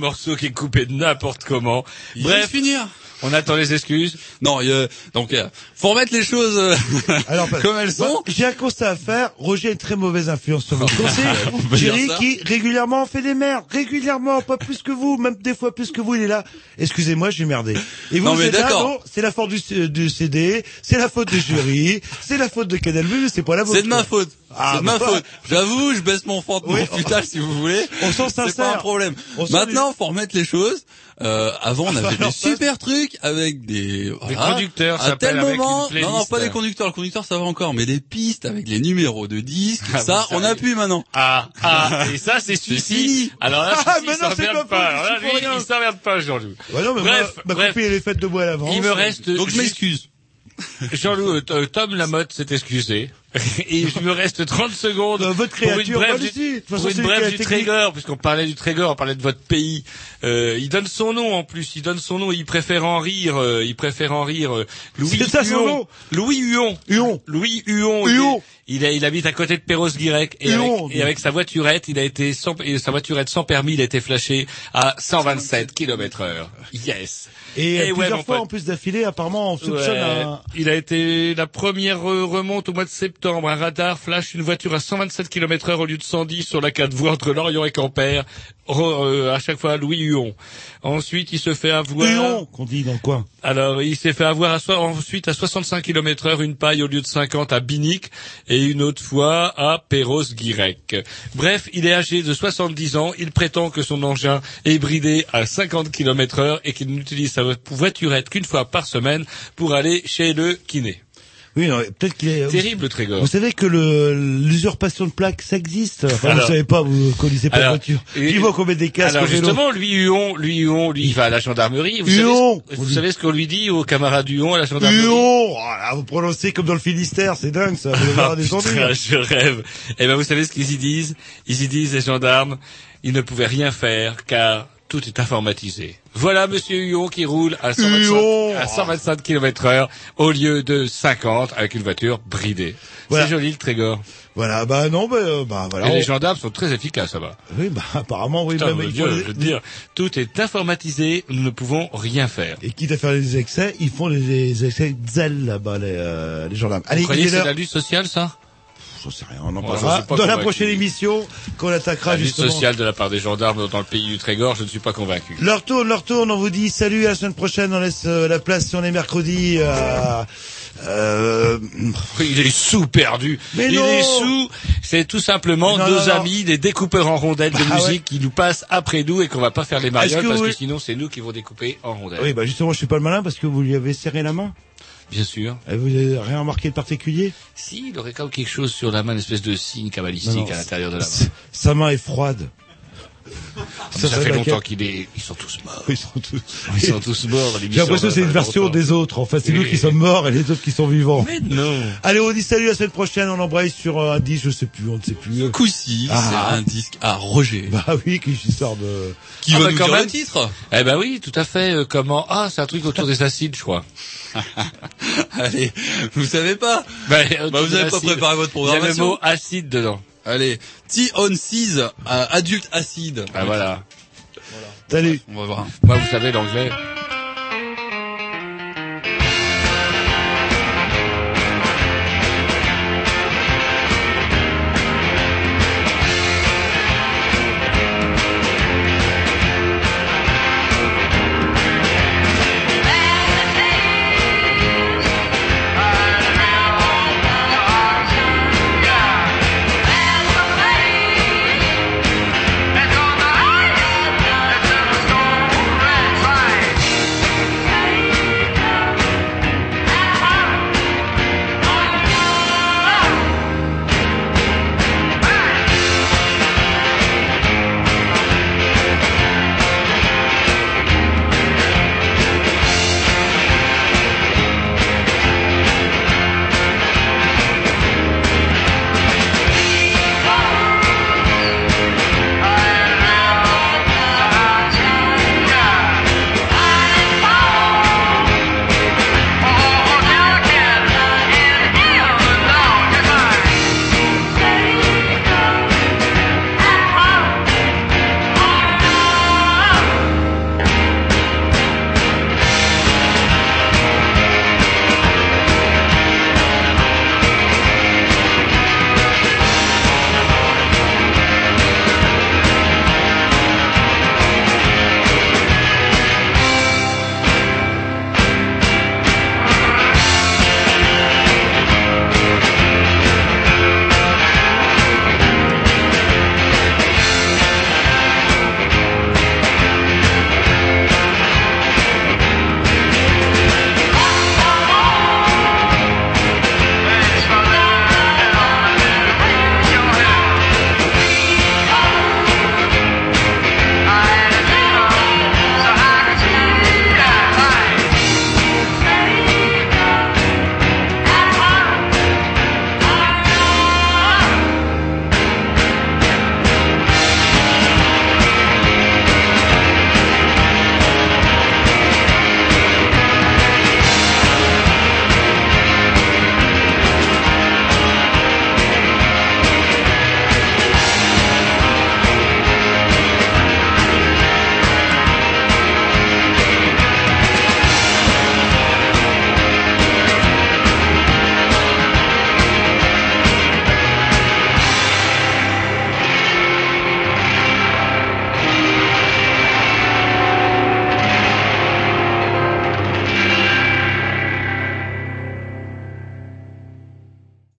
Morceau qui est coupé de n'importe comment. Il Bref, finir. On attend les excuses. Non, il y a- donc euh, faut remettre les choses euh, Alors, [LAUGHS] comme elles sont. J'ai un constat à faire. Roger a une très mauvaise influence sur mon [LAUGHS] conseil. Ça. qui régulièrement fait des merdes, régulièrement, pas plus que vous, même des fois plus que vous, il est là. Excusez-moi, j'ai merdé. Et vous, Non, vous mais êtes là, d'accord. non, c'est la faute du, du CD, c'est la faute de Jury, c'est la faute de Canal Bleu, c'est pas la vôtre. C'est de ma faute. Ah, c'est de ma bah, faute. J'avoue, je baisse mon fond, Oui, mon si vous voulez. On s'en C'est pas sincère. un problème. Maintenant, faut remettre les choses. Euh, avant, on [LAUGHS] avait des super trucs avec des, voilà. conducteurs, À ça tel avec moment, une non, non, pas des conducteurs. Le conducteur, ça va encore, mais des pistes avec les numéros de disques. Ah, ça, on a plus maintenant. Ah, ah, et ça, c'est fini. celui-ci. Alors là, [LAUGHS] Ah, mais il non, c'est pas pas. Alors là, lui, il s'emmerde pas, non, mais Bref, ma bref. copine, elle est faite de bois à l'avance. Il me reste... Donc je m'excuse. Jean-Loup, euh, Tom Lamotte s'est excusé. Et [LAUGHS] il me reste 30 secondes Euh, votre pour une créature, brève du, pour une brève du. Trégor, puisqu'on parlait du Trégor, on parlait de votre pays. Euh, il donne son nom en plus, il donne son nom, il préfère en rire, euh, il préfère en rire. euh, Louis C'est ça, son Huon. nom Louis Huon. Huon. Louis Huon. il Huon. est- Il, a- il habite à côté de Perros-Guirec et, avec, Huon. et avec sa voiturette, il a été sans, et sa voiturette sans permis, il a été flashé à 127 km heure. Yes. Et, Eh euh, ouais, plusieurs fois, pote. en plus d'affilée, apparemment, on soupçonne Ouais. un... Il a été la première remonte au mois de septembre. Un radar flash une voiture à 127 km heure au lieu de 110 sur la 4 voies entre Lorient et Quimper. Euh, à chaque fois Louis Huon. Ensuite, il se fait avoir. Huon, qu'on dit dans le coin. Alors, il s'est fait avoir à so- ensuite à 65 km heure une paille au lieu de 50 à Binic et une autre fois à Perros-Guirec. Bref, il est âgé de 70 ans. Il prétend que son engin est bridé à 50 km heure et qu'il n'utilise sa voiturette qu'une fois par semaine pour aller chez le kiné. Oui, peut-être qu'il est... Terrible, Trégor. Vous savez que l'usurpation de plaques, ça existe. Enfin, Alors- vous savez pas, vous connaissez pas la Alors, voiture. et- Dis-moi qu'on met des casques Alors justement, lui Huon, lui Huon, lui il va à la gendarmerie. Vous, Huon savez, ce- vous savez ce qu'on lui dit aux camarades Huon à la gendarmerie Huon Oh Vous prononcez comme dans le Finistère, c'est dingue ça. Vous Ah, putain, je rêve. Eh ben, vous savez ce qu'ils y disent? Ils y disent, les gendarmes, ils ne pouvaient rien faire car tout est informatisé. Voilà Monsieur Huon qui roule à 125, Huon à 125 km heure au lieu de 50 avec une voiture bridée. Voilà. C'est joli le Trégor. Voilà, bah non, bah, euh, bah voilà. Et on- les gendarmes sont très efficaces là-bas. Oui, bah apparemment, oui. Putain, ils Dieu, je veux te dire, tout est informatisé, nous ne pouvons rien faire. Et quitte à faire des excès, ils font des, excès zèle là-bas, les, euh, les gendarmes. Vous Allez, croyez il que est c'est la lutte sociale ça? J'en sais rien, on en parlera j'en suis pas dans la prochaine émission qu'on attaquera La justement. sociale de la part des gendarmes dans le pays du Trégor, je ne suis pas convaincu. Leur tourne, leur tourne, on vous dit salut à la semaine prochaine, on laisse euh, la place si on est mercredi. Euh, euh, Il est sous perdu. Mais il non est sous. C'est tout simplement Non, nos non, amis, des découpeurs en rondelles de Bah, musique ouais. qui nous passent après nous et qu'on va pas faire les marioles que parce vous- que sinon c'est nous qui vont découper en rondelles. oui, bah justement, je suis pas le malin parce que vous lui avez serré la main. Bien sûr. Et vous avez rien remarqué de particulier? Si, il aurait quand même quelque chose sur la main, une espèce de signe cabalistique non, à l'intérieur de la main. Sa main est froide. Ça, ça fait longtemps laquelle qu'il est, ils sont tous morts. Ils sont tous, Ils sont tous morts. J'ai l'impression que c'est une version des autres. En fait, c'est nous qui sommes morts et les autres qui sont vivants. Mais non. Allez, on dit salut la semaine prochaine. On embraye sur euh, un disque, je sais plus, on ne sait plus. Coup-ci, Ah. c'est un disque à Roger. Bah oui, qui sort de. Qui Ah va bah nous quand dire même. le titre Eh ben oui, tout à fait. euh, comment Ah, c'est un truc autour des acides, je crois. [LAUGHS] Allez, vous savez pas Bah, Bah, vous avez pas préparé votre Il y a le programmation mot acide dedans. Allez, T-on 6, adulte acide. Ah voilà. Salut. On va voir. Moi, vous savez l'anglais.